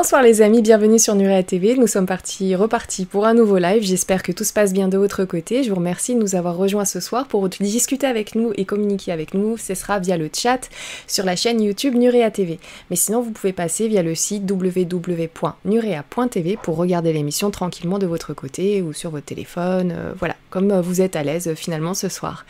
Bonsoir les amis, bienvenue sur Nurea TV. Nous sommes partis, repartis pour un nouveau live. J'espère que tout se passe bien de votre côté. Je vous remercie de nous avoir rejoints ce soir pour discuter avec nous et communiquer avec nous. Ce sera via le chat sur la chaîne YouTube Nurea TV. Mais sinon, vous pouvez passer via le site www.nurea.tv pour regarder l'émission tranquillement de votre côté ou sur votre téléphone. Euh, voilà, comme vous êtes à l'aise finalement ce soir.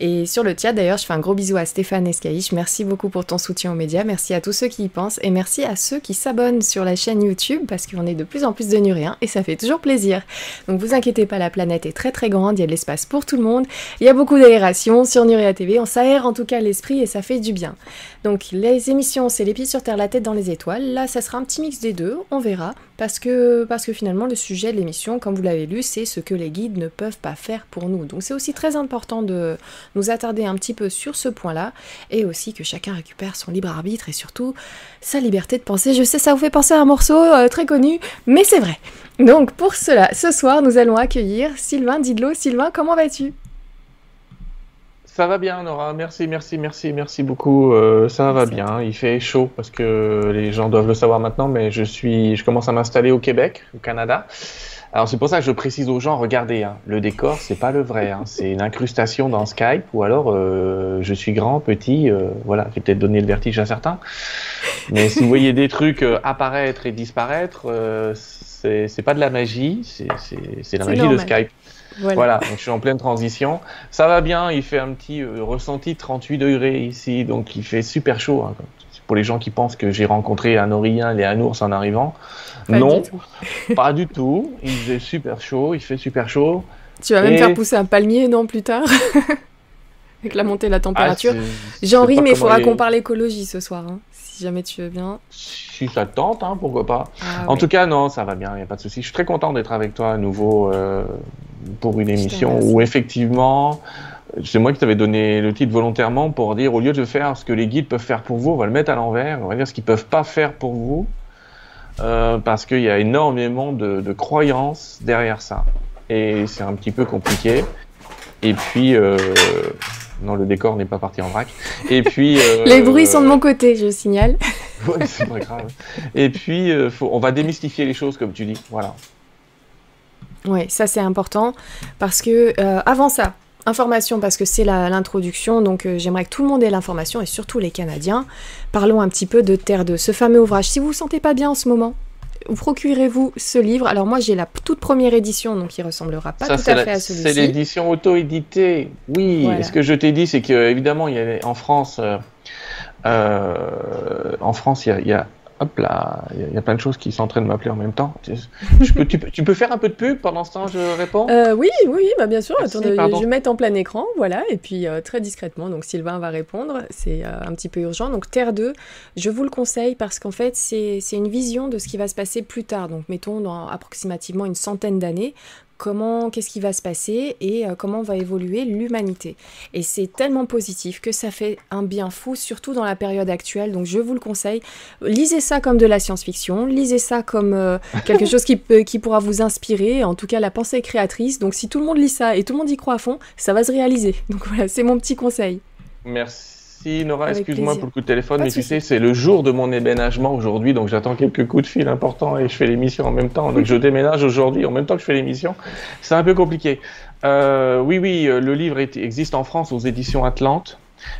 Et sur le chat d'ailleurs, je fais un gros bisou à Stéphane Escaïch. Merci beaucoup pour ton soutien aux médias. Merci à tous ceux qui y pensent et merci à ceux qui s'abonnent sur la chaîne YouTube parce qu'on est de plus en plus de Nuréens et ça fait toujours plaisir. Donc vous inquiétez pas, la planète est très très grande, il y a de l'espace pour tout le monde, il y a beaucoup d'aération sur Nuréa TV, on s'aère en tout cas l'esprit et ça fait du bien. Donc les émissions, c'est les pieds sur terre, la tête dans les étoiles. Là, ça sera un petit mix des deux, on verra. Parce que, finalement, le sujet de l'émission, comme vous l'avez lu, c'est ce que les guides ne peuvent pas faire pour nous. Donc c'est aussi très important de nous attarder un petit peu sur ce point-là. Et aussi que chacun récupère son libre arbitre et surtout sa liberté de penser. Je sais, ça vous fait penser à un morceau euh, très connu, mais c'est vrai. Donc pour cela, ce soir, nous allons accueillir Sylvain Didlot. Sylvain, comment vas-tu? Ça va bien, Nora. Merci, merci, merci, merci beaucoup. Euh, ça va bien. Il fait chaud parce que les gens doivent le savoir maintenant, mais je suis, je commence à m'installer au Québec, au Canada. Alors c'est pour ça que je précise aux gens, regardez, hein, le décor, c'est pas le vrai, hein, c'est une incrustation dans Skype, ou alors euh, je suis grand, petit, euh, voilà, j'ai peut-être donné le vertige à certains. Mais si vous voyez des trucs apparaître et disparaître, c'est pas de la magie, c'est la magie de Skype. Voilà. donc je suis en pleine transition. Ça va bien, il fait un petit euh, ressenti 38 degrés ici, donc il fait super chaud. Hein, pour les gens qui pensent que j'ai rencontré un orien et un ours en arrivant. non, pas du tout. Il faisait super chaud, il fait super chaud. Tu vas même faire pousser un palmier, non, plus tard? Avec la montée de la température. Ah, J'en ris, mais il faudra qu'on parle écologie ce soir, hein, si jamais tu veux bien si ça tente, hein, pourquoi pas. Ah en tout cas, non, ça va bien, il n'y a pas de souci. Je suis très content d'être avec toi à nouveau euh, pour une émission où effectivement, c'est moi qui t'avais donné le titre volontairement pour dire au lieu de faire ce que les guides peuvent faire pour vous, on va le mettre à l'envers, on va dire ce qu'ils peuvent pas faire pour vous, euh, parce qu'il y a énormément de, croyances derrière ça. Et c'est un petit peu compliqué. Et puis, euh, non, le décor n'est pas parti en vrac. Et puis. Les bruits sont de mon côté, je signale. Oui, c'est pas grave. Et puis, euh, on va démystifier les choses, comme tu dis. Voilà. Oui, ça c'est important. Parce que, euh, avant ça, information, parce que c'est l'introduction, donc euh, j'aimerais que tout le monde ait l'information, et surtout les Canadiens. Parlons un petit peu de Terre 2, ce fameux ouvrage. Si vous vous sentez pas bien en ce moment, procurez-vous ce livre. Alors moi j'ai la toute première édition, donc il ressemblera pas tout à fait à celui-ci. C'est l'édition auto-éditée. Oui. Ce que je t'ai dit, c'est que évidemment il y a en France euh, en France, il y a, hop là, il y, a plein de choses qui sont en train de m'appeler en même temps. Je peux, tu, peux, faire un peu de pub pendant ce temps, je réponds? Euh, Oui, oui, bah bien sûr. Attendez, je vais mettre en plein écran, voilà, et puis euh, très discrètement. Donc Sylvain va répondre, c'est un petit peu urgent. Donc Terre 2, je vous le conseille parce qu'en fait, c'est une vision de ce qui va se passer plus tard. Donc mettons dans approximativement une centaine d'années, comment, qu'est-ce qui va se passer et euh, comment va évoluer l'humanité. Et c'est tellement positif que ça fait un bien fou, surtout dans la période actuelle. Donc je vous le conseille. Lisez ça comme de la science-fiction, lisez ça comme euh, quelque chose qui, peut, qui pourra vous inspirer, en tout cas la pensée créatrice. Donc si tout le monde lit ça et tout le monde y croit à fond, ça va se réaliser. Donc voilà, c'est mon petit conseil. Merci. Si, Nora, excuse-moi pour le coup de téléphone, mais tu sais, c'est le jour de mon déménagement aujourd'hui, donc j'attends quelques coups de fil importants et je fais l'émission en même temps. Donc je déménage aujourd'hui en même temps que je fais l'émission. C'est un peu compliqué. Euh, oui, oui, euh, le livre existe en France aux éditions Atlante.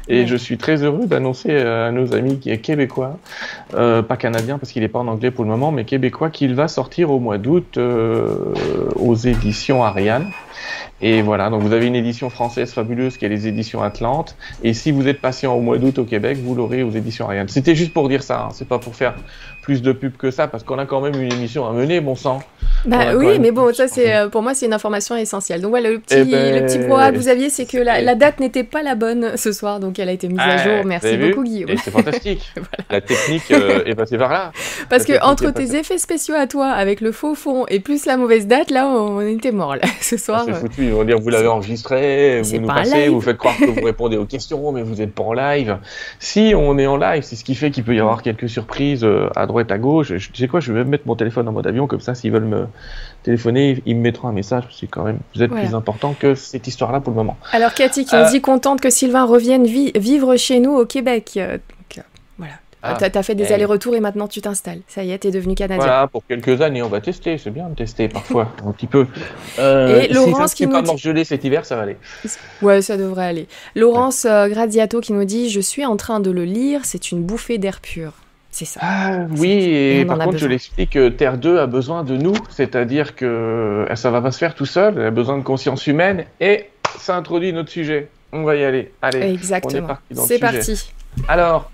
Et je suis très heureux d'annoncer à nos amis qui est québécois, euh, pas canadien parce qu'il n'est pas en anglais pour le moment, mais québécois, qu'il va sortir au mois d'août aux éditions Ariane. Et voilà, donc vous avez une édition française fabuleuse qui est les éditions Atlante. Et si vous êtes patient au mois d'août au Québec, vous l'aurez aux éditions Ariane. C'était juste pour dire ça, hein. c'est pas pour faire plus de pub que ça, parce qu'on a quand même une émission à mener, bon sang. Bah oui, mais bon, ça c'est euh, pour moi c'est une information essentielle. Donc voilà, le petit, eh ben, le petit que vous aviez, c'est que la, date n'était pas la bonne ce soir, donc elle a été mise à jour. Merci beaucoup Guillaume. C'est fantastique. La technique euh, est passée par là. Parce que entre tes effets spéciaux à toi, avec le faux fond et plus la mauvaise date, là on était mort là, ce ah, soir. c'est foutu. Ils vont dire vous l'avez enregistré, vous nous passez, vous faites croire que vous répondez aux questions, mais vous n'êtes pas en live. Si on est en live, c'est ce qui fait qu'il peut y avoir quelques surprises euh, à droite à gauche. Je, tu sais quoi, je vais même mettre mon téléphone en mode avion comme ça, s'ils veulent me téléphoner, ils me mettront un message. C'est quand même, vous êtes plus important que cette histoire-là pour le moment. Alors Cathy qui nous euh, dit contente que Sylvain revienne vivre chez nous au Québec. Euh, voilà, Ah, t'as as fait des allers-retours et maintenant tu t'installes. Ça y est, t'es devenu canadien. Voilà, pour quelques années, on va tester. C'est bien de tester parfois, un petit peu. Euh, et Laurence si ça, qui nous pas dit... cet hiver, ça va aller. Ouais, ça devrait aller. Laurence euh, Gradiato qui nous dit Je suis en train de le lire, c'est une bouffée d'air pur. C'est ça. Ah, oui, et, par contre, je l'explique, Terre 2 a besoin de nous, c'est-à-dire que ça va pas se faire tout seul, elle a besoin de conscience humaine, et ça introduit notre sujet. On va y aller. Allez, Exactement. C'est parti. Alors,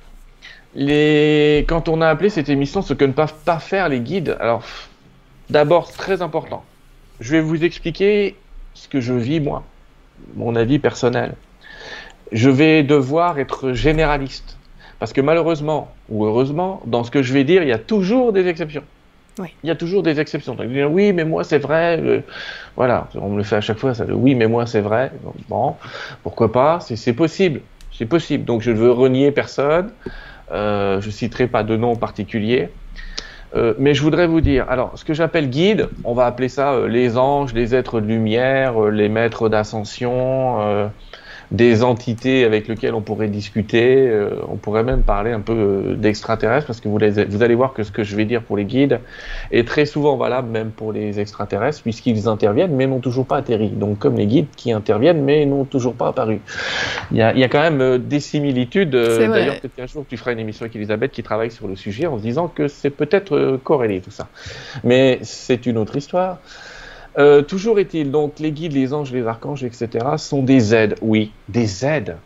les... quand on a appelé cette émission ce que ne peuvent pas faire les guides, alors d'abord, très important, je vais vous expliquer ce que je vis moi, mon avis personnel. Je vais devoir être généraliste. Parce que malheureusement, ou heureusement, dans ce que je vais dire, il y a toujours des exceptions. Oui. Il y a toujours des exceptions. Donc, oui, mais moi c'est vrai. Euh, voilà, on me le fait à chaque fois. Ça, oui, mais moi c'est vrai. Bon, pourquoi pas? C'est possible. C'est possible. Donc je ne veux renier personne. Euh, je citerai pas de nom particulier. Euh, mais je voudrais vous dire, alors ce que j'appelle guide, on va appeler ça euh, les anges, les êtres de lumière, les maîtres d'ascension, des entités avec lesquelles on pourrait discuter. Euh, on pourrait même parler un peu euh, d'extraterrestres parce que vous, vous, allez voir que ce que je vais dire pour les guides est très souvent valable même pour les extraterrestres puisqu'ils interviennent mais n'ont toujours pas atterri. Donc comme les guides qui interviennent mais n'ont toujours pas apparu. Il y a, il y a quand même euh, des similitudes. D'ailleurs, peut-être qu'un jour tu feras une émission avec Elisabeth qui travaille sur le sujet en se disant que c'est peut-être corrélé tout ça. Mais c'est une autre histoire. Euh, toujours est-il, donc les guides, les anges, les archanges, etc., sont des aides. Oui, des aides.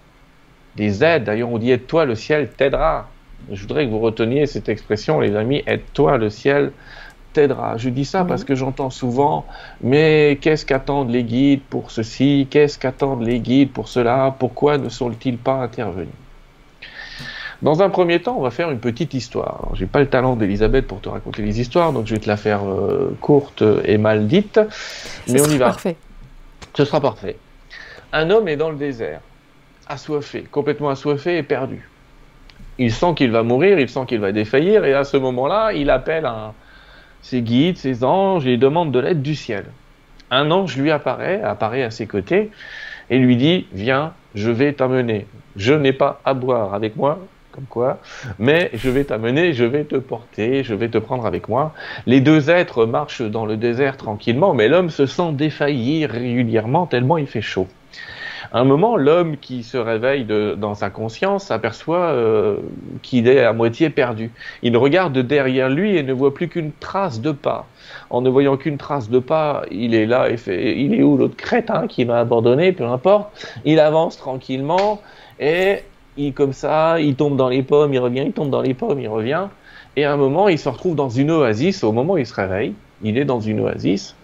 Des aides. D'ailleurs, on dit aide-toi, le ciel t'aidera. Je voudrais que vous reteniez cette expression, les amis, aide-toi, le ciel t'aidera. Je dis ça parce que j'entends souvent, mais qu'est-ce qu'attendent les guides pour ceci? Qu'est-ce qu'attendent les guides pour cela? Pourquoi ne sont-ils pas intervenus? Dans un premier temps, on va faire une petite histoire. J'ai pas le talent d'Elisabeth pour te raconter les histoires, donc je vais te la faire euh, courte et mal dite. mais on y va. Parfait. Ce sera parfait. Un homme est dans le désert, assoiffé, complètement assoiffé et perdu. Il sent qu'il va mourir, il sent qu'il va défaillir, et à ce moment-là, il appelle un, ses guides, ses anges, et il demande de l'aide du ciel. Un ange lui apparaît, apparaît à ses côtés, et lui dit Viens, je vais t'amener. Je n'ai pas à boire avec moi, quoi, mais je vais t'amener, je vais te porter, je vais te prendre avec moi. Les deux êtres marchent dans le désert tranquillement, mais l'homme se sent défaillir régulièrement tellement il fait chaud. Un moment, l'homme qui se réveille dans sa conscience s'aperçoit euh, qu'il est à moitié perdu. Il regarde derrière lui et ne voit plus qu'une trace de pas. En ne voyant qu'une trace de pas, il est là et fait, il est où l'autre crétin qui m'a abandonné, peu importe. Il avance tranquillement et il comme ça, il tombe dans les pommes, il revient, il tombe dans les pommes, il revient. Et à un moment, il se retrouve dans une oasis. Au moment où il se réveille, il est dans une oasis.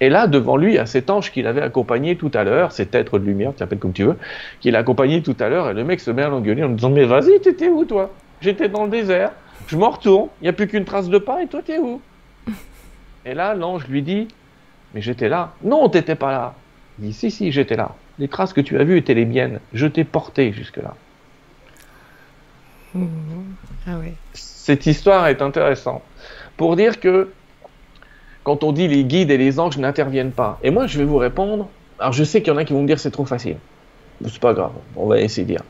Et là, devant lui, il y a cet ange qu'il avait accompagné tout à l'heure, cet être de lumière, tu l'appelles comme tu veux, qu'il a accompagné tout à l'heure. Et le mec se met à l'engueuler en disant Mais vas-y, t'étais où toi? J'étais dans le désert, je m'en retourne, il n'y a plus qu'une trace de pas, et toi, t'es où? Et là, l'ange lui dit Mais j'étais là. Non, t'étais pas là. Il dit Si, si, j'étais là. Les traces que tu as vues étaient les miennes. Je t'ai porté jusque-là. Ah Cette histoire est intéressante pour dire que quand on dit les guides et les anges n'interviennent pas, et moi je vais vous répondre, alors je sais qu'il y en a qui vont me dire c'est trop facile. C'est pas grave, on va essayer de dire.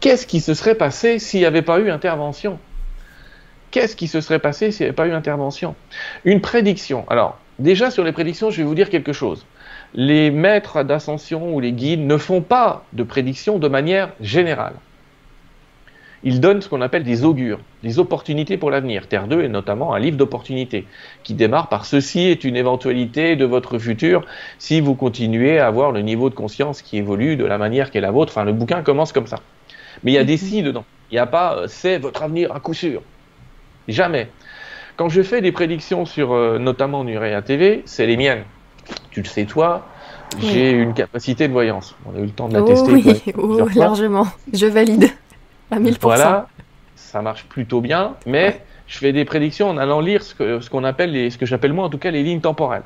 Qu'est-ce qui se serait passé s'il n'y avait pas eu intervention? Qu'est-ce qui se serait passé s'il n'y avait pas eu intervention? Une prédiction. Alors, déjà sur les prédictions, je vais vous dire quelque chose. Les maîtres d'ascension ou les guides ne font pas de prédictions de manière générale il donne ce qu'on appelle des augures, des opportunités pour l'avenir. Terre 2 est notamment un livre d'opportunités qui démarre par ceci est une éventualité de votre futur si vous continuez à avoir le niveau de conscience qui évolue de la manière qu'est la vôtre. Enfin, le bouquin commence comme ça. Mais il y a des mhm. si dedans. Il n'y a pas euh, c'est votre avenir à coup sûr. Jamais. Quand je fais des prédictions sur euh, notamment Nurea TV, c'est les miennes. Tu le sais toi, j'ai une capacité de voyance. On a eu le temps de la oh tester. Oui, oh, largement. Je valide. Voilà, ça marche plutôt bien, mais je fais des prédictions en allant lire ce qu'on ce appelle, les, ce que j'appelle moi en tout cas les lignes temporelles.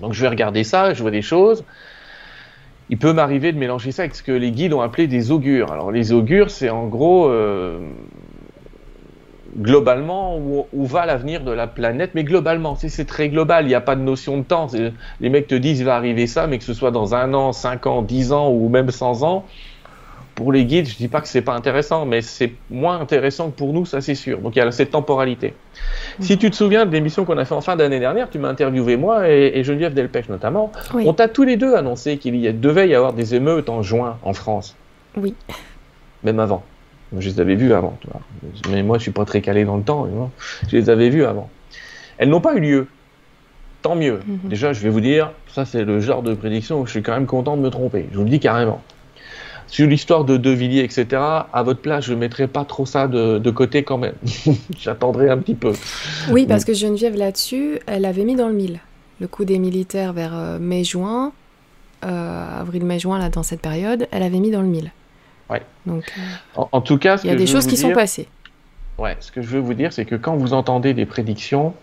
Donc je vais regarder ça, je vois des choses. Il peut m'arriver de mélanger ça avec ce que les guides ont appelé des augures. Alors les augures, c'est en gros euh, globalement où, où va l'avenir de la planète, mais globalement, c'est très global, il n'y a pas de notion de temps. Les mecs te disent il va arriver ça, mais que ce soit dans un an, cinq ans, dix ans ou même cent ans, pour les guides, je dis pas que c'est pas intéressant, mais c'est moins intéressant que pour nous, ça c'est sûr. Donc il y a cette temporalité. Si tu te souviens de l'émission qu'on a fait en fin d'année dernière, tu m'as interviewé moi et, Geneviève Delpech notamment. On t'a tous les deux annoncé qu'il y devait y avoir des émeutes en juin en France. Oui. Même avant. Je les avais vues avant. Mais moi, je suis pas très calé dans le temps. Je les avais vues avant. Elles n'ont pas eu lieu. Tant mieux. Mhm. Déjà, je vais vous dire, ça c'est le genre de prédiction où je suis quand même content de me tromper. Je vous le dis carrément. Sur l'histoire de De Villiers, etc., à votre place, je ne mettrai pas trop ça de, côté quand même. J'attendrai un petit peu. Oui, parce que Geneviève, là-dessus, elle avait mis dans le mille. Le coup des militaires vers euh, mai-juin, euh, avril-mai-juin, là, dans cette période, elle avait mis dans le mille. Ouais. Donc, euh, en, tout cas, il y a des choses qui sont passées. Ouais, ce que je veux vous dire, c'est que quand vous entendez des prédictions,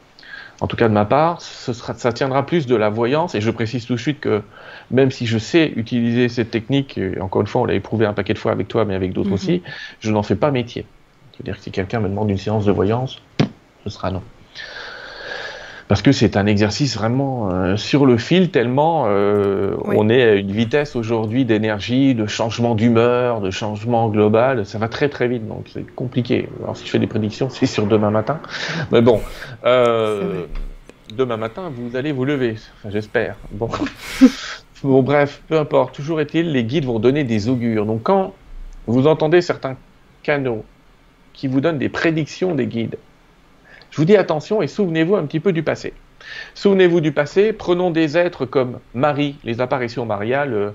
en tout cas de ma part, ce sera, ça tiendra plus de la voyance. Et je précise tout de suite que même si je sais utiliser cette technique, et encore une fois, on l'a éprouvé un paquet de fois avec toi, mais avec d'autres mhm. aussi, je n'en fais pas métier. C'est-à-dire que si quelqu'un me demande une séance de voyance, ce sera non parce que c'est un exercice vraiment euh, sur le fil tellement euh, on est à une vitesse aujourd'hui d'énergie, de changement d'humeur, de changement global, ça va très très vite donc c'est compliqué. Alors si je fais des prédictions, c'est sur demain matin, mais bon. Euh, demain matin, vous allez vous lever, enfin, j'espère. Bon. bon, bref, peu importe. Toujours est-il, les guides vont donner des augures. Donc, quand vous entendez certains canaux qui vous donnent des prédictions des guides, je vous dis attention et souvenez-vous un petit peu du passé. Souvenez-vous du passé, prenons des êtres comme Marie, les apparitions mariales,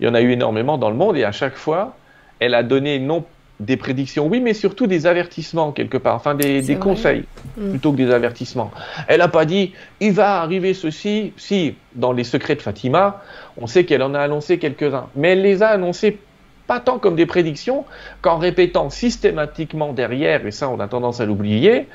il y en a eu énormément dans le monde et à chaque fois, elle a donné non des prédictions, oui, mais surtout des avertissements quelque part, enfin des, conseils mm. plutôt que des avertissements. Elle n'a pas dit il va arriver ceci, si dans les secrets de Fatima, on sait qu'elle en a annoncé quelques-uns, mais elle les a annoncés pas tant comme des prédictions qu'en répétant systématiquement derrière, et ça on a tendance à l'oublier,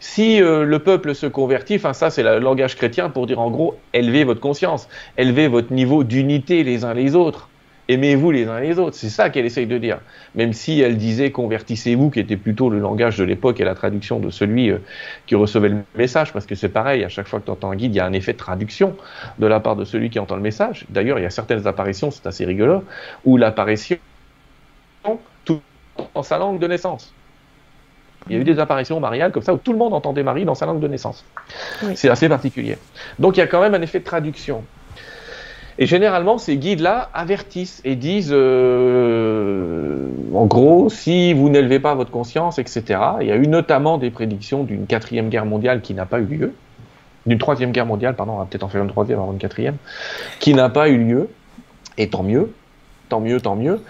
si euh, le peuple se convertit, enfin ça c'est le langage chrétien pour dire en gros, élevez votre conscience, élevez votre niveau d'unité les uns les autres. Aimez-vous les uns les autres, c'est ça qu'elle essaye de dire. Même si elle disait convertissez-vous, qui était plutôt le langage de l'époque et la traduction de celui euh, qui recevait le message, parce que c'est pareil, à chaque fois que tu entends un guide, il y a un effet de traduction de la part de celui qui entend le message. D'ailleurs, il y a certaines apparitions, c'est assez rigolo, où l'apparition tout en sa langue de naissance. Il y a eu des apparitions mariales comme ça où tout le monde entendait Marie dans sa langue de naissance. C'est assez particulier. Donc il y a quand même un effet de traduction. Et généralement, ces guides-là avertissent et disent, euh, en gros, si vous n'élevez pas votre conscience, etc. Il y a eu notamment des prédictions d'une quatrième guerre mondiale qui n'a pas eu lieu, d'une troisième guerre mondiale, pardon, peut-être en faire une troisième avant une quatrième, qui n'a pas eu lieu. Et tant mieux, tant mieux, tant mieux.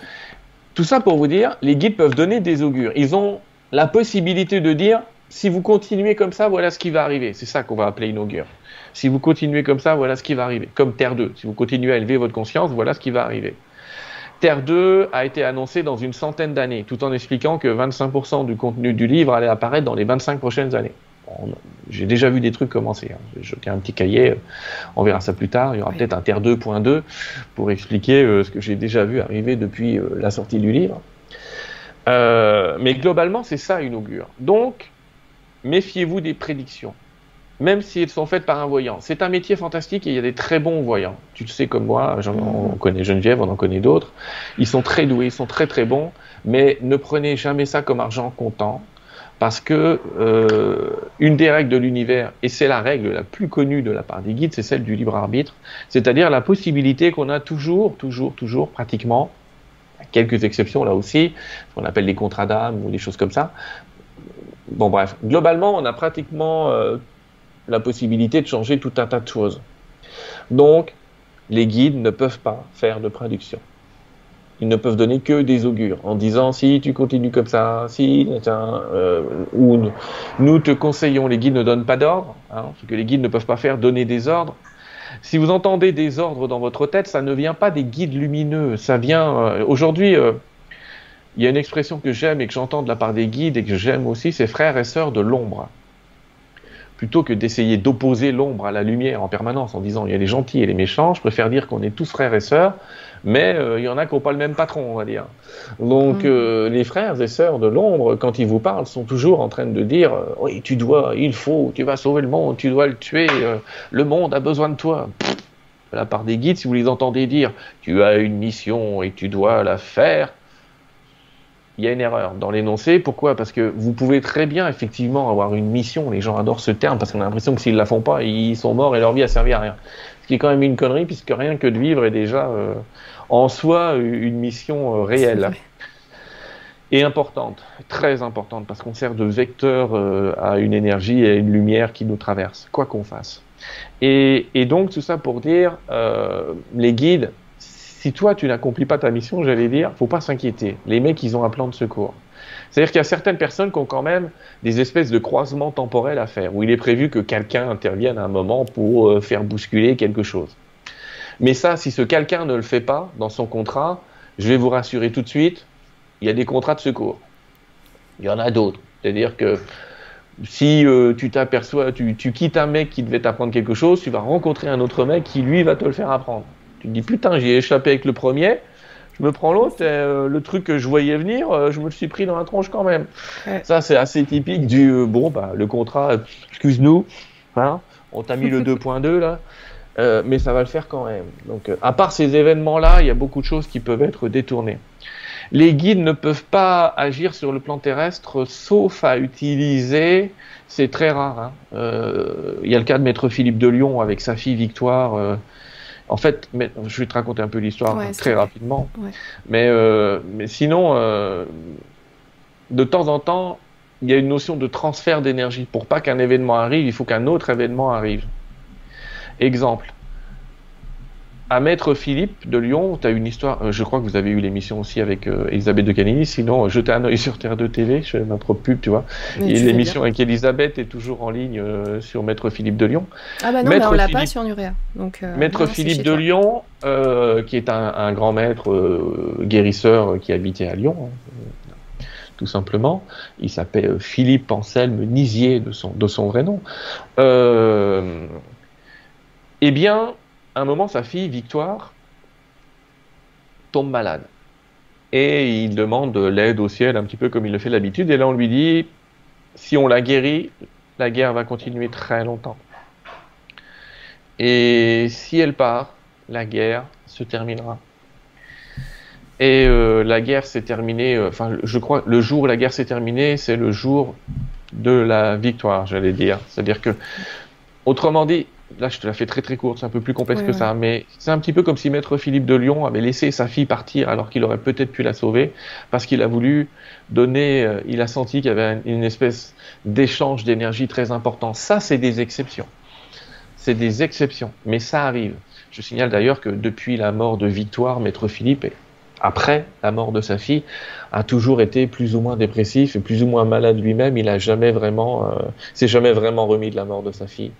Tout ça pour vous dire, les guides peuvent donner des augures. Ils ont la possibilité de dire, si vous continuez comme ça, voilà ce qui va arriver. C'est ça qu'on va appeler une augure. Si vous continuez comme ça, voilà ce qui va arriver. Comme Terre 2. Si vous continuez à élever votre conscience, voilà ce qui va arriver. Terre 2 a été annoncé dans une centaine d'années, tout en expliquant que 25% du contenu du livre allait apparaître dans les 25 prochaines années. J'ai déjà vu des trucs commencer. Hein. J'ai un petit cahier, on verra ça plus tard. Il y aura peut-être un Terre 2.2 pour expliquer euh, ce que j'ai déjà vu arriver depuis euh, la sortie du livre. Euh, mais globalement, c'est ça une augure. Donc, méfiez-vous des prédictions, même si elles sont faites par un voyant. C'est un métier fantastique et il y a des très bons voyants. Tu le sais comme moi, on connaît Geneviève, on en connaît d'autres. Ils sont très doués, ils sont très très bons, mais ne prenez jamais ça comme argent comptant parce que euh, une des règles de l'univers, et c'est la règle la plus connue de la part des guides, c'est celle du libre arbitre, c'est-à-dire la possibilité qu'on a toujours, toujours, toujours, pratiquement, quelques exceptions là aussi, ce qu'on appelle les contrats d'âme ou des choses comme ça. Bon bref, globalement, on a pratiquement euh, la possibilité de changer tout un tas de choses. Donc, les guides ne peuvent pas faire de prédiction ils ne peuvent donner que des augures en disant si tu continues comme ça, si euh, ou nous te conseillons, les guides ne donnent pas d'ordre, hein, ce que les guides ne peuvent pas faire, donner des ordres. Si vous entendez des ordres dans votre tête, ça ne vient pas des guides lumineux, ça vient euh, aujourd'hui. Euh, il y a une expression que j'aime et que j'entends de la part des guides et que j'aime aussi, c'est frères et sœurs de l'ombre plutôt que d'essayer d'opposer l'ombre à la lumière en permanence en disant il y a les gentils et les méchants, je préfère dire qu'on est tous frères et sœurs, mais euh, il y en a qui n'ont pas le même patron, on va dire. Donc mm. euh, les frères et sœurs de l'ombre, quand ils vous parlent, sont toujours en train de dire euh, oui, tu dois, il faut, tu vas sauver le monde, tu dois le tuer, le monde a besoin de toi. de la part des guides, si vous les entendez dire tu as une mission et tu dois la faire, il y a une erreur dans l'énoncé. Pourquoi? Parce que vous pouvez très bien, effectivement, avoir une mission. Les gens adorent ce terme parce qu'on a l'impression que s'ils ne la font pas, ils sont morts et leur vie a servi à rien. Ce qui est quand même une connerie, puisque rien que de vivre est déjà euh, en soi une mission euh, réelle. Et importante, très importante, parce qu'on sert de vecteur euh, à une énergie et à une lumière qui nous traverse, quoi qu'on fasse. Et, et, donc, tout ça pour dire, les guides, si toi tu n'accomplis pas ta mission, j'allais dire, faut pas s'inquiéter. Les mecs, ils ont un plan de secours. C'est-à-dire qu'il y a certaines personnes qui ont quand même des espèces de croisements temporels à faire, où il est prévu que quelqu'un intervienne à un moment pour euh, faire bousculer quelque chose. Mais ça, si ce quelqu'un ne le fait pas dans son contrat, je vais vous rassurer tout de suite, il y a des contrats de secours. Il y en a d'autres. C'est-à-dire que si euh, tu t'aperçois, tu, tu quittes un mec qui devait t'apprendre quelque chose, tu vas rencontrer un autre mec qui lui va te le faire apprendre. Tu te dis putain, j'y ai échappé avec le premier, je me prends l'autre, euh, le truc que je voyais venir, euh, je me le suis pris dans la tronche quand même. Ça, c'est assez typique du euh, bon, bah, le contrat, excuse-nous, hein, on t'a mis le 2.2 là, mais ça va le faire quand même. Donc, à part ces événements-là, il y a beaucoup de choses qui peuvent être détournées. Les guides ne peuvent pas agir sur le plan terrestre sauf à utiliser, c'est très rare. Hein. Il y a le cas de Maître Philippe de Lyon avec sa fille Victoire en fait, je vais te raconter un peu l'histoire très rapidement. Mais, euh, mais sinon, euh, de temps en temps, il y a une notion de transfert d'énergie. Pour pas qu'un événement arrive, il faut qu'un autre événement arrive. Exemple, à Maître Philippe de Lyon, tu as une histoire, euh, je crois que vous avez eu l'émission aussi avec euh, Elisabeth de Canini, sinon euh, jetez un oeil sur Terre de TV, je fais ma propre pub, tu vois. Et l'émission avec Elisabeth est toujours en ligne sur Maître Philippe de Lyon. Ah bah non, Maître on l'a pas sur Nurea. Donc, maître Philippe de Lyon, qui est un, grand maître guérisseur qui habitait à Lyon, hein, tout simplement. Il s'appelle Philippe Anselme Nisier de son, de son vrai nom. eh bien, un moment, sa fille, Victoire, tombe malade. Et il demande l'aide au ciel, un petit peu comme il le fait d'habitude. Et là, on lui dit, si on la guérit, la guerre va continuer très longtemps. Et si elle part, la guerre se terminera. Et euh, la guerre s'est terminée, euh, enfin, je crois, le jour où la guerre s'est terminée, c'est le jour de la victoire, j'allais dire. C'est-à-dire que, autrement dit, là je te la fais très très courte, c'est un peu plus complexe que ça, mais c'est un petit peu comme si Maître Philippe de Lyon avait laissé sa fille partir alors qu'il aurait peut-être pu la sauver, parce qu'il a voulu donner, euh, il a senti qu'il y avait une espèce d'échange d'énergie très important. Ça, c'est des exceptions. C'est des exceptions, mais ça arrive. Je signale d'ailleurs que depuis la mort de Victoire, Maître Philippe, après la mort de sa fille, a toujours été plus ou moins dépressif et plus ou moins malade lui-même. Il a jamais vraiment, euh, s'est jamais vraiment remis de la mort de sa fille.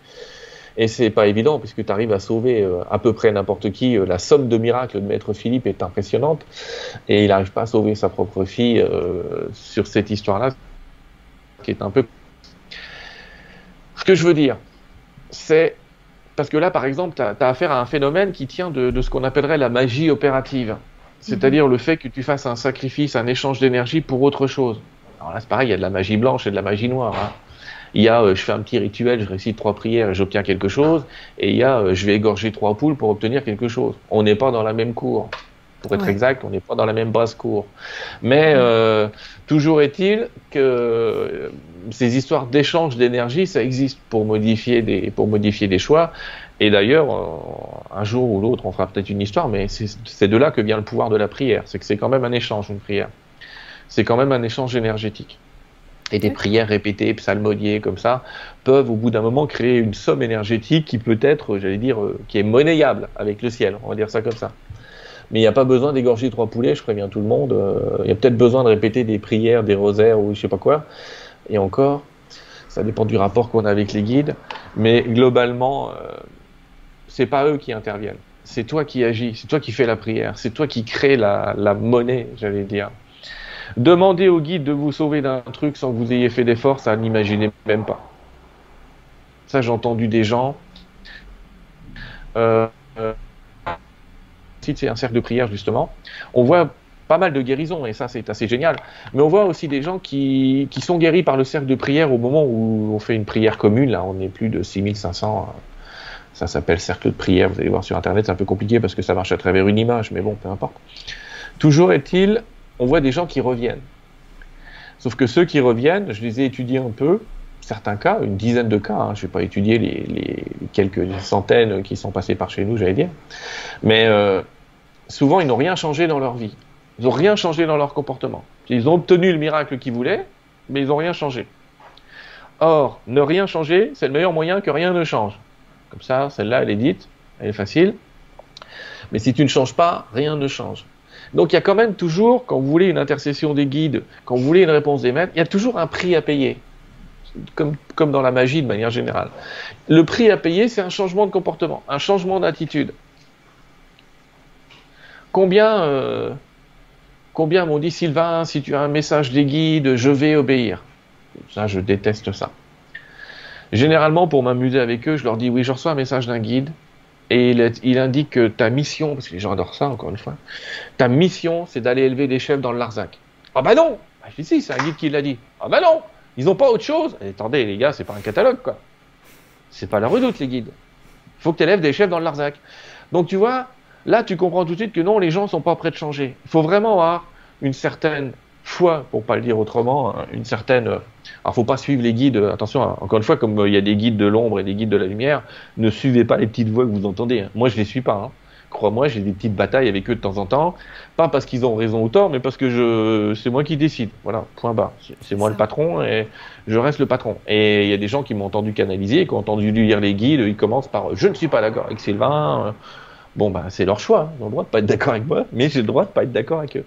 Et c'est pas évident puisque tu arrives à sauver euh, à peu près n'importe qui. Euh, la somme de miracles de Maître Philippe est impressionnante et il n'arrive pas à sauver sa propre fille euh, sur cette histoire-là, qui est un peu. Ce que je veux dire, c'est parce que là, par exemple, tu as, affaire à un phénomène qui tient de, ce qu'on appellerait la magie opérative. C'est-à-dire mhm. le fait que tu fasses un sacrifice, un échange d'énergie pour autre chose. Alors là, c'est pareil, il y a de la magie blanche et de la magie noire. Hein. Il y a euh, je fais un petit rituel, je récite trois prières et j'obtiens quelque chose. Et il y a euh, je vais égorger trois poules pour obtenir quelque chose. On n'est pas dans la même cour. Pour être exact, on n'est pas dans la même basse cour. Mais euh, toujours est-il que ces histoires d'échange d'énergie, ça existe pour modifier des, pour modifier des choix. Et d'ailleurs, un jour ou l'autre, on fera peut-être une histoire, mais c'est de là que vient le pouvoir de la prière. C'est que c'est quand même un échange, une prière. C'est quand même un échange énergétique et des prières répétées, psalmodiées comme ça, peuvent au bout d'un moment créer une somme énergétique qui peut être, j'allais dire, euh, qui est monnayable avec le ciel, on va dire ça comme ça. Mais il n'y a pas besoin d'égorger trois poulets, je préviens tout le monde. Euh, il y a peut-être besoin de répéter des prières, des rosaires ou je sais pas quoi. Et encore, ça dépend du rapport qu'on a avec les guides. Mais globalement, euh, c'est pas eux qui interviennent. C'est toi qui agis, c'est toi qui fais la prière, c'est toi qui crée la, la monnaie, j'allais dire. Demander au guide de vous sauver d'un truc sans que vous ayez fait d'effort, ça n'imaginez même pas. Ça, j'ai entendu des gens. Euh, euh, c'est un cercle de prière justement. On voit pas mal de guérisons et ça c'est assez génial. Mais on voit aussi des gens qui, qui, sont guéris par le cercle de prière au moment où on fait une prière commune. Là, on est plus de 6500. Ça s'appelle cercle de prière. Vous allez voir sur internet, c'est un peu compliqué parce que ça marche à travers une image, mais bon, peu importe. Toujours est-il on voit des gens qui reviennent. Sauf que ceux qui reviennent, je les ai étudiés un peu, certains cas, une dizaine de cas, hein, je ne vais pas étudier les, quelques centaines qui sont passés par chez nous, j'allais dire, mais euh, souvent ils n'ont rien changé dans leur vie. Ils n'ont rien changé dans leur comportement. Ils ont obtenu le miracle qu'ils voulaient, mais ils n'ont rien changé. Or, ne rien changer, c'est le meilleur moyen que rien ne change. Comme ça, celle-là, elle est dite, elle est facile. Mais si tu ne changes pas, rien ne change. Donc il y a quand même toujours, quand vous voulez une intercession des guides, quand vous voulez une réponse des maîtres, il y a toujours un prix à payer. Comme, dans la magie de manière générale. Le prix à payer, c'est un changement de comportement, un changement d'attitude. Combien, euh, combien m'ont dit Sylvain, si tu as un message des guides, je vais obéir Ça, je déteste ça. Généralement, pour m'amuser avec eux, je leur dis oui, je reçois un message d'un guide, et il, indique que ta mission, parce que les gens adorent ça encore une fois, ta mission c'est d'aller élever des chefs dans le Larzac. Ah bah non bah, Je dis si, c'est un guide qui l'a dit. Ah bah non Ils n'ont pas autre chose Attendez les gars, c'est pas un catalogue quoi. C'est pas la redoute les guides. Il faut que tu élèves des chefs dans le Larzac. Donc tu vois, là tu comprends tout de suite que non, les gens sont pas prêts de changer. Il faut vraiment avoir une certaine foi, pour pas le dire autrement, hein, une certaine. Alors, faut pas suivre les guides. Attention, hein, encore une fois, comme euh, il y a des guides de l'ombre et des guides de la lumière, ne suivez pas les petites voix que vous entendez. Hein. Moi, je les suis pas. Crois-moi, j'ai des petites batailles avec eux de temps en temps, pas parce qu'ils ont raison ou tort, mais parce que je, c'est moi qui décide. Voilà, point bas. C'est moi le patron et je reste le patron. Et il y a des gens qui m'ont entendu canaliser, qui ont entendu lire les guides, ils commencent par je ne suis pas d'accord avec Sylvain. Bon, bah, c'est leur choix. Ils ont le droit de pas être d'accord avec moi, mais j'ai le droit de pas être d'accord avec eux.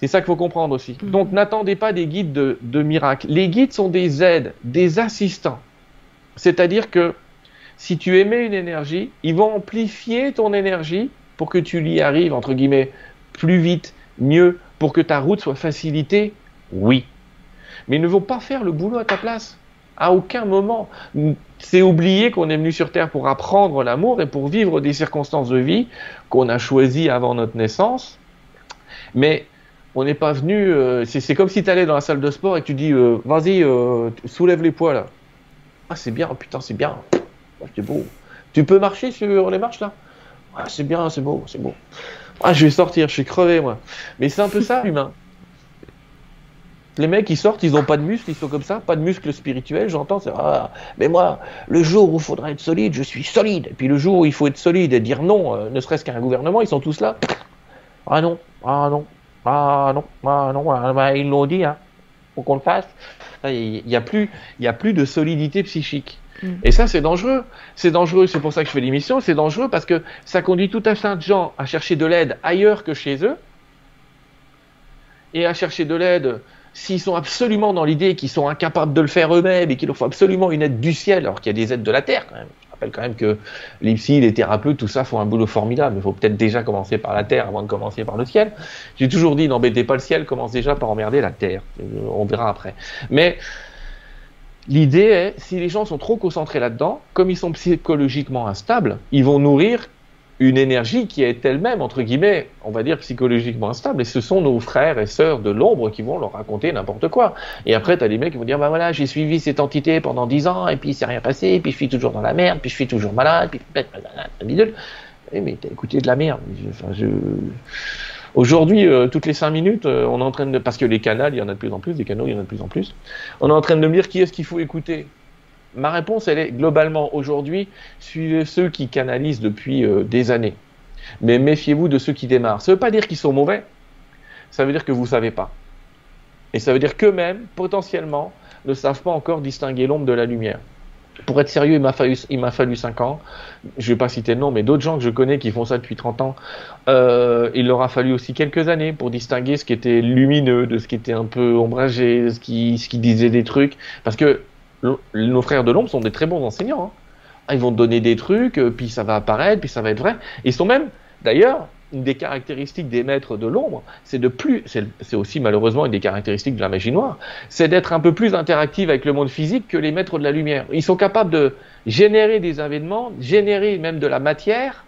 C'est ça qu'il faut comprendre aussi. Mm. Donc n'attendez pas des guides de, de miracles. Les guides sont des aides, des assistants. C'est-à-dire que si tu émets une énergie, ils vont amplifier ton énergie pour que tu y arrives, entre guillemets, plus vite, mieux, pour que ta route soit facilitée, oui. Mais ils ne vont pas faire le boulot à ta place. À aucun moment. C'est oublier qu'on est venu sur Terre pour apprendre l'amour et pour vivre des circonstances de vie qu'on a choisies avant notre naissance. Mais on n'est pas venu. Euh, c'est comme si tu allais dans la salle de sport et que tu dis euh, Vas-y, euh, soulève les poids là. Ah, c'est bien, putain, c'est bien. c'est beau. Tu peux marcher sur les marches là? Ah, c'est bien, c'est beau, c'est beau. Ah, je vais sortir, je suis crevé moi. Mais c'est un peu ça, l'humain. Les mecs, ils sortent, ils n'ont pas de muscles, ils sont comme ça, pas de muscles spirituels, j'entends, c'est ah, mais moi, le jour où il faudra être solide, je suis solide. Et puis le jour où il faut être solide et dire non, ne serait-ce qu'à un gouvernement, ils sont tous là. Ah non, ah non, ah non, ah non, ah, bah, ils l'ont dit, hein. Faut qu'on le fasse. Il n'y a plus, il y a plus de solidité psychique. Mm. Et ça, c'est dangereux. C'est dangereux, c'est pour ça que je fais l'émission, c'est dangereux parce que ça conduit tout un tas de gens à chercher de l'aide ailleurs que chez eux. Et à chercher de l'aide s'ils sont absolument dans l'idée qu'ils sont incapables de le faire eux-mêmes et qu'il leur faut absolument une aide du ciel, alors qu'il y a des aides de la terre quand même rappelle quand même que les les thérapeutes, tout ça font un boulot formidable. Il faut peut-être déjà commencer par la terre avant de commencer par le ciel. J'ai toujours dit, n'embêtez pas le ciel, commence déjà par emmerder la terre. On verra après. Mais l'idée est, si les gens sont trop concentrés là-dedans, comme ils sont psychologiquement instables, ils vont nourrir une énergie qui est elle-même, entre guillemets, on va dire psychologiquement instable, et ce sont nos frères et sœurs de l'ombre qui vont leur raconter n'importe quoi. Et après, tu as mecs qui vont dire, bah voilà, j'ai suivi cette entité pendant dix ans, et puis il s'est rien passé, et puis je suis toujours dans la merde, puis je suis toujours malade, puis bidule. Eh, mais t'as écouté de la merde. Enfin, je... Aujourd'hui, euh, toutes les cinq minutes, euh, on est en train de, parce que les canaux, il y en a de plus en plus, des canaux, il y en a de plus en plus, on est en train de me dire qui est-ce qu'il faut écouter? Ma réponse, elle est globalement aujourd'hui, suivez ceux qui canalisent depuis euh, des années. Mais méfiez-vous de ceux qui démarrent. Ça ne veut pas dire qu'ils sont mauvais, ça veut dire que vous ne savez pas. Et ça veut dire qu'eux-mêmes, potentiellement, ne savent pas encore distinguer l'ombre de la lumière. Pour être sérieux, il m'a fallu, il m'a fallu 5 ans. Je ne vais pas citer le nom, mais d'autres gens que je connais qui font ça depuis 30 ans, euh, il leur a fallu aussi quelques années pour distinguer ce qui était lumineux de ce qui était un peu ombragé, ce qui, ce qui disait des trucs. Parce que nos frères de l'ombre sont des très bons enseignants. Hein. Ah, ils vont te donner des trucs, euh, puis ça va apparaître, puis ça va être vrai. Ils sont même, d'ailleurs, une des caractéristiques des maîtres de l'ombre, c'est de plus, c'est aussi malheureusement une des caractéristiques de la magie noire, c'est d'être un peu plus interactif avec le monde physique que les maîtres de la lumière. Ils sont capables de générer des événements, générer même de la matière.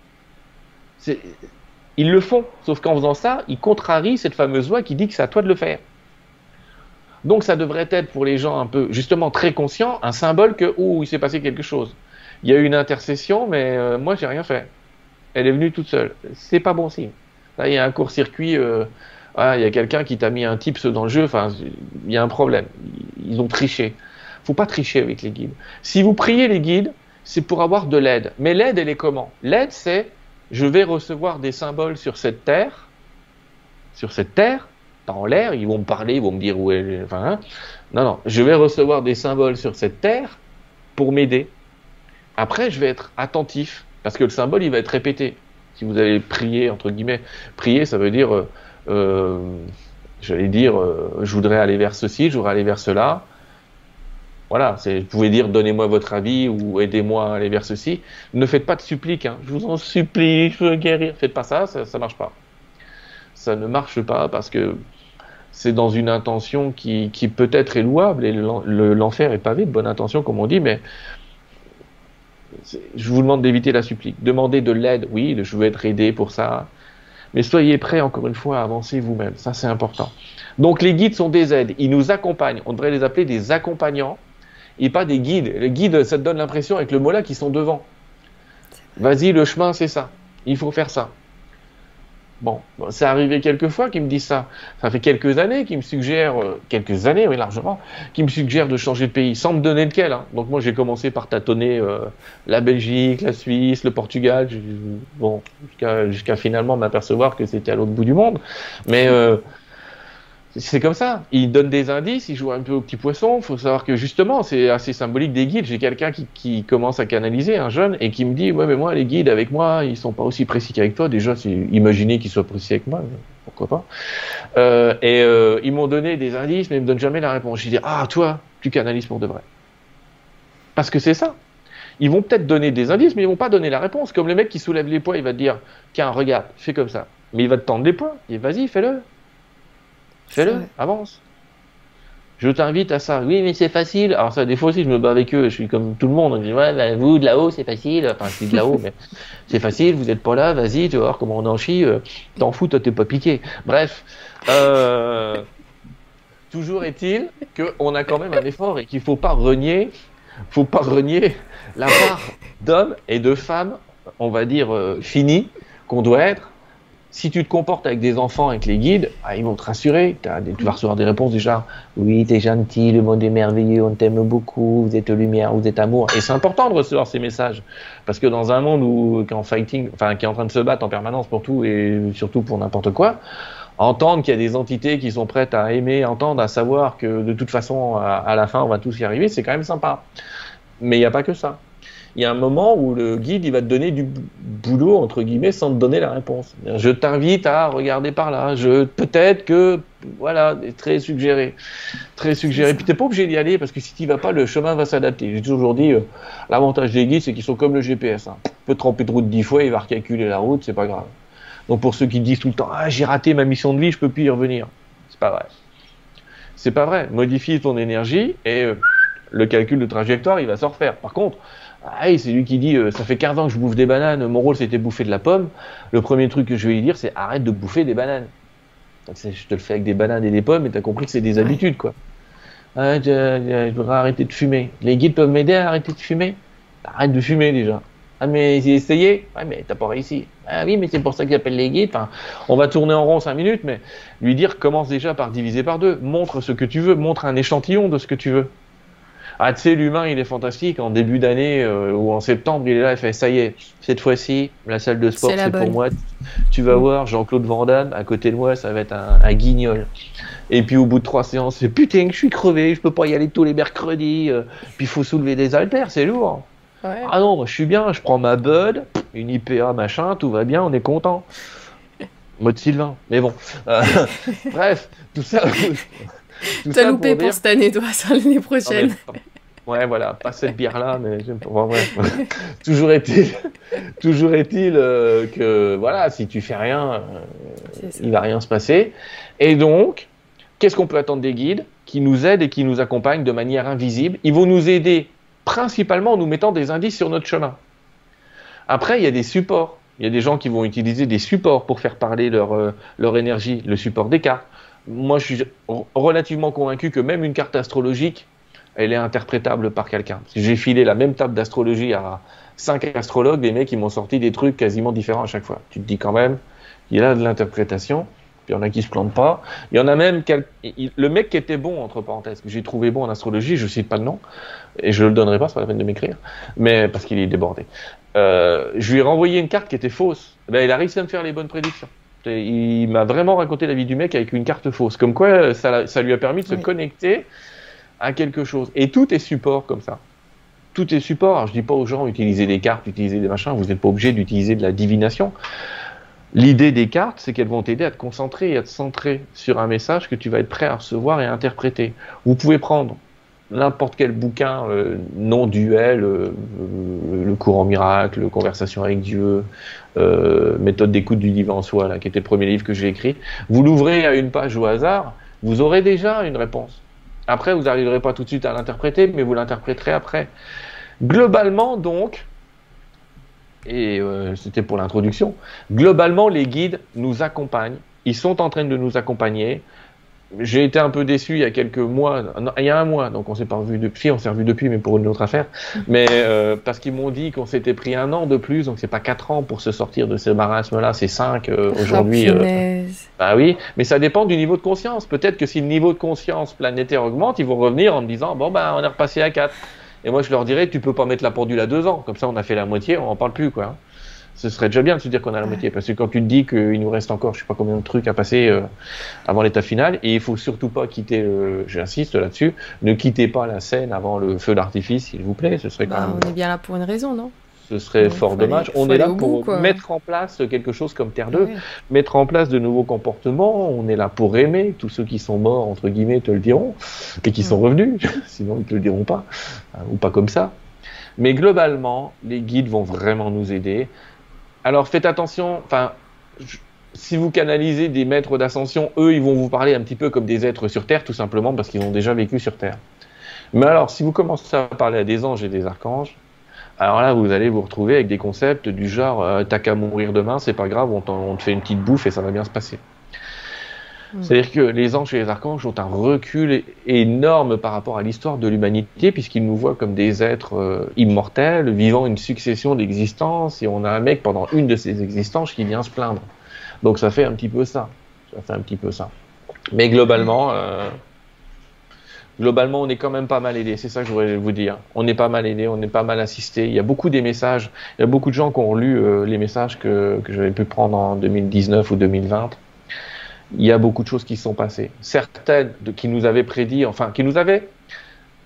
Ils le font, sauf qu'en faisant ça, ils contrarient cette fameuse loi qui dit que c'est à toi de le faire. Donc ça devrait être pour les gens un peu, justement très conscients, un symbole que, ouh, il s'est passé quelque chose. Il y a eu une intercession, mais euh, moi j'ai rien fait. Elle est venue toute seule. C'est pas bon signe. Là, il y a un court-circuit. Euh, ah, il y a quelqu'un qui t'a mis un tips dans le jeu, enfin, il y a un problème. Ils ont triché. Faut pas tricher avec les guides. Si vous priez les guides, c'est pour avoir de l'aide. Mais l'aide, elle est comment? L'aide, c'est je vais recevoir des symboles sur cette terre, sur cette terre, pas en l'air, ils vont me parler, ils vont me dire où est. Hein. non, non, je vais recevoir des symboles sur cette terre pour m'aider. Après, je vais être attentif, parce que le symbole, il va être répété. Si vous allez prier, entre guillemets, prier, ça veut dire, euh, euh j'allais dire, euh, je voudrais aller vers ceci, je voudrais aller vers cela. Voilà, vous pouvez dire donnez-moi votre avis ou aidez-moi à aller vers ceci. Ne faites pas de supplique, hein. je vous en supplie, je veux guérir. Faites pas ça, ça, ne marche pas. Ça ne marche pas parce que c'est dans une intention qui, qui peut-être est louable et l'enfer est pavé de bonne intention, comme on dit, mais je vous demande d'éviter la supplique. Demandez de l'aide, oui, je veux être aidé pour ça, mais soyez prêts encore une fois à avancer vous-même. Ça, c'est important. Donc les guides sont des aides, ils nous accompagnent. On devrait les appeler des accompagnants et pas des guides. Les guides, ça te donne l'impression avec le mot là qu'ils sont devant. Vas-y, le chemin, c'est ça. Il faut faire ça. Bon, c'est arrivé quelques fois qu'ils me disent ça. Ça fait quelques années qu'ils me suggèrent, euh, quelques années, oui, largement, qu'ils me suggèrent de changer de pays, sans me donner lequel. Hein. Donc moi, j'ai commencé par tâtonner euh, la Belgique, la Suisse, le Portugal, bon, jusqu'à finalement m'apercevoir que c'était à l'autre bout du monde. Mais euh, c'est comme ça. Il donne des indices, il joue un peu au petit poisson. Il faut savoir que justement, c'est assez symbolique des guides. J'ai quelqu'un qui, commence à canaliser, un jeune, et qui me dit Ouais, mais moi, les guides avec moi, ils sont pas aussi précis qu'avec toi. Déjà, c'est imaginer qu'ils soient précis avec moi, pourquoi pas. Euh, et euh, ils m'ont donné des indices, mais ils me donnent jamais la réponse. J'ai dit Ah, toi, tu canalises pour de vrai. Parce que c'est ça. Ils vont peut-être donner des indices, mais ils vont pas donner la réponse. Comme le mec qui soulève les poids, il va te dire Tiens, regarde, fais comme ça. Mais il va te tendre les poids. Il dit Vas-y, fais-le. Fais-le, avance. Je t'invite à ça. Oui, mais c'est facile. Alors ça, des fois aussi, je me bats avec eux. Je suis comme tout le monde. Je dis, ouais, bah, vous, de là-haut, c'est facile. Enfin, je dis de là-haut, mais c'est facile. Vous n'êtes pas là. Vas-y, tu vas voir comment on en chie. Euh, t'en fous, toi, t'es pas piqué. Bref. Euh, toujours est-il qu'on a quand même un effort et qu'il faut pas renier, faut pas renier la part d'hommes et de femmes, on va dire, euh, finis qu'on doit être si tu te comportes avec des enfants, avec les guides, ah, ils vont te rassurer. tu vas recevoir des réponses déjà Oui, t'es gentil, le monde est merveilleux, on t'aime beaucoup, vous êtes lumière, vous êtes amour. Et c'est important de recevoir ces messages. Parce que dans un monde où, qui est en fighting, enfin, qui est en train de se battre en permanence pour tout et surtout pour n'importe quoi, entendre qu'il y a des entités qui sont prêtes à aimer, entendre, à savoir que de toute façon, à la fin, on va tous y arriver, c'est quand même sympa. Mais il n'y a pas que ça il y a un moment où le guide il va te donner du boulot entre guillemets sans te donner la réponse. Je t'invite à regarder par là. Je peut-être que voilà très suggéré, très suggéré. Puis t'es pas obligé d'y aller parce que si tu vas pas, le chemin va s'adapter. J'ai toujours dit euh, l'avantage des guides c'est qu'ils sont comme le GPS. Hein. Tu peux tremper de route dix fois, il va recalculer la route, c'est pas grave. Donc pour ceux qui disent tout le temps ah j'ai raté ma mission de vie, je peux plus y revenir, c'est pas vrai. C'est pas vrai. Modifie ton énergie et euh, le calcul de trajectoire il va se refaire. Par contre ah, c'est lui qui dit euh, ça fait 15 ans que je bouffe des bananes, mon rôle c'était bouffer de la pomme. Le premier truc que je vais lui dire c'est arrête de bouffer des bananes. je te le fais avec des bananes et des pommes et t'as compris que c'est des habitudes quoi. Ah, je, voudrais arrêter de fumer. Les guides peuvent m'aider à arrêter de fumer? Arrête de fumer déjà. Ah mais j'ai essayé Ouais mais t'as pas réussi. Ah oui mais c'est pour ça qu'ils appellent les guides. Enfin, on va tourner en rond 5 minutes mais lui dire commence déjà par diviser par deux. Montre ce que tu veux, montre un échantillon de ce que tu veux. Ah, tu sais, l'humain, il est fantastique. En début d'année euh, ou en septembre, il est là, il fait ça y est, cette fois-ci, la salle de sport, c'est pour moi. Tu vas mm. voir Jean-Claude Van Damme, à côté de moi, ça va être un, guignol. Et puis au bout de trois séances, c'est putain, je suis crevé, je peux pas y aller tous les mercredis. Euh, puis il faut soulever des haltères, c'est lourd. Ah non, je suis bien, je prends ma Bud, une IPA, machin, tout va bien, on est content. Mode Sylvain. Mais bon. Euh, bref, tout ça. T'as loupé pour, cette année, toi, l'année prochaine. Ouais, voilà, pas cette bière-là, mais j'aime pas. toujours est-il, toujours est-il euh, que voilà, si tu fais rien, euh, il va rien se passer. Et donc, qu'est-ce qu'on peut attendre des guides qui nous aident et qui nous accompagnent de manière invisible? Ils vont nous aider principalement en nous mettant des indices sur notre chemin. Après, il y a des supports. Il y a des gens qui vont utiliser des supports pour faire parler leur, euh, leur énergie, le support des cartes. Moi, je suis relativement convaincu que même une carte astrologique, elle est interprétable par quelqu'un. J'ai filé la même table d'astrologie à cinq astrologues, des mecs qui m'ont sorti des trucs quasiment différents à chaque fois. Tu te dis quand même, il y a de l'interprétation. Il y en a qui se plantent pas. Il y en a même le mec qui était bon entre parenthèses, que j'ai trouvé bon en astrologie, je cite pas de nom et je le donnerai pas, c'est pas la peine de m'écrire, mais parce qu'il est débordé. Euh, je lui ai renvoyé une carte qui était fausse. Ben, il a réussi à me faire les bonnes prédictions. Il m'a vraiment raconté la vie du mec avec une carte fausse. Comme quoi, ça, ça lui a permis de se connecter à quelque chose. Et tout est support comme ça. Tout est support. Alors, je dis pas aux gens utiliser des cartes, utiliser des machins. Vous n'êtes pas obligé d'utiliser de la divination. L'idée des cartes, c'est qu'elles vont t'aider à te concentrer et à te centrer sur un message que tu vas être prêt à recevoir et à interpréter. Vous pouvez prendre n'importe quel bouquin euh, non duel, euh, le courant miracle, conversation avec Dieu, euh, méthode d'écoute du divin en soi, là, qui était le premier livre que j'ai écrit, vous l'ouvrez à une page au hasard, vous aurez déjà une réponse. Après, vous n'arriverez pas tout de suite à l'interpréter, mais vous l'interpréterez après. Globalement, donc, et c'était pour l'introduction, globalement, les guides nous accompagnent, ils sont en train de nous accompagner j'ai été un peu déçu il y a quelques mois, il y a un mois, donc on s'est pas revu depuis, on s'est revu depuis, mais pour une autre affaire. Mais euh, parce qu'ils m'ont dit qu'on s'était pris un an de plus, donc c'est pas quatre ans pour se sortir de ce marasme-là, c'est cinq euh, aujourd'hui. Euh, bah oui, mais ça dépend du niveau de conscience. Peut-être que si le niveau de conscience planétaire augmente, ils vont revenir en me disant bon bah on est repassé à quatre. Et moi je leur dirais tu peux pas mettre la pendule à deux ans, comme ça on a fait la moitié, on en parle plus quoi ce serait déjà bien de se dire qu'on a la moitié. Parce que quand tu te dis qu'il nous reste encore, je sais pas combien de trucs à passer euh, avant l'état final, et il faut surtout pas quitter, j'insiste là-dessus, ne quittez pas la scène avant le feu d'artifice, s'il vous plaît. Ce serait quand bah, On est bien là pour une raison, non? Ce serait fort dommage. on est là pour mettre en place quelque chose comme Terre 2, mettre en place de nouveaux comportements. On est là pour aimer. Tous ceux qui sont morts, entre guillemets, te le diront, et qui sont revenus. Sinon, ils te le diront pas, hein, ou pas comme ça. Mais globalement, les guides vont vraiment nous aider. Alors faites attention, enfin, si vous canalisez des maîtres d'ascension, eux, ils vont vous parler un petit peu comme des êtres sur Terre, tout simplement parce qu'ils ont déjà vécu sur Terre. Mais alors, si vous commencez à parler à des anges et des archanges, alors là, vous allez vous retrouver avec des concepts du genre euh, t'as qu'à mourir demain, c'est pas grave, on, on, te fait une petite bouffe et ça va bien se passer. C'est-à-dire que les anges et les archanges ont un recul énorme par rapport à l'histoire de l'humanité, puisqu'ils nous voient comme des êtres euh, immortels, vivant une succession d'existences, et on a un mec pendant une de ces existences qui vient se plaindre. Donc ça fait un petit peu ça. Ça fait un petit peu ça. Mais globalement, euh, globalement, on est quand même pas mal aidé. C'est ça que je voudrais vous dire. On est pas mal aidé, on est pas mal assisté. Il y a beaucoup des messages. Il y a beaucoup de gens qui ont lu euh, les messages que, que j'avais pu prendre en 2019 ou 2020 il y a beaucoup de choses qui sont passées. Certaines de, qui nous avaient prédit, enfin, qui nous avaient,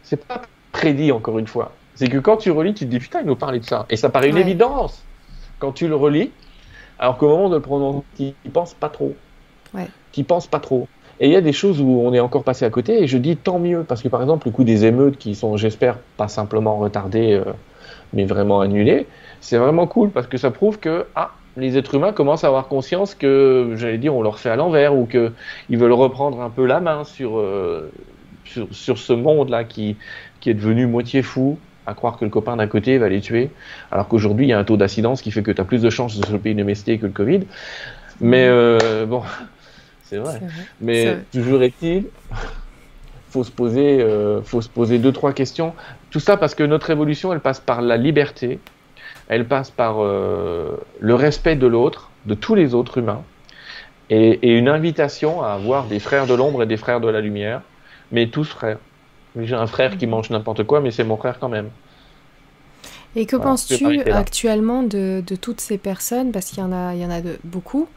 c'est pas prédit encore une fois. C'est que quand tu relis, tu te dis putain, il nous parlait de ça. Et ça paraît une évidence quand tu le relis, alors qu'au moment de le prononcer, tu n'y penses pas trop. Ouais. Tu n'y penses pas trop. Et il y a des choses où on est encore passé à côté, et je dis tant mieux, parce que par exemple, le coup des émeutes qui sont, j'espère, pas simplement retardées, euh, mais vraiment annulées, c'est vraiment cool, parce que ça prouve que, ah, les êtres humains commencent à avoir conscience que, j'allais dire, on leur fait à l'envers ou qu'ils veulent reprendre un peu la main sur, euh, sur, sur, ce monde-là qui, qui est devenu moitié fou, à croire que le copain d'à côté va les tuer, alors qu'aujourd'hui il y a un taux d'incidence qui fait que tu as plus de chances de choper une MST que le Covid. Mais euh, bon, c'est vrai. Mais toujours est-il, faut se poser, euh, faut se poser deux trois questions. Tout ça parce que notre évolution, elle passe par la liberté, elle passe par euh, le respect de l'autre, de tous les autres humains, et, une invitation à avoir des frères de l'ombre et des frères de la lumière, mais tous frères. J'ai un frère qui mange n'importe quoi, mais c'est mon frère quand même. Et que penses-tu actuellement de, toutes ces personnes? Parce qu'il y en a, il y en a de, beaucoup.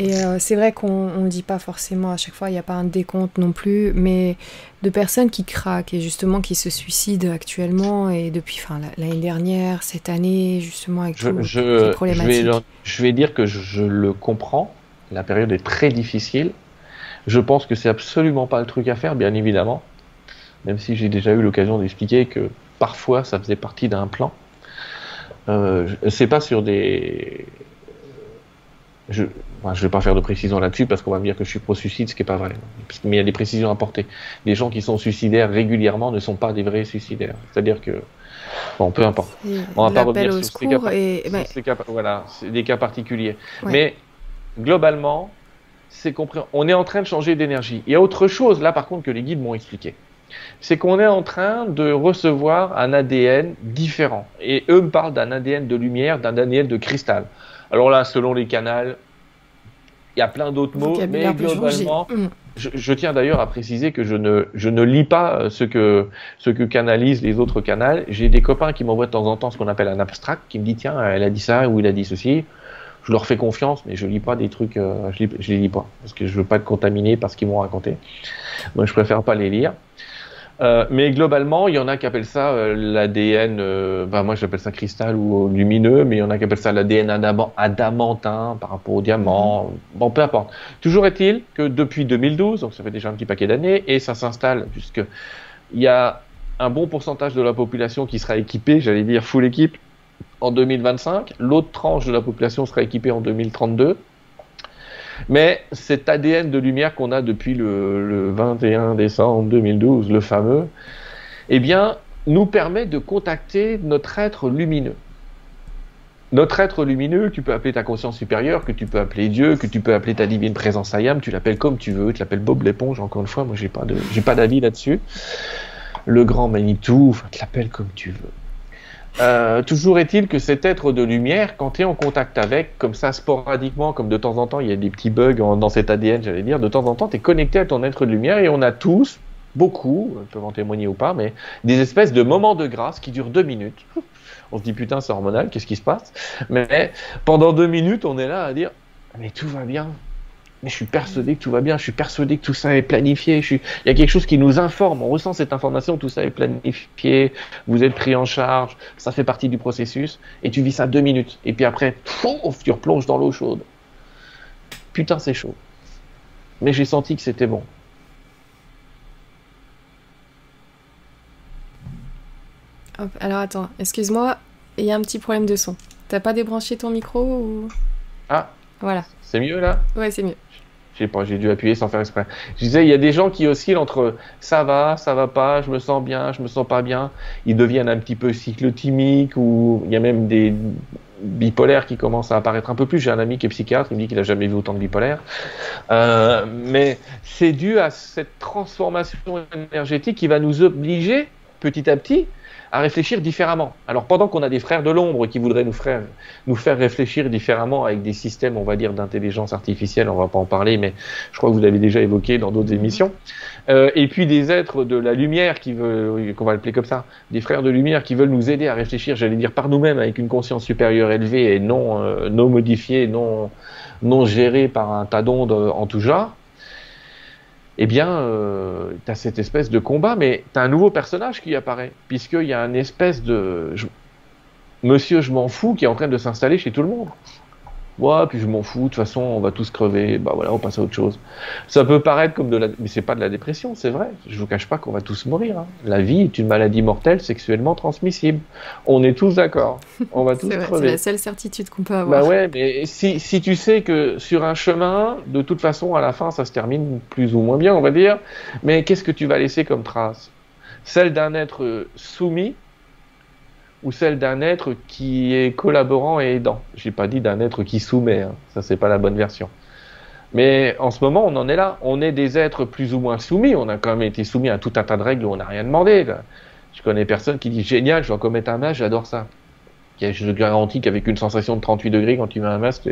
Et euh, c'est vrai qu'on ne dit pas forcément à chaque fois, il n'y a pas un décompte non plus, mais de personnes qui craquent et justement qui se suicident actuellement et depuis l'année dernière, cette année, justement avec je, je, problématiques. Je vais, je vais dire que je, le comprends, la période est très difficile. Je pense que c'est absolument pas le truc à faire, bien évidemment, même si j'ai déjà eu l'occasion d'expliquer que parfois ça faisait partie d'un plan. Euh, c'est pas sur des je ne vais pas faire de précision là-dessus parce qu'on va me dire que je suis pro-suicide, ce qui n'est pas vrai. Mais il y a des précisions à porter. Les gens qui sont suicidaires régulièrement ne sont pas des vrais suicidaires. C'est-à-dire que, bon, peu importe. On va pas revenir sur ces cas, et... voilà, c'est des cas particuliers. Mais globalement, c'est compris. On est en train de changer d'énergie. Il y a autre chose là, par contre, que les guides m'ont expliqué. C'est qu'on est en train de recevoir un ADN différent. Et eux me parlent d'un ADN de lumière, d'un ADN de cristal. Alors là, selon les canaux, il y a plein d'autres mots, mais globalement, mm. je, tiens d'ailleurs à préciser que je ne, je ne lis pas ce que, ce que canalisent les autres canaux. J'ai des copains qui m'envoient de temps en temps ce qu'on appelle un abstract, qui me dit tiens, elle a dit ça ou il a dit ceci. Je leur fais confiance, mais je lis pas des trucs, euh, je, lis, je les lis pas parce que je veux pas être contaminé par ce qu'ils m'ont raconté. Moi, je préfère pas les lire. Euh, mais globalement, il y en a qui appellent ça euh, l'ADN, euh, ben moi j'appelle ça cristal ou lumineux, mais il y en a qui appellent ça l'ADN adamantin par rapport au diamant. Mhm. Bon, peu importe. Toujours est-il que depuis 2012, donc ça fait déjà un petit paquet d'années, et ça s'installe puisque il y a un bon pourcentage de la population qui sera équipée, j'allais dire full équipe, en 2025. L'autre tranche de la population sera équipée en 2032. Mais cet ADN de lumière qu'on a depuis le, 21 décembre 2012, le fameux, eh bien, nous permet de contacter notre être lumineux. Notre être lumineux, tu peux appeler ta conscience supérieure, que tu peux appeler Dieu, que tu peux appeler ta divine présence Ayam, tu l'appelles comme tu veux, tu l'appelles Bob l'éponge, encore une fois, moi j'ai pas d'avis là-dessus. Le grand Manitou, tu l'appelles comme tu veux. Euh, toujours est-il que cet être de lumière, quand tu es en contact avec, comme ça sporadiquement, comme de temps en temps il y a des petits bugs dans cet ADN, j'allais dire, de temps en temps tu connecté à ton être de lumière et on a tous, beaucoup, peuvent en témoigner ou pas, mais des espèces de moments de grâce qui durent deux minutes. On se dit putain c'est hormonal, qu'est-ce qui se passe? Mais pendant deux minutes on est là à dire mais tout va bien, mais je suis persuadé que tout va bien, je suis persuadé que tout ça est planifié, il y a quelque chose qui nous informe, on ressent cette information, tout ça est planifié, vous êtes pris en charge, ça fait partie du processus, et tu vis ça deux minutes, et puis après, pouf, tu replonges dans l'eau chaude. Putain, c'est chaud. Mais j'ai senti que c'était bon. alors attends, excuse-moi, il y a un petit problème de son. T'as pas débranché ton micro ou... Ah. Voilà. C'est mieux là? Ouais, c'est mieux. Je sais pas, j'ai dû appuyer sans faire exprès. Je disais, il y a des gens qui oscillent entre ça va, ça va pas, je me sens bien, je me sens pas bien. Ils deviennent un petit peu cyclotimiques ou il y a même des bipolaires qui commencent à apparaître un peu plus. J'ai un ami qui est psychiatre, il me dit qu'il a jamais vu autant de bipolaires. Euh, mais c'est dû à cette transformation énergétique qui va nous obliger petit à petit à réfléchir différemment. Alors pendant qu'on a des frères de l'ombre qui voudraient nous, faire, réfléchir différemment avec des systèmes, on va dire, d'intelligence artificielle, on va pas en parler, mais je crois que vous l'avez déjà évoqué dans d'autres émissions, euh, et puis des êtres de la lumière qui veulent, qu'on va l'appeler comme ça, des frères de lumière qui veulent nous aider à réfléchir, j'allais dire par nous-mêmes, avec une conscience supérieure élevée et non, euh, non modifiée, non, non gérée par un tas d'ondes en tout genre eh bien, euh, tu as cette espèce de combat, mais tu as un nouveau personnage qui apparaît, puisqu'il y a une espèce de... Monsieur, je m'en fous, qui est en train de s'installer chez tout le monde. Ouais, puis je m'en fous, de toute façon, on va tous crever, bah voilà, on passe à autre chose. Ça peut paraître comme de la... Mais c'est pas de la dépression, c'est vrai. Je vous cache pas qu'on va tous mourir. Hein. La vie est une maladie mortelle sexuellement transmissible. On est tous d'accord. On va tous crever. C'est la seule certitude qu'on peut avoir. Bah ouais, mais si, si tu sais que sur un chemin, de toute façon, à la fin, ça se termine plus ou moins bien, on va dire, mais qu'est-ce que tu vas laisser comme trace? Celle d'un être soumis ou celle d'un être qui est collaborant et aidant. J'ai pas dit d'un être qui soumet, hein. ça c'est pas la bonne version. Mais en ce moment, on en est là. On est des êtres plus ou moins soumis. On a quand même été soumis à tout un tas de règles où on n'a rien demandé. Je connais personne qui dit génial, je vais commettre un masque, j'adore ça. Je te garantis qu'avec une sensation de 38 degrés quand tu mets un masque,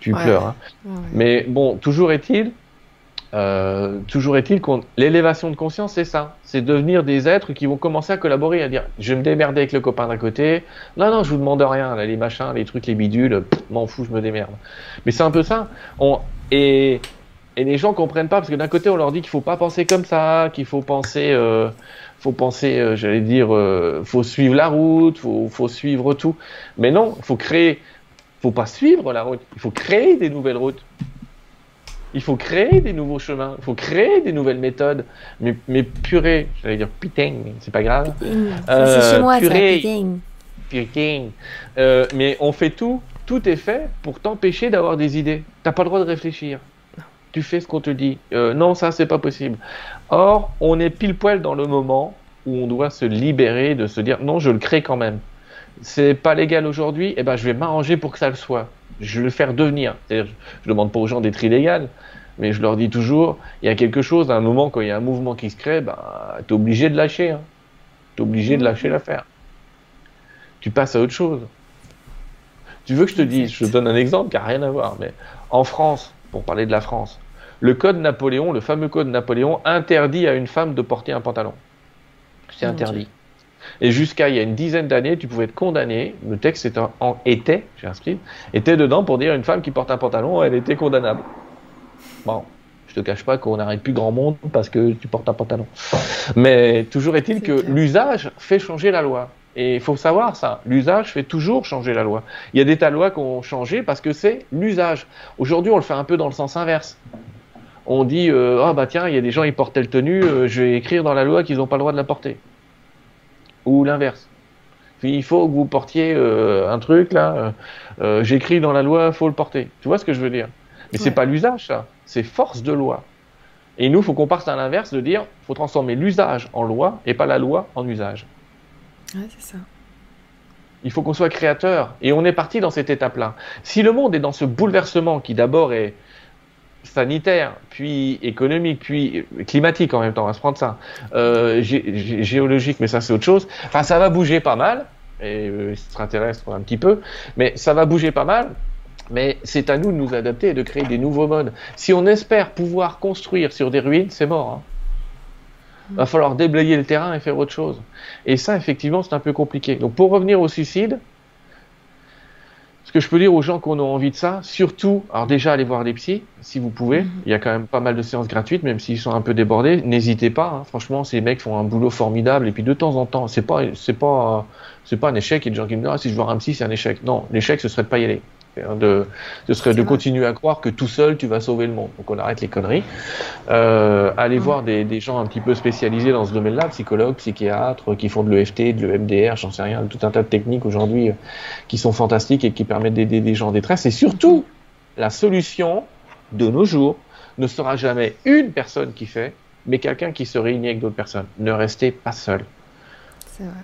tu, pleures. Hein. Mais bon, toujours est-il euh, toujours est-il qu'on l'élévation de conscience, c'est ça, c'est devenir des êtres qui vont commencer à collaborer, à dire je vais me démerder avec le copain d'un côté, non non je vous demande rien, les machins, les trucs, les bidules, m'en fous, je me démerde. Mais c'est un peu ça. Et, les gens comprennent pas parce que d'un côté on leur dit qu'il faut pas penser comme ça, qu'il faut penser, euh, faut penser, euh, j'allais dire, faut suivre la route, faut, faut suivre tout. Mais non, faut créer, faut pas suivre la route, il faut créer des nouvelles routes. Il faut créer des nouveaux chemins, il faut créer des nouvelles méthodes. Mais, mais purée, j'allais dire putain, c'est pas grave. Euh, c'est chez moi, purée, putain. Euh, mais on fait tout, tout est fait pour t'empêcher d'avoir des idées. T'as pas le droit de réfléchir. Tu fais ce qu'on te dit. Euh, non, ça, c'est pas possible. Or, on est pile poil dans le moment où on doit se libérer de se dire non, je le crée quand même. C'est pas légal aujourd'hui, et eh ben je vais m'arranger pour que ça le soit je vais le faire devenir. Je ne demande pas aux gens d'être illégal, mais je leur dis toujours, il y a quelque chose, à un moment, quand il y a un mouvement qui se crée, bah, tu es obligé de lâcher. Hein. Tu es obligé de lâcher l'affaire. Tu passes à autre chose. Tu veux que je te dise, je te donne un exemple qui n'a rien à voir, mais En France, pour parler de la France, le code Napoléon, le fameux code Napoléon, interdit à une femme de porter un pantalon. C'est interdit. Et jusqu'à il y a une dizaine d'années, tu pouvais être condamné. Le texte était, en, était j'ai inscrit, était dedans pour dire une femme qui porte un pantalon, elle était condamnable. Bon, je te cache pas qu'on n'arrête plus grand monde parce que tu portes un pantalon. Mais toujours est-il que l'usage fait changer la loi. Et il faut savoir ça, l'usage fait toujours changer la loi. Il y a des tas de lois qui ont changé parce que c'est l'usage. Aujourd'hui, on le fait un peu dans le sens inverse. On dit, euh, ah bah tiens, il y a des gens, ils portent telle tenue, euh, je vais écrire dans la loi qu'ils n'ont pas le droit de la porter. Ou l'inverse. Il faut que vous portiez euh, un truc là, j'écris dans la loi, faut le porter. Tu vois ce que je veux dire? Mais c'est pas l'usage ça, c'est force de loi. Et nous, il faut qu'on parte à l'inverse de dire, faut transformer l'usage en loi et pas la loi en usage. Ouais, c'est ça. Il faut qu'on soit créateur. Et on est parti dans cette étape-là. Si le monde est dans ce bouleversement qui d'abord est sanitaire, puis économique, puis climatique en même temps, on va se prendre ça, euh, géologique, mais ça c'est autre chose, enfin ça va bouger pas mal, et euh, extraterrestre un petit peu, mais ça va bouger pas mal, mais c'est à nous de nous adapter et de créer des nouveaux modes. Si on espère pouvoir construire sur des ruines, c'est mort. Hein. Va falloir déblayer le terrain et faire autre chose. Et ça, effectivement, c'est un peu compliqué. Donc, pour revenir au suicide, ce que je peux dire aux gens qui ont envie de ça, surtout, alors déjà, allez voir des psys, si vous pouvez. Mhm. Il y a quand même pas mal de séances gratuites, même s'ils sont un peu débordés. N'hésitez pas. Hein. Franchement, ces mecs font un boulot formidable. Et puis, de temps en temps, c'est pas, c'est pas, c'est pas un échec. Il y a des gens qui me disent, ah, si je vois un psy, c'est un échec. Non, l'échec, ce serait de pas y aller. Hein, de, ce serait de continuer à croire que tout seul tu vas sauver le monde. Donc on arrête les conneries. Euh, aller voir des, des, gens un petit peu spécialisés dans ce domaine-là, psychologues, psychiatres, qui font de l'EFT, de l'EMDR, j'en sais rien, tout un tas de techniques aujourd'hui euh, qui sont fantastiques et qui permettent d'aider des gens en détresse. Et surtout, la solution de nos jours ne sera jamais une personne qui fait, mais quelqu'un qui se réunit avec d'autres personnes. Ne restez pas seul.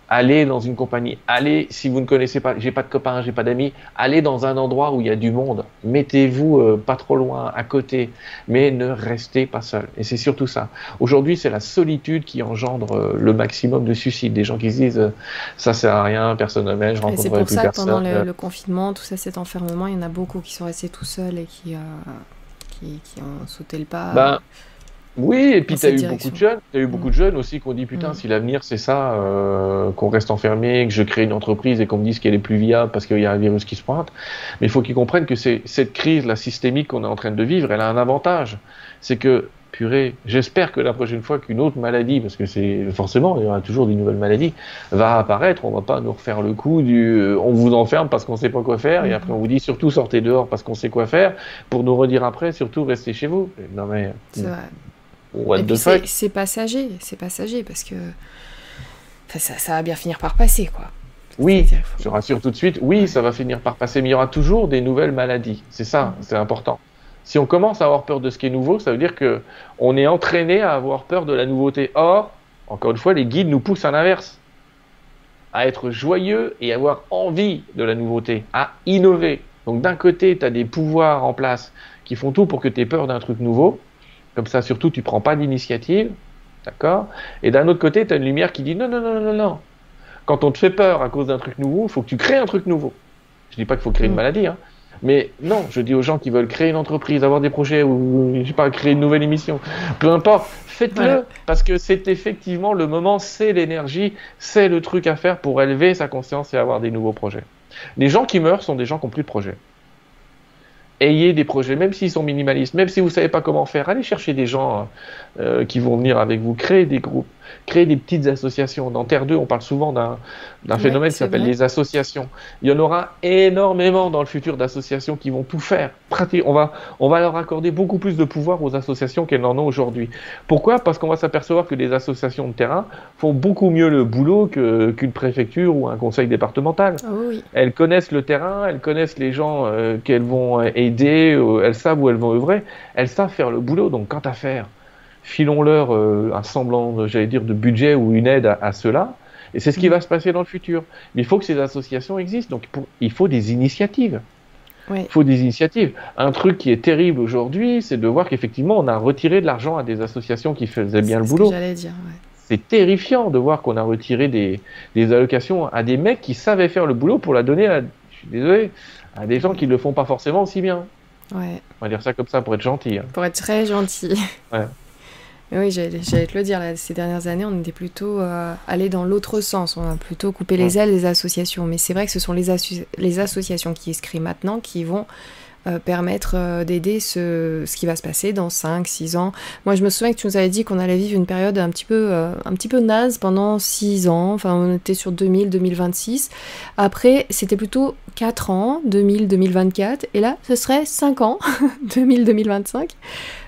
Allez dans une compagnie, allez, si vous ne connaissez pas, j'ai pas de copains, j'ai pas d'amis, allez dans un endroit où il y a du monde. Mettez-vous euh, pas trop loin, à côté, mais ne restez pas seul. Et c'est surtout ça. Aujourd'hui, c'est la solitude qui engendre euh, le maximum de suicides. Des gens qui se disent, euh, ça sert à rien, personne ne m'aime, je rencontrerai plus personne. C'est pour ça que pendant le, confinement, tout ça, cet enfermement, il y en a beaucoup qui sont restés tout seuls et qui, qui, qui, ont sauté le pas. Ben, oui, et puis tu as eu beaucoup de jeunes, as eu beaucoup de jeunes aussi qui ont dit putain, mm. si l'avenir c'est ça, euh, qu'on reste enfermé, que je crée une entreprise et qu'on me dise qu'elle est plus viable parce qu'il y a un virus qui se pointe. Mais il faut qu'ils comprennent que c'est cette crise, la systémique qu'on est en train de vivre, elle a un avantage. C'est que, purée, j'espère que la prochaine fois qu'une autre maladie, parce que c'est forcément, il y aura toujours des nouvelles maladies, va apparaître, on va pas nous refaire le coup du euh, on vous enferme parce qu'on sait pas quoi faire et après on vous dit surtout sortez dehors parce qu'on sait quoi faire pour nous redire après surtout restez chez vous. Non mais. C'est vrai c'est passager, c'est passager parce que ça, ça, va bien finir par passer, quoi. Oui, je rassure tout de suite, oui, ça va finir par passer, mais il y aura toujours des nouvelles maladies. C'est ça, mm. c'est important. Si on commence à avoir peur de ce qui est nouveau, ça veut dire que on est entraîné à avoir peur de la nouveauté. Or, encore une fois, les guides nous poussent à l'inverse, à être joyeux et avoir envie de la nouveauté, à innover. Donc d'un côté, tu as des pouvoirs en place qui font tout pour que tu aies peur d'un truc nouveau, comme ça, surtout, tu prends pas d'initiative. D'accord? Et d'un autre côté, tu as une lumière qui dit non, non, non, non, non. Quand on te fait peur à cause d'un truc nouveau, il faut que tu crées un truc nouveau. Je dis pas qu'il faut créer une mm. maladie, hein. Mais non, je dis aux gens qui veulent créer une entreprise, avoir des projets ou, je sais pas, créer une nouvelle émission, peu importe, faites-le parce que c'est effectivement le moment, c'est l'énergie, c'est le truc à faire pour élever sa conscience et avoir des nouveaux projets. Les gens qui meurent sont des gens qui n'ont plus de projets ayez des projets, même s'ils sont minimalistes, même si vous ne savez pas comment faire, allez chercher des gens euh, qui vont venir avec vous, créer des groupes, créer des petites associations. Dans Terre 2, on parle souvent d'un phénomène qui s'appelle les associations. Il y en aura énormément dans le futur d'associations qui vont tout faire. On va, on va leur accorder beaucoup plus de pouvoir aux associations qu'elles n'en ont aujourd'hui. Pourquoi? Parce qu'on va s'apercevoir que les associations de terrain font beaucoup mieux le boulot qu'une préfecture ou un conseil départemental. Ah elles connaissent le terrain, elles connaissent les gens euh, qu'elles vont aider, euh, elles savent où elles vont œuvrer, elles savent faire le boulot. Donc, quant à faire filons-leur euh, un semblant, j'allais dire, de budget ou une aide à, cela. Et c'est ce qui mm. va se passer dans le futur. Mais il faut que ces associations existent. Donc il faut des initiatives. Il faut des initiatives. Un truc qui est terrible aujourd'hui, c'est de voir qu'effectivement, on a retiré de l'argent à des associations qui faisaient bien le boulot. C'est terrifiant de voir qu'on a retiré des, des, allocations à des mecs qui savaient faire le boulot pour la donner à, je suis désolé, à des gens qui ne le font pas forcément aussi bien. Ouais. On va dire ça comme ça pour être gentil. hein. Pour être très gentil. Ouais. Mais oui, j'allais te le dire, là, ces dernières années, on était plutôt euh, allé dans l'autre sens. On a plutôt coupé les ailes des associations. Mais c'est vrai que ce sont les, associations qui se créent maintenant qui vont euh, permettre euh, d'aider ce, ce qui va se passer dans 5, 6 ans. Moi, je me souviens que tu nous avais dit qu'on allait vivre une période un petit peu, euh, un petit peu naze pendant 6 ans. Enfin, on était sur 2000, 2026. Après, c'était plutôt 4 ans, 2000, 2024. Et là, ce serait 5 ans, 2000, 2025.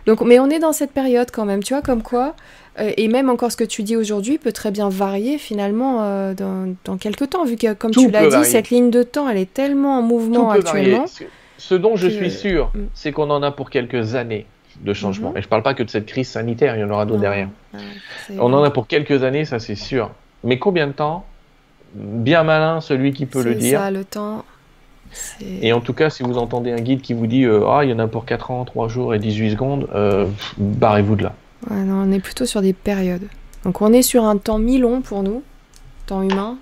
Donc, mais on est dans cette période quand même, tu vois, comme quoi. et même encore ce que tu dis aujourd'hui peut très bien varier finalement euh, dans, dans quelques temps, vu que comme Tout tu l'as dit, varier. cette ligne de temps, elle est tellement en Tout mouvement peut varier. Ce- dont je suis sûr, Mm. c'est qu'on en a pour quelques années de changement. Mhm. Et je parle pas que de cette crise sanitaire, il y en aura d'autres derrière. c'est- On en a pour quelques années, ça c'est sûr. Mais combien de temps? Bien malin celui qui peut le c'est dire. ça, le temps. Et en tout cas, si vous entendez un guide qui vous dit euh, Ah, il y en a pour 4 ans, 3 jours et 18 secondes, euh, barrez-vous de là. Ouais, non, on est plutôt sur des périodes. Donc on est sur un temps mi-long pour nous, temps humain.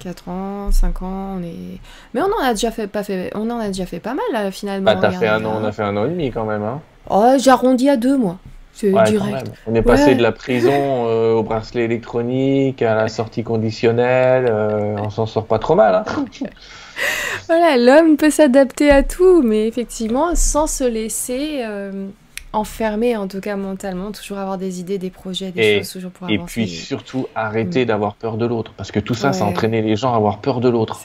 4 ans, 5 ans, on est. Mais on en a déjà fait pas fait. On en a déjà fait pas mal là, finalement. Bah, t'as fait un an, on a fait un an et demi quand même. Hein. Oh, j'arrondis à deux moi. C'est Ouais, direct. On est passé de la prison euh, au bracelet électronique à la sortie conditionnelle. euh, on s'en sort pas trop mal. Hein. Voilà, l'homme peut s'adapter à tout, mais effectivement, sans se laisser euh, enfermer, en tout cas mentalement, toujours avoir des idées, des projets, des Et- choses toujours pour Et avancer. puis surtout, arrêter d'avoir peur de l'autre. Parce que tout ça, ça Ouais. entraînait les gens à avoir peur de l'autre.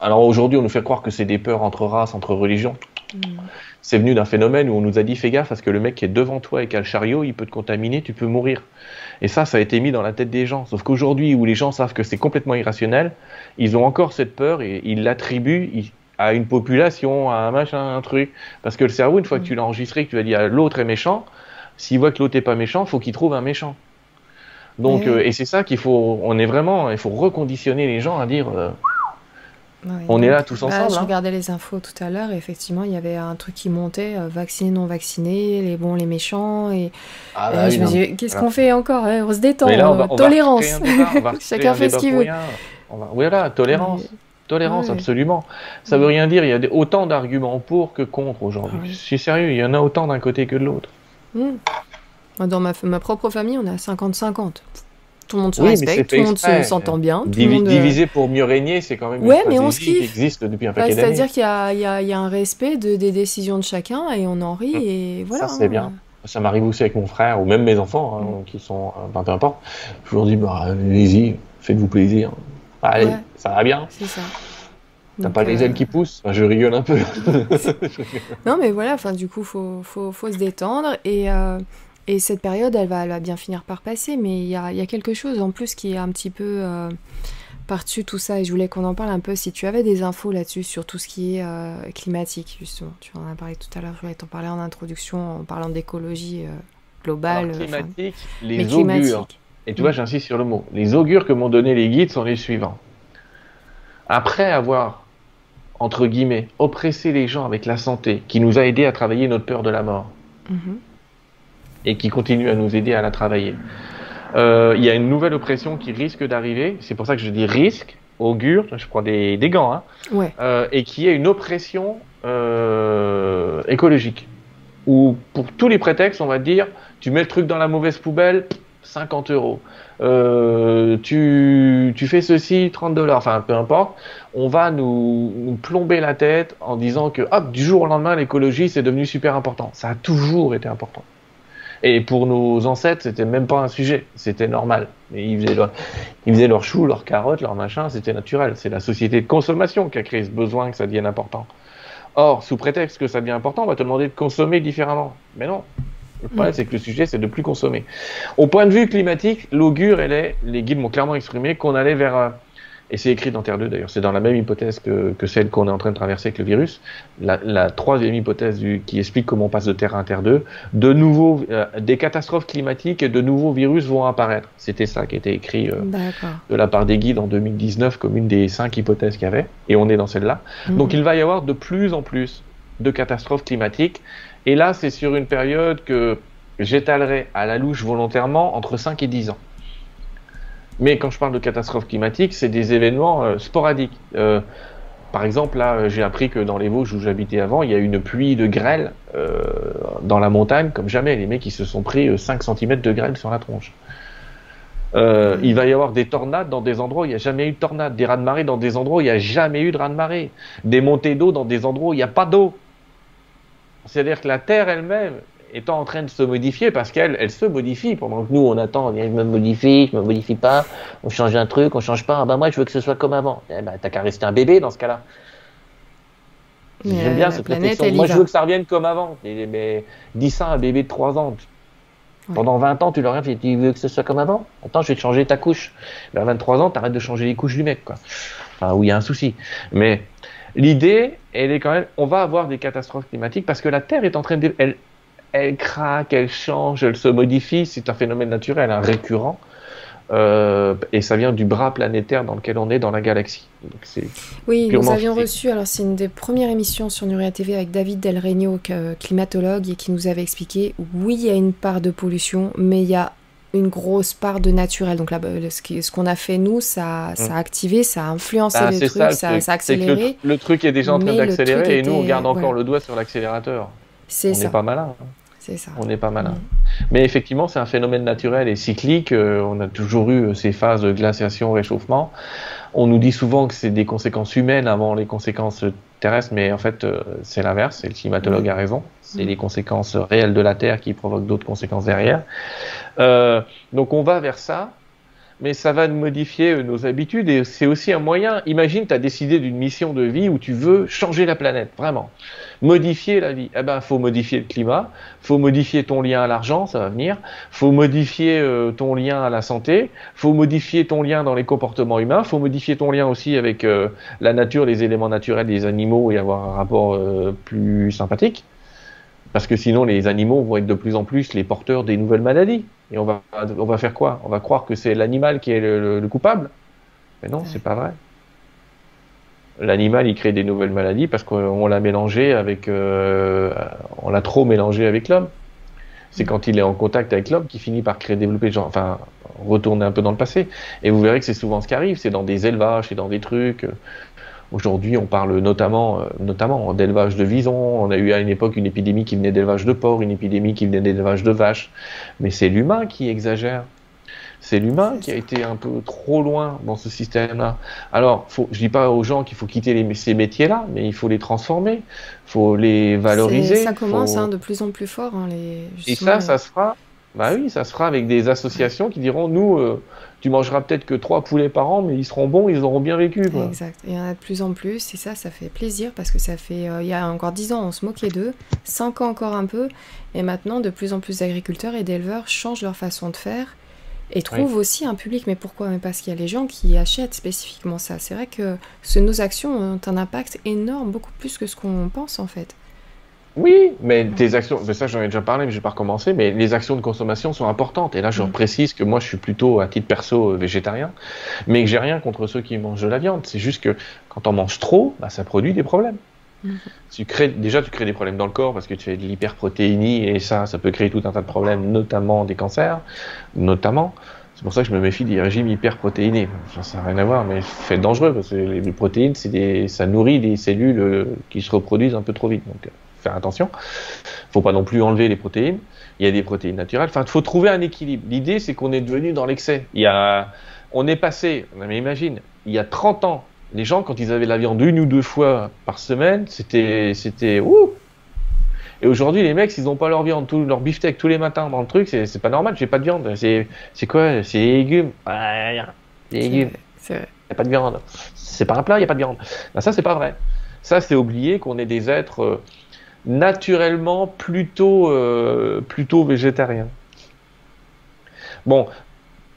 Alors aujourd'hui, on nous fait croire que c'est des peurs entre races, entre religions. Mm. C'est venu d'un phénomène où on nous a dit fais gaffe parce que le mec qui est devant toi et qui a le chariot, il peut te contaminer, tu peux mourir. Et ça, ça a été mis dans la tête des gens. Sauf qu'aujourd'hui, où les gens savent que c'est complètement irrationnel, ils ont encore cette peur et ils l'attribuent ils- à une population, à un machin, un truc. Parce que le cerveau, une fois que tu l'as enregistré, que tu as dit ah, l'autre est méchant, s'il voit que l'autre n'est pas méchant, faut qu'il trouve un méchant. Donc, Ouais. euh, et c'est ça qu'il faut, on est vraiment, il faut reconditionner les gens à dire, euh, Ouais, On donc, est là tous bah, ensemble, je hein. regardais les infos tout à l'heure et effectivement, il y avait un truc qui montait, euh, vaccinés, non vaccinés, les bons, les méchants. Et, ah et bah je oui, me non. dis, qu'est-ce Voilà. qu'on fait encore hein On se détend, Mais là, on va, euh, on tolérance. débat, on va Chacun un fait ce qu'il veut. va- Voilà, tolérance. Tolérance, absolument. Ça veut rien dire. Il y a des- autant d'arguments pour que contre aujourd'hui. Je suis sérieux, il y en a autant d'un côté que de l'autre. Hmm. Dans ma, ma propre famille, on est à 50-50. Tout le monde se Oui, c'est respecte, tout le monde s'entend bien. Divi- monde, euh, Diviser pour mieux régner, c'est quand même Ouais, une mais on se qui existe depuis un bah, paquet C'est-à-dire d'années. qu'il y a, y y un respect de, des décisions de chacun et on en rit et voilà. Hmm. c'est hein. bien. Ça m'arrive aussi avec mon frère ou même mes enfants hein, Mm. qui sont, euh, ben, peu importe. Je leur dis, bah, allez-y, faites-vous plaisir. Allez, Ouais. ça va bien. C'est ça. T'as pas les euh, ailes qui poussent Enfin, Je rigole un peu. Non, mais voilà, enfin, du coup, faut, faut, faut se détendre. Et, euh, et cette période, elle va, elle va bien finir par passer. Mais il y a, il y a quelque chose en plus qui est un petit peu euh, par-dessus tout ça. Et je voulais qu'on en parle un peu. Si tu avais des infos là-dessus, sur tout ce qui est euh, climatique, justement. Tu en as parlé tout à l'heure. Je voulais t'en parler en introduction, en parlant d'écologie euh, globale. Alors, climatique, mais les augures. climatique. Et tu vois, j'insiste sur le mot. Les augures que m'ont donné les guides sont les suivants. Après avoir, entre guillemets, oppressé les gens avec la santé, qui nous a aidé à travailler notre peur de la mort, Mhm. et qui continue à nous aider à la travailler, euh, il y a une nouvelle oppression qui risque d'arriver. C'est pour ça que je dis risque, augure, je prends des, des gants, hein, Ouais. euh, et qui est une oppression euh, écologique. Où pour tous les prétextes, on va dire, tu mets le truc dans la mauvaise poubelle, 50 euros. Euh, tu, fais ceci, 30 dollars, enfin peu importe. On va nous, plomber la tête en disant que hop, du jour au lendemain, l'écologie c'est devenu super important. Ça a toujours été important. Et pour nos ancêtres, c'était même pas un sujet, c'était normal. Ils faisaient, leur, ils faisaient leurs choux, leurs carottes, leurs machins, c'était naturel. C'est la société de consommation qui a créé ce besoin que ça devienne important. Or, sous prétexte que ça devient important, on va te demander de consommer différemment. Mais non. Le problème, c'est que le sujet, c'est de plus consommer. Au point de vue climatique, l'augure, elle est, les guides m'ont clairement exprimé qu'on allait vers, euh, et c'est écrit dans Terre 2 d'ailleurs, c'est dans la même hypothèse que, que celle qu'on est en train de traverser avec le virus, la, la troisième hypothèse du, qui explique comment on passe de Terre 1 à Terre 2, de nouveaux, euh, des catastrophes climatiques et de nouveaux virus vont apparaître. C'était ça qui était écrit euh, de la part des guides en 2019 comme une des cinq hypothèses qu'il y avait, et on est dans celle-là. Donc Mhm. il va y avoir de plus en plus de catastrophes climatiques. Et là, c'est sur une période que j'étalerai à la louche volontairement entre 5 et 10 ans. Mais quand je parle de catastrophes climatiques, c'est des événements euh, sporadiques. Euh, par exemple, là, j'ai appris que dans les Vosges où j'habitais avant, il y a eu une pluie de grêle euh, dans la montagne comme jamais. Les mecs, ils se sont pris 5 cm de grêle sur la tronche. Euh, il va y avoir des tornades dans des endroits où il n'y a jamais eu de tornade, des raz-de-marée dans des endroits où il n'y a jamais eu de raz-de-marée, des montées d'eau dans des endroits où il n'y a pas d'eau. C'est-à-dire que la Terre elle-même étant en train de se modifier parce qu'elle elle se modifie pendant que nous on attend, je me modifie, je me modifie pas, on change un truc, on change pas, ah bah moi je veux que ce soit comme avant. Eh ben t'as qu'à rester un bébé dans ce cas-là. J'aime bien cette réflexion. Moi je veux que ça revienne comme avant. Mais, dis ça à un bébé de 3 ans. Pendant 20 ans, tu leur dis, tu veux que ce soit comme avant? Attends, je vais te changer ta couche. Vers 23 ans, t'arrêtes de changer les couches du mec, quoi. Enfin, où il y a un souci. Mais l'idée, elle est quand même, on va avoir des catastrophes climatiques parce que la Terre est en train de, elle, elle craque, elle change, elle se modifie. C'est un phénomène naturel, un récurrent. Euh, et ça vient du bras planétaire dans lequel on est dans la galaxie. oui, nous avions reçu, alors c'est une des premières émissions sur Nuria TV avec David Del Regno, climatologue, et qui nous avait expliqué, oui, il y a une part de pollution, mais il y a une grosse part de naturel. Donc là, ce qu'on a fait nous, ça, ça a mm. activé, ça a influencé bah, le truc, ça, a accéléré. Le, truc est déjà en train d'accélérer et nous, on garde encore le doigt sur l'accélérateur. C'est ça. On pas malin. On n'est pas malin. Mm. Mais effectivement, c'est un phénomène naturel et cyclique. Euh, on a toujours eu euh, ces phases de glaciation, réchauffement. On nous dit souvent que c'est des conséquences humaines avant les conséquences terrestres, mais en fait, euh, c'est l'inverse. Et le climatologue a raison. C'est mm. les conséquences réelles de la Terre qui provoquent d'autres conséquences derrière. donc, on va vers ça mais ça va modifier nos habitudes et c'est aussi un moyen. Imagine, tu as décidé d'une mission de vie où tu veux changer la planète, vraiment modifier la vie. Eh ben, faut modifier le climat, faut modifier ton lien à l'argent, ça va venir. Faut modifier euh, ton lien à la santé, faut modifier ton lien dans les comportements humains, faut modifier ton lien aussi avec euh, la nature, les éléments naturels des animaux et avoir un rapport euh, plus sympathique. Parce que sinon, les animaux vont être de plus en plus les porteurs des nouvelles maladies. Et on va, on va faire quoi? On va croire que c'est l'animal qui est le, coupable? Mais non, c'est pas vrai l'animal il crée des nouvelles maladies parce qu'on l'a mélangé avec, euh, on l'a trop mélangé avec l'homme. C'est quand il est en contact avec l'homme qu'il finit par créer, développer, genre, enfin, retourner un peu dans le passé. Et vous verrez que c'est souvent ce qui arrive, c'est dans des élevages, c'est dans des trucs. Aujourd'hui, on parle notamment, euh, notamment d'élevage de visons. On a eu à une époque une épidémie qui venait d'élevage de porcs, une épidémie qui venait d'élevage de vaches. Mais c'est l'humain qui exagère. C'est l'humain qui a été un peu trop loin dans ce système-là. Alors, faut, je dis pas aux gens qu'il faut quitter les, ces métiers-là, mais il faut les transformer, il faut les valoriser. Ça commence hein, de plus en plus fort. Hein, les, Et ça, ça se fera. Bah oui, ça se fera avec des associations qui diront nous, euh, tu mangeras peut-être que trois poulets par an, mais ils seront bons, ils auront bien vécu. Exact. il y en a de plus en plus, et ça, ça fait plaisir parce que ça fait, euh, il y a encore dix ans, on se moquait d'eux, cinq ans encore un peu, et maintenant, de plus en plus d'agriculteurs et d'éleveurs changent leur façon de faire et trouve aussi un public. Mais pourquoi? Parce qu'il y a les gens qui achètent spécifiquement ça. C'est vrai que nos actions ont un impact énorme, beaucoup plus que ce qu'on pense en fait. Oui, mais tes actions, mais ça j'en ai déjà parlé, mais je vais pas recommencer, mais les actions de consommation sont importantes. Et là, je mm. précise que moi, je suis plutôt, à titre perso, végétarien, mais que j'ai rien contre ceux qui mangent de la viande. C'est juste que quand on mange trop, bah, ça produit des problèmes. Mhm. Tu crées, déjà, tu crées des problèmes dans le corps parce que tu fais de l'hyperprotéinie et ça, ça peut créer tout un tas de problèmes, notamment des cancers, notamment. C'est pour ça que je me méfie des régimes hyperprotéinés. Ça n'a rien à voir, mais c'est dangereux parce que les protéines, c'est des, ça nourrit des cellules euh, qui se reproduisent un peu trop vite. Donc, euh, faire attention. Faut pas non plus enlever les protéines. Il y a des protéines naturelles. Enfin, il faut trouver un équilibre. L'idée, c'est qu'on est devenu dans l'excès. Il y a, on est passé, mais imagine, il y a 30 ans, les gens, quand ils avaient la viande une ou deux fois par semaine, c'était, c'était, ouh! Et aujourd'hui, les mecs, s'ils n'ont pas leur viande, tout, leur beefsteak tous les matins dans le truc, c'est, pas normal, j'ai pas de viande. C'est, c'est quoi? C'est des légumes. Ah. Des légumes. Il n'y a pas de viande. C'est pas un plat, il n'y a pas de viande. Ben, ça, c'est pas vrai. Ça, c'est oublier qu'on est des êtres euh, naturellement plutôt, euh, plutôt végétariens. Bon,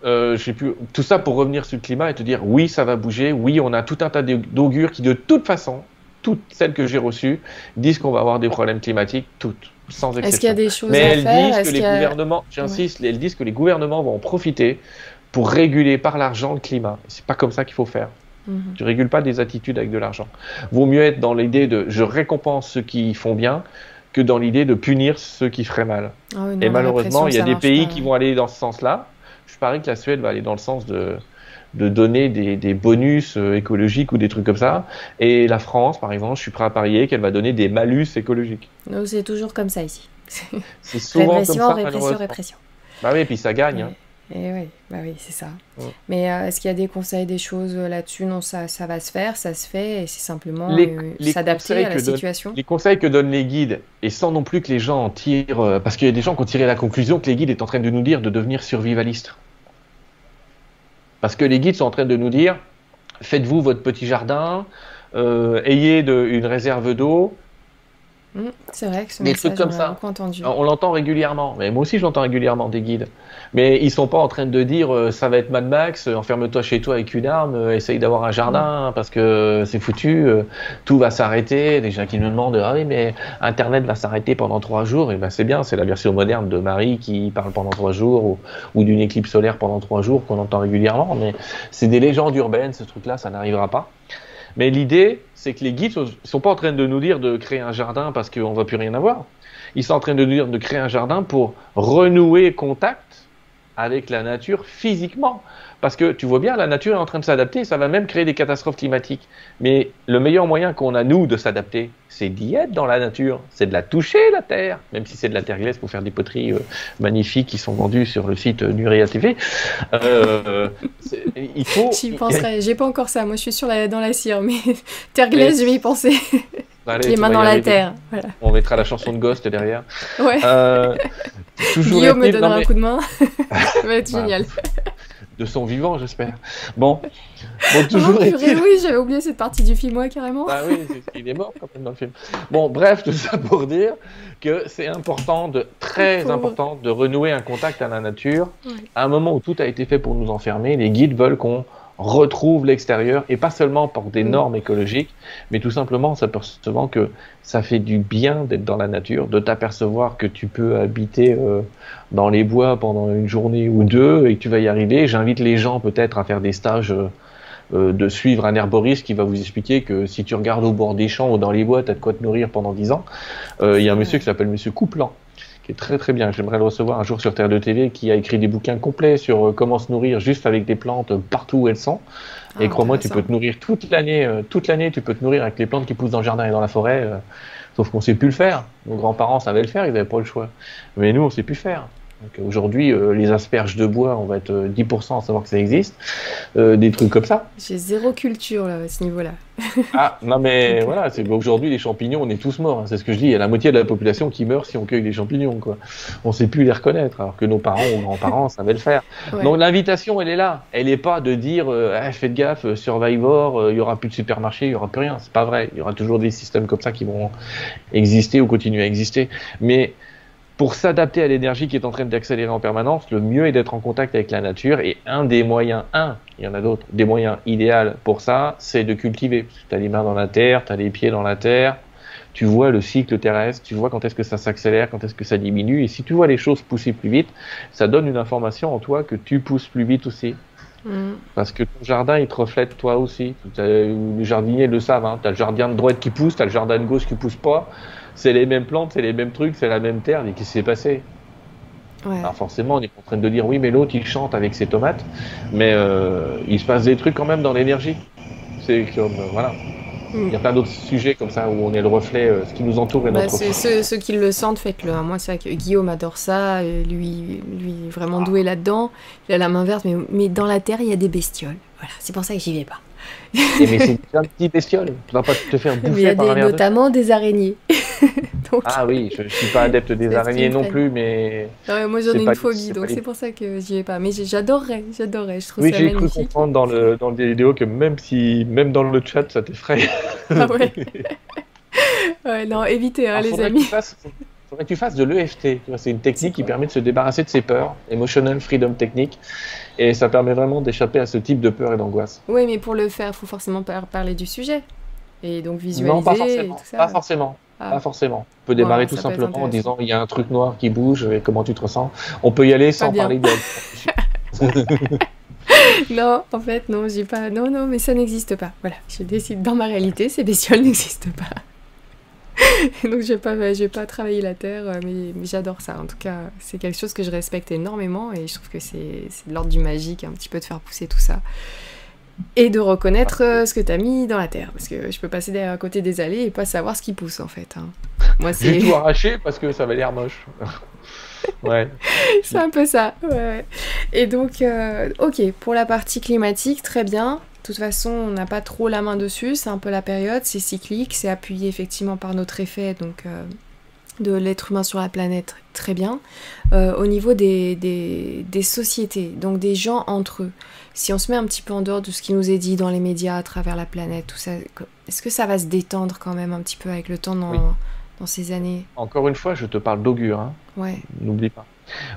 euh, pu, tout ça pour revenir sur le climat et te dire oui, ça va bouger, oui, on a tout un tas d'augures qui, de toute façon, toutes celles que j'ai reçues, disent qu'on va avoir des problèmes climatiques, toutes, sans exception. Est-ce qu'il y a des choses Mais à elles faire? disent que les gouvernements, j'insiste, elles disent que les gouvernements vont en profiter pour réguler par l'argent le climat. C'est pas comme ça qu'il faut faire. Mhm. Tu régules pas des attitudes avec de l'argent. Vaut mieux être dans l'idée de je récompense ceux qui font bien que dans l'idée de punir ceux qui feraient mal. Ah et malheureusement, il y a des pays qui vont aller dans ce sens-là je parie que la Suède va aller dans le sens de, de donner des, bonus euh, écologiques ou des trucs comme ça. Et la France, par exemple, je suis prêt à parier qu'elle va donner des malus écologiques. C'est toujours comme ça ici. C'est souvent répression, comme ça, répression, répression. Bah oui, puis ça gagne. Hein. Et oui, bah oui, c'est ça. Mais euh, est-ce qu'il y a des conseils, des choses euh, là-dessus? Non, ça, ça va se faire, ça se fait, et c'est simplement s'adapter à la situation. les conseils que donnent les guides, et sans non plus que les gens en tirent, parce qu'il y a des gens qui ont tiré la conclusion que les guides est en train de nous dire de devenir survivalistes. Parce que les guides sont en train de nous dire, faites-vous votre petit jardin, euh, ayez une réserve d'eau, Mmh, c'est vrai que ce des trucs comme ça. Entendu. On l'entend régulièrement, mais moi aussi je l'entends régulièrement des guides. Mais ils sont pas en train de dire euh, ça va être Mad Max, euh, enferme-toi chez toi avec une arme, euh, essaye d'avoir un jardin mmh. parce que c'est foutu, tout va s'arrêter. Des gens qui nous demandent ah oui mais Internet va s'arrêter pendant trois jours, et ben c'est bien, c'est la version moderne de Marie qui parle pendant trois jours ou, ou d'une éclipse solaire pendant trois jours qu'on entend régulièrement. Mais c'est des légendes urbaines, ce truc-là, ça n'arrivera pas. Mais l'idée, c'est que les guides ne sont pas en train de nous dire de créer un jardin parce qu'on ne va plus rien avoir. Ils sont en train de nous dire de créer un jardin pour renouer contact avec la nature physiquement. Parce que tu vois bien, la nature est en train de s'adapter, ça va même créer des catastrophes climatiques. Mais le meilleur moyen qu'on a, nous, de s'adapter, c'est d'y être dans la nature, c'est de la toucher, la terre, même si c'est de la terre glaise pour faire des poteries euh, magnifiques qui sont vendues sur le site Nuria TV. Euh, il faut. J'y penserai, j'ai pas encore ça, moi je suis sur la, dans la cire, mais terre glaise, je vais y penser. les mains dans la terre. On mettra la chanson de Ghost derrière. Ouais. Euh, Guillaume me donnera un coup de main. ça va être génial de son vivant, j'espère. Bon, bon toujours. Oh, oui, j'avais oublié cette partie du film, ouais, carrément. Ah oui, il est mort quand même dans le film. Bon, bref, tout ça pour dire que c'est important, de, très important, de renouer un contact à la nature. À un moment où tout a été fait pour nous enfermer, les guides veulent qu'on retrouve l'extérieur et pas seulement pour des mm. normes écologiques, mais tout simplement en s'apercevant que ça fait du bien d'être dans la nature, de t'apercevoir que tu peux habiter euh, dans les bois pendant une journée ou deux et que tu vas y arriver. J'invite les gens peut-être à faire des stages. Euh, euh, de suivre un herboriste qui va vous expliquer que si tu regardes au bord des champs ou dans les bois, tu as de quoi te nourrir pendant dix ans. Il y a un monsieur qui s'appelle Monsieur Couplan, qui est très très bien. J'aimerais le recevoir un jour sur Terre de TV, qui a écrit des bouquins complets sur euh, comment se nourrir juste avec des plantes partout où elles sont. et ah, crois-moi, tu peux te nourrir toute l'année. Euh, toute l'année, tu peux te nourrir avec les plantes qui poussent dans le jardin et dans la forêt. Euh, sauf qu'on sait plus le faire. Nos grands-parents savaient le faire, ils n'avaient pas le choix. Mais nous, on sait plus faire. Aujourd'hui, euh, les asperges de bois, on va être 10% euh, à savoir que ça existe. Euh, des trucs comme ça. J'ai zéro culture là, à ce niveau-là. ah, non mais voilà, c'est aujourd'hui les champignons, on est tous morts. Hein, c'est ce que je dis. Il y a la moitié de la population qui meurt si on cueille des champignons. Quoi. On ne sait plus les reconnaître, alors que nos parents ou grands-parents savaient le faire. Donc l'invitation, elle est là. Elle n'est pas de dire ah, faites gaffe, Survivor, il y aura plus de supermarché, il y aura plus rien. C'est pas vrai. Il y aura toujours des systèmes comme ça qui vont exister ou continuer à exister. Mais pour s'adapter à l'énergie qui est en train d'accélérer en permanence, le mieux est d'être en contact avec la nature. Et un des moyens, un, il y en a d'autres, des moyens idéaux pour ça, c'est de cultiver. Tu as les mains dans la terre, tu as les pieds dans la terre, tu vois le cycle terrestre, tu vois quand est-ce que ça s'accélère, quand est-ce que ça diminue. Et si tu vois les choses pousser plus vite, ça donne une information en toi que tu pousses plus vite aussi. Mm. Parce que ton jardin, il te reflète toi aussi. Les jardiniers le savent. Hein. Tu as le jardin de droite qui pousse, tu as le jardin de gauche qui pousse pas c'est les mêmes plantes, c'est les mêmes trucs, c'est la même terre, mais qu'est-ce qui s'est passé? Alors forcément, on est en train de dire oui, mais l'autre il chante avec ses tomates, mais euh, il se passe des trucs quand même dans l'énergie. C'est comme euh, voilà. Il y a plein d'autres sujets comme ça où on est le reflet, euh, ce qui nous entoure et bah, notre. Ceux, ceux, qui le sentent, faites-le. Hein. Moi, c'est vrai que Guillaume adore ça. Lui, lui vraiment doué là-dedans. Il a la main verte, mais, mais dans la terre, il y a des bestioles. Voilà, c'est pour ça que j'y vais pas. Et mais c'est un petit bestiole, tu vas pas te faire bouffer il y a des, notamment des araignées. Ah oui, je, ne suis pas adepte des araignées non plus, mais. moi j'en ai une phobie, donc c'est pour ça que j'y vais pas. Mais j'adorerais, j'adorerais, je trouve oui, ça magnifique. Oui, j'ai cru comprendre dans, le, dans les vidéos que même si, même dans le chat, ça t'effraie. Ah ouais. ouais, non, évitez, hein, les amis. Il faudrait que tu fasses de l'EFT. C'est une technique qui permet de se débarrasser de ses peurs, Emotional Freedom Technique. Et ça permet vraiment d'échapper à ce type de peur et d'angoisse. Oui, mais pour le faire, il faut forcément parler du sujet. Et donc visualiser. Non, pas forcément. Pas forcément. Ah. Pas forcément. On peut démarrer tout simplement en disant il y a un truc noir qui bouge et comment tu te ressens. On peut y aller sans parler de. non, en fait, non, j'ai pas. Non, non, mais ça n'existe pas. Voilà, je décide dans ma réalité, ces bestioles n'existent pas. Donc je vais pas, vais pas travailler la terre, euh, mais, j'adore ça. En tout cas, c'est quelque chose que je respecte énormément et je trouve que c'est de l'ordre du magique, un petit peu de faire pousser tout ça. Et de reconnaître euh, ce que tu as mis dans la terre. Parce que je peux passer à côté des allées et pas savoir ce qui pousse en fait. Hein. Moi, c'est tout arraché parce que ça avait l'air moche. ouais. c'est un peu ça. Et donc, euh, ok, pour la partie climatique, très bien. De toute façon, on n'a pas trop la main dessus, c'est un peu la période, c'est cyclique, c'est appuyé effectivement par notre effet donc, euh, de l'être humain sur la planète, très bien. Euh, au niveau des, des, sociétés, donc des gens entre eux, si on se met un petit peu en dehors de ce qui nous est dit dans les médias à travers la planète, tout ça, est-ce que ça va se détendre quand même un petit peu avec le temps dans, dans ces années? Encore une fois, je te parle d'augure, hein. ouais. n'oublie pas.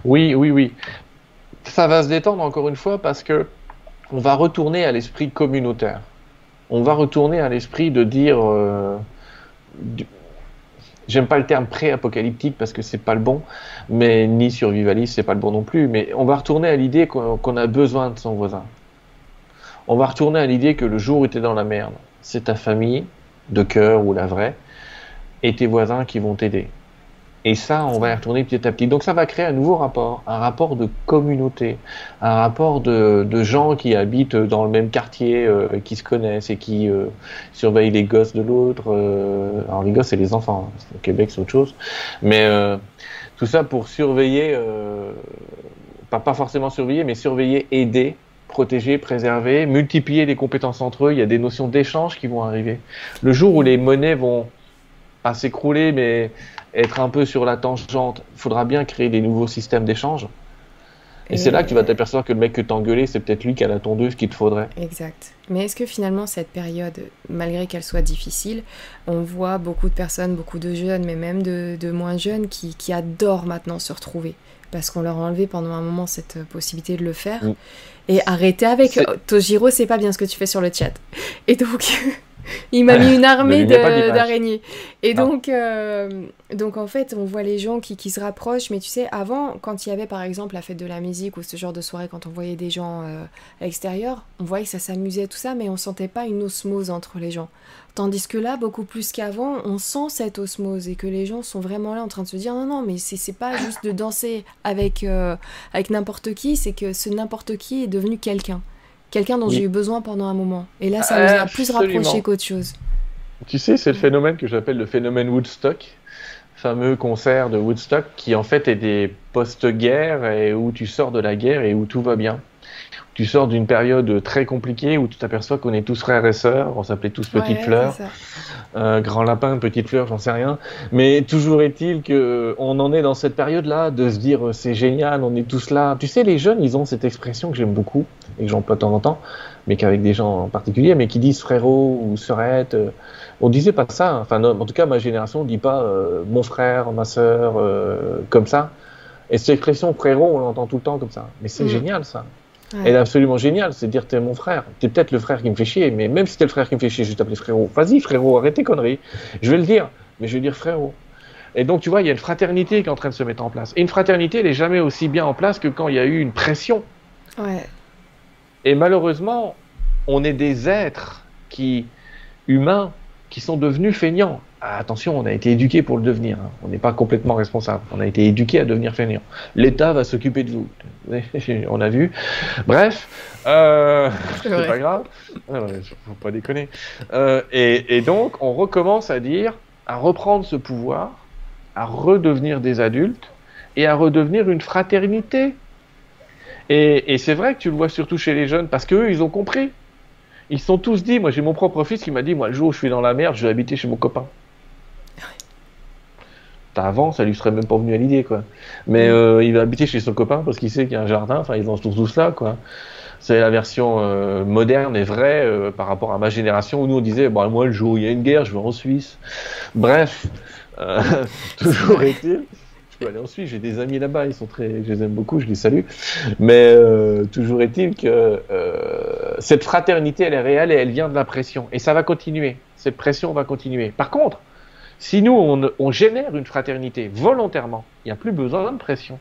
Oui, oui, oui. Ça va se détendre encore une fois parce que on va retourner à l'esprit communautaire. On va retourner à l'esprit de dire. Euh, j'aime pas le terme pré-apocalyptique parce que c'est pas le bon, mais ni survivaliste, c'est pas le bon non plus. Mais on va retourner à l'idée qu'on a besoin de son voisin. On va retourner à l'idée que le jour es dans la merde, c'est ta famille, de cœur ou la vraie, et tes voisins qui vont t'aider. Et ça, on va y retourner petit à petit. Donc ça va créer un nouveau rapport, un rapport de communauté, un rapport de, gens qui habitent dans le même quartier, euh, qui se connaissent et qui euh, surveillent les gosses de l'autre. Euh, alors les gosses, c'est les enfants. Hein. Au Québec, c'est autre chose. Mais tout ça pour surveiller, pas, pas forcément surveiller, mais surveiller, aider, protéger, préserver, multiplier les compétences entre eux. Il y a des notions d'échange qui vont arriver. Le jour où les monnaies vont pas s'écrouler, mais être un peu sur la tangente. Il faudra bien créer des nouveaux systèmes d'échange. Et, c'est là que tu vas t'apercevoir que le mec que t'engueulais, c'est peut-être lui qui a la tondeuse qu'il te faudrait. Exact. Mais est-ce que finalement, cette période, malgré qu'elle soit difficile, on voit beaucoup de personnes, beaucoup de jeunes, mais même de, moins jeunes, qui, qui, adorent maintenant se retrouver? Parce qu'on leur a enlevé pendant un moment cette possibilité de le faire. Mm. Et arrêter avec. Tojiro, c'est pas bien ce que tu fais sur le chat. Et donc. il m'a mis une armée d'araignées. Et donc, euh, donc, en fait, on voit les gens qui, qui, se rapprochent. Mais tu sais, avant, quand il y avait par exemple la fête de la musique ou ce genre de soirée, quand on voyait des gens euh, à l'extérieur, on voyait que ça s'amusait, tout ça, mais on sentait pas une osmose entre les gens. Tandis que là, beaucoup plus qu'avant, on sent cette osmose et que les gens sont vraiment là en train de se dire non, non, mais c'est pas juste de danser avec, euh, avec n'importe qui, c'est que ce n'importe qui est devenu quelqu'un quelqu'un dont j'ai eu besoin pendant un moment. Et là, ça nous a plus rapproché qu'autre chose. Tu sais, c'est le phénomène que j'appelle le phénomène Woodstock, fameux concert de Woodstock qui en fait est des post-guerres et où tu sors de la guerre et où tout va bien tu sors d'une période très compliquée où tu t'aperçois qu'on est tous frères et sœurs, on s'appelait tous Petite Fleur, euh, Grand Lapin, Petite Fleur, j'en sais rien. Mais toujours est-il que on en est dans cette période-là de se dire c'est génial, on est tous là. Tu sais, les jeunes, ils ont cette expression que j'aime beaucoup et que j'emploie de temps en temps, mais qu'avec des gens en particulier, mais qui disent frérot ou sœurette. Euh, on disait pas ça. Hein. Enfin, en tout cas, ma génération ne dit pas euh, mon frère, ma sœur, comme ça. Et cette expression frérot, on l'entend tout le temps comme ça. Mais c'est mm. génial ça. Elle est absolument géniale, c'est dire t'es mon frère. T'es peut-être le frère qui me fait chier, mais même si t'es le frère qui me fait chier, je vais t'appeler frérot. Vas-y frérot, arrête tes conneries. Je vais le dire, mais je vais dire frérot. Et donc tu vois, il y a une fraternité qui est en train de se mettre en place. Et une fraternité, elle n'est jamais aussi bien en place que quand il y a eu une pression. Ouais. Et malheureusement, on est des êtres qui, humains, qui sont devenus feignants. Ah, attention, on a été éduqué pour le devenir. Hein. On n'est pas complètement responsable. On a été éduqué à devenir fainéant. L'État va s'occuper de vous. on a vu. Bref, euh, c'est pas grave. Ah faut pas déconner. Euh, et, donc, on recommence à dire, à reprendre ce pouvoir, à redevenir des adultes et à redevenir une fraternité. Et, et c'est vrai que tu le vois surtout chez les jeunes parce qu'eux, ils ont compris. Ils sont tous dit, moi j'ai mon propre fils qui m'a dit, moi le jour où je suis dans la merde, je vais habiter chez mon copain avant, ça lui serait même pas venu à l'idée, quoi. Mais mm. euh, il va habiter chez son copain parce qu'il sait qu'il y a un jardin. Enfin, ils vont tous tous là, quoi. C'est la version euh, moderne et vraie euh, par rapport à ma génération où nous on disait, bon, moi le jour où il y a une guerre, je vais en Suisse. Bref, toujours est-il. Peux aller en Suisse, j'ai des amis là-bas, ils sont très, je les aime beaucoup, je les salue. Mais toujours est-il que cette fraternité, elle est réelle et elle vient de la pression. Et ça va continuer. Cette pression va continuer. Par contre, si nous, on, génère une fraternité volontairement, il n'y a plus besoin de pression.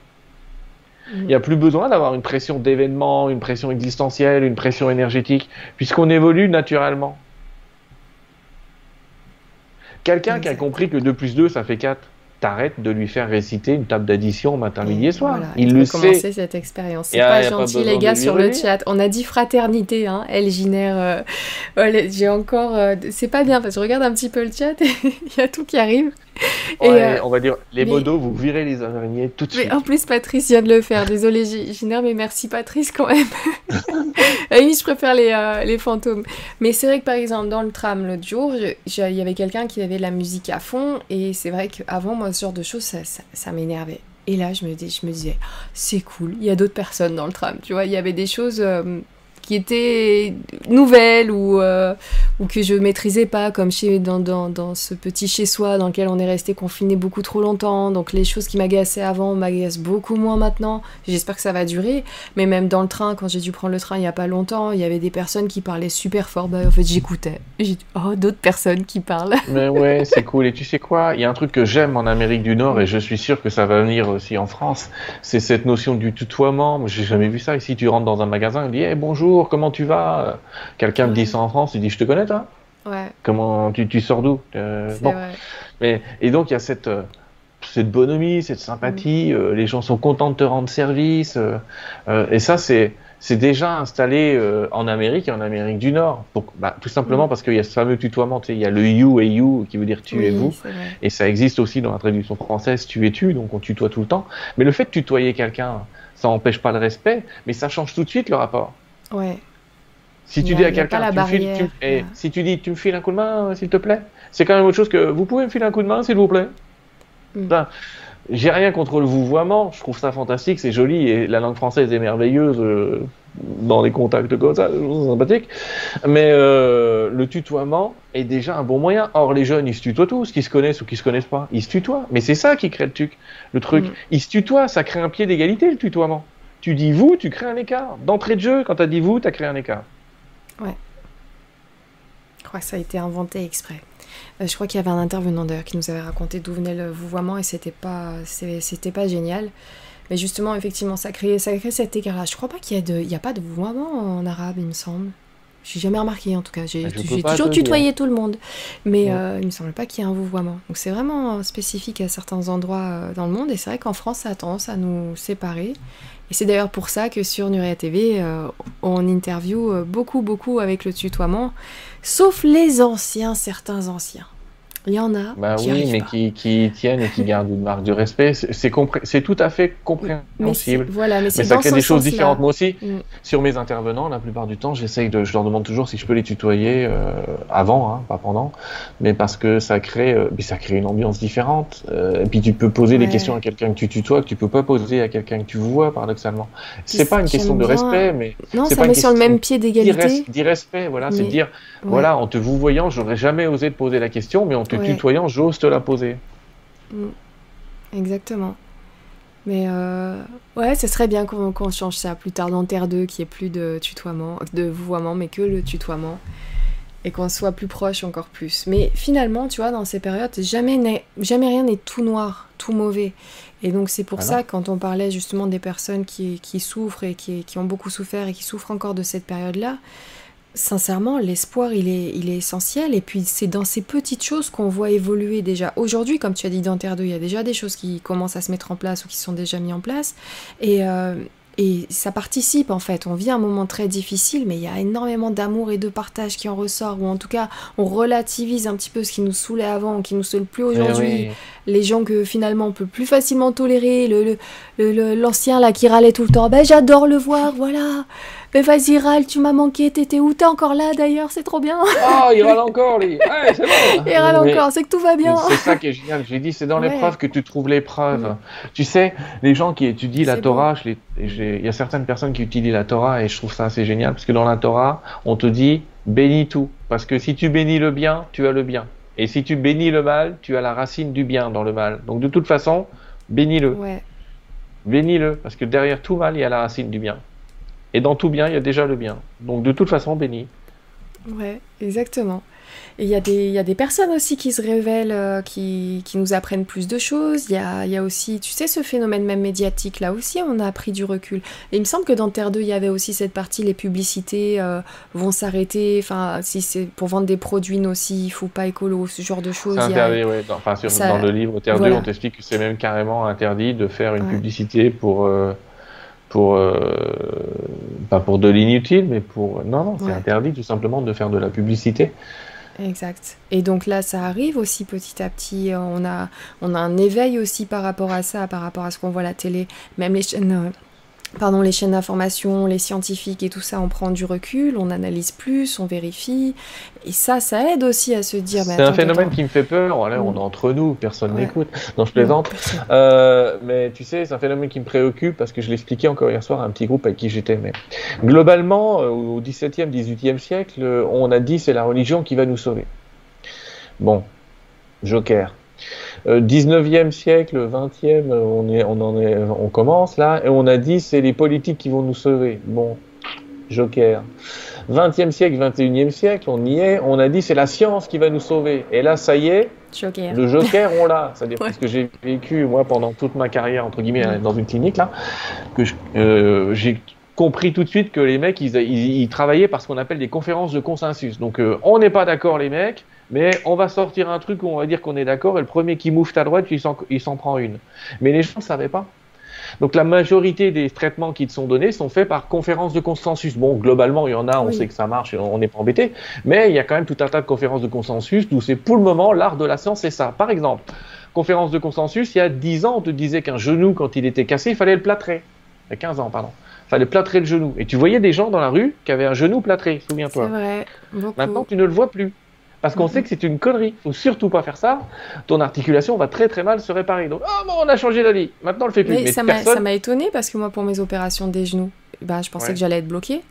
Il n'y a plus besoin d'avoir une pression d'événement, une pression existentielle, une pression énergétique, puisqu'on évolue naturellement. Quelqu'un qui a compris que 2 plus 2, ça fait 4 t'arrêtes de lui faire réciter une table d'addition matin, midi et soir. il, le sait. commencer cette expérience. C'est pas gentil, les gars, sur le chat. On a dit fraternité, hein. Elle génère. Euh, j'ai encore. Euh, c'est pas bien parce que je regarde un petit peu le chat et il y a tout qui arrive. Euh, on va dire, les modos, vous virez les araignées tout de suite. Mais en plus, Patrice vient de le faire. Désolé, Giner, mais merci Patrice quand même. oui, je préfère les, euh, les fantômes. Mais c'est vrai que par exemple, dans le tram l'autre jour, il y avait quelqu'un qui avait de la musique à fond. Et c'est vrai qu'avant, moi, ce genre de choses, ça, ça, m'énervait. Et là, je me, dis, je me disais, c'est cool, il y a d'autres personnes dans le tram. Tu vois, il y avait des choses. Euh, qui étaient nouvelles ou, euh, ou que je maîtrisais pas, comme chez, dans, dans, dans ce petit chez-soi dans lequel on est resté confiné beaucoup trop longtemps. Donc les choses qui m'agaçaient avant m'agacent beaucoup moins maintenant. J'espère que ça va durer. Mais même dans le train, quand j'ai dû prendre le train il y a pas longtemps, il y avait des personnes qui parlaient super fort. Bah, en fait, j'écoutais. J'ai oh, d'autres personnes qui parlent. Mais ouais, c'est cool. Et tu sais quoi? Il y a un truc que j'aime en Amérique du Nord et je suis sûr que ça va venir aussi en France. C'est cette notion du tutoiement. J'ai jamais vu ça. Ici, tu rentres dans un magasin et dis hey, bonjour comment tu vas? Quelqu'un me dit ça en France, il dit je te connais toi? Ouais. Comment tu, tu sors d'où? Euh, bon. Mais et donc il y a cette euh, cette bonhomie, cette sympathie. Mm. Euh, les gens sont contents de te rendre service. et ça c'est c'est déjà installé en Amérique et en Amérique du Nord. Donc, bah, tout simplement mm. parce qu'il y a ce fameux tutoiement. Tu sais, il y a le you et you qui veut dire tu et vous. Et ça existe aussi dans la traduction française tu et tu, donc on tutoie tout le temps. Mais le fait de tutoyer quelqu'un, ça n'empêche pas le respect, mais ça change tout de suite le rapport. Ouais. Si tu dis à quelqu'un, tu, et si tu dis, tu me files un coup de main, s'il te plaît, c'est quand même autre chose que, vous pouvez me filer un coup de main, s'il vous plaît. Mm. j'ai rien contre le vouvoiement, je trouve ça fantastique, c'est joli et la langue française est merveilleuse euh, dans les contacts comme ça, c'est sympathique. Mais euh, le tutoiement est déjà un bon moyen. Or, les jeunes, ils se tutoient tous, qu'ils se connaissent ou qu'ils se connaissent pas, ils se tutoient. Mais c'est ça qui crée le truc. Le truc, mm. ils se tutoient, ça crée un pied d'égalité le tutoiement. Tu dis vous, tu crées un écart. D'entrée de jeu, quand tu as dit vous, tu as créé un écart. Ouais. Je crois que ça a été inventé exprès. Euh, je crois qu'il y avait un intervenant d'ailleurs qui nous avait raconté d'où venait le vouvoiement et c'était pas, c'était pas génial. Mais justement, effectivement, ça crée, ça crée cet écart-là. Je crois pas qu'il y a de, il y a pas de vouvoiement en arabe, il me semble. J'ai jamais remarqué en tout cas. J'ai ah, toujours tutoyé tout le monde, mais euh, il me semble pas qu'il y ait un vouvoiement. Donc c'est vraiment spécifique à certains endroits euh, dans le monde et c'est vrai qu'en France ça a tendance à nous séparer. Et c'est d'ailleurs pour ça que sur Nuria TV, euh, on interview euh, beaucoup, beaucoup avec le tutoiement, sauf les anciens, certains anciens. Il y en a. Bah oui, mais qui, qui, tiennent et qui gardent une marque de respect. C'est tout à fait compréhensible. Mais voilà, mais, ça crée des choses différentes. Moi aussi, mm. sur mes intervenants, la plupart du temps, j'essaye de, je leur demande toujours si je peux les tutoyer euh, avant, hein, pas pendant, mais parce que ça crée, euh, mais ça crée une ambiance différente. Euh, et puis tu peux poser des questions à quelqu'un que tu tutoies que tu peux pas poser à quelqu'un que tu vois, paradoxalement. C'est pas une question de respect, mais non, ça met sur le même pied d'égalité. D'irrespect, voilà, c'est dire, voilà, en te vous voyant, j'aurais jamais osé te poser la question, mais en te tutoyant, j'ose te la poser. Mm. Exactement. Mais euh, ouais, ce serait bien qu'on change ça plus tard dans Terre 2, qu'il n'y ait plus de tutoiement, de vouvoiement, mais que le tutoiement. Et qu'on soit plus proche encore plus. Mais finalement, tu vois, dans ces périodes, jamais, jamais rien n'est tout noir, tout mauvais. Et donc c'est pour ça, quand on parlait justement des personnes qui, qui souffrent et qui, qui, ont beaucoup souffert et qui souffrent encore de cette période-là, sincèrement, l'espoir, il est, il est essentiel. Et puis, c'est dans ces petites choses qu'on voit évoluer déjà. Aujourd'hui, comme tu as dit dans Terre 2, il y a déjà des choses qui commencent à se mettre en place ou qui sont déjà mises en place. Et, euh, et ça participe, en fait. On vit un moment très difficile, mais il y a énormément d'amour et de partage qui en ressort. Ou en tout cas, on relativise un petit peu ce qui nous saoulait avant, qui nous saoule plus eh aujourd'hui. Les gens que finalement on peut plus facilement tolérer. Le, l'ancien là qui râlait tout le temps. Ben, j'adore le voir, voilà. Mais vas-y, râle, tu m'as manqué, t'étais où? T'es encore là d'ailleurs, c'est trop bien. Oh, il râle encore, lui. Ouais, c'est bon. Il râle encore, c'est que tout va bien. C'est ça qui est génial. J'ai dit, c'est dans l'épreuve que tu trouves l'épreuve. Mm. Tu sais, les gens qui étudient la Torah, il y a certaines personnes qui utilisent la Torah et je trouve ça assez génial parce que dans la Torah, on te dit bénis tout. Parce que si tu bénis le bien, tu as le bien. Et si tu bénis le mal, tu as la racine du bien dans le mal. Donc de toute façon, bénis-le. Ouais. Bénis-le, parce que derrière tout mal, il y a la racine du bien. Et dans tout bien, il y a déjà le bien. Donc de toute façon, bénis. Ouais, exactement. Et il y, a des, y a des personnes aussi qui se révèlent, euh, qui, qui, nous apprennent plus de choses. Il y a, y a, aussi, tu sais, ce phénomène même médiatique, là aussi, on a pris du recul. Et il me semble que dans Terre 2, il y avait aussi cette partie, les publicités euh, vont s'arrêter. Enfin, si c'est pour vendre des produits nocifs faut pas écolo, ce genre de choses. C'est interdit, oui. Dans, enfin, dans le livre Terre 2, on t'explique que c'est même carrément interdit de faire une publicité pour... Euh, pour pas pour de l'inutile, mais pour non non, c'est interdit tout simplement de faire de la publicité. Exact. Et donc là, ça arrive aussi petit à petit. On a, on a un éveil aussi par rapport à ça, par rapport à ce qu'on voit à la télé. Même les chaînes euh, pardon, les chaînes d'information, les scientifiques et tout ça, on prend du recul, on analyse plus, on vérifie. Et ça, ça aide aussi à se dire. C'est un phénomène qui me fait peur. on est mm. entre nous, personne n'écoute. Non, je plaisante. Euh, mais tu sais, c'est un phénomène qui me préoccupe parce que je l'expliquais encore hier soir à un petit groupe avec qui j'étais. Mais globalement, euh, au XVIIe, XVIIIe siècle, on a dit c'est la religion qui va nous sauver. Bon, Joker. 19e euh, siècle, 20e, on, est, on, en est, on commence là, et on a dit c'est les politiques qui vont nous sauver. Bon, Joker. 20e siècle, 21e siècle, on y est, on a dit c'est la science qui va nous sauver. Et là, ça y est, Joker. le Joker, on l'a. C'est-à-dire ce que j'ai vécu, moi, pendant toute ma carrière, entre guillemets, mm. dans une clinique, là, que euh, j'ai compris tout de suite que les mecs, ils, ils, travaillaient par ce qu'on appelle des conférences de consensus. Donc, euh, on n'est pas d'accord, les mecs, mais on va sortir un truc où on va dire qu'on est d'accord, et le premier qui mouffe à droite, il s'en prend une. Mais les gens ne savaient pas. Donc la majorité des traitements qui te sont donnés sont faits par conférences de consensus. Bon, globalement, il y en a, on sait que ça marche et on n'est pas embêté, mais il y a quand même tout un tas de conférences de consensus où c'est pour le moment l'art de la science, c'est ça. Par exemple, conférence de consensus, il y a 10 ans, on te disait qu'un genou, quand il était cassé, il fallait le plâtrer. Il y a 15 ans, pardon. Il fallait plâtrer le genou. Et tu voyais des gens dans la rue qui avaient un genou plâtré, souviens-toi. C'est vrai. Maintenant, tu ne le vois plus. Parce qu'on sait que c'est une connerie. Faut surtout pas faire ça. Ton articulation va très très mal se réparer. Donc, oh bon, on a changé d'avis. Maintenant, on le fait plus. Mais, ça m'a étonné parce que moi, pour mes opérations des genoux, bah, je pensais que j'allais être bloqué.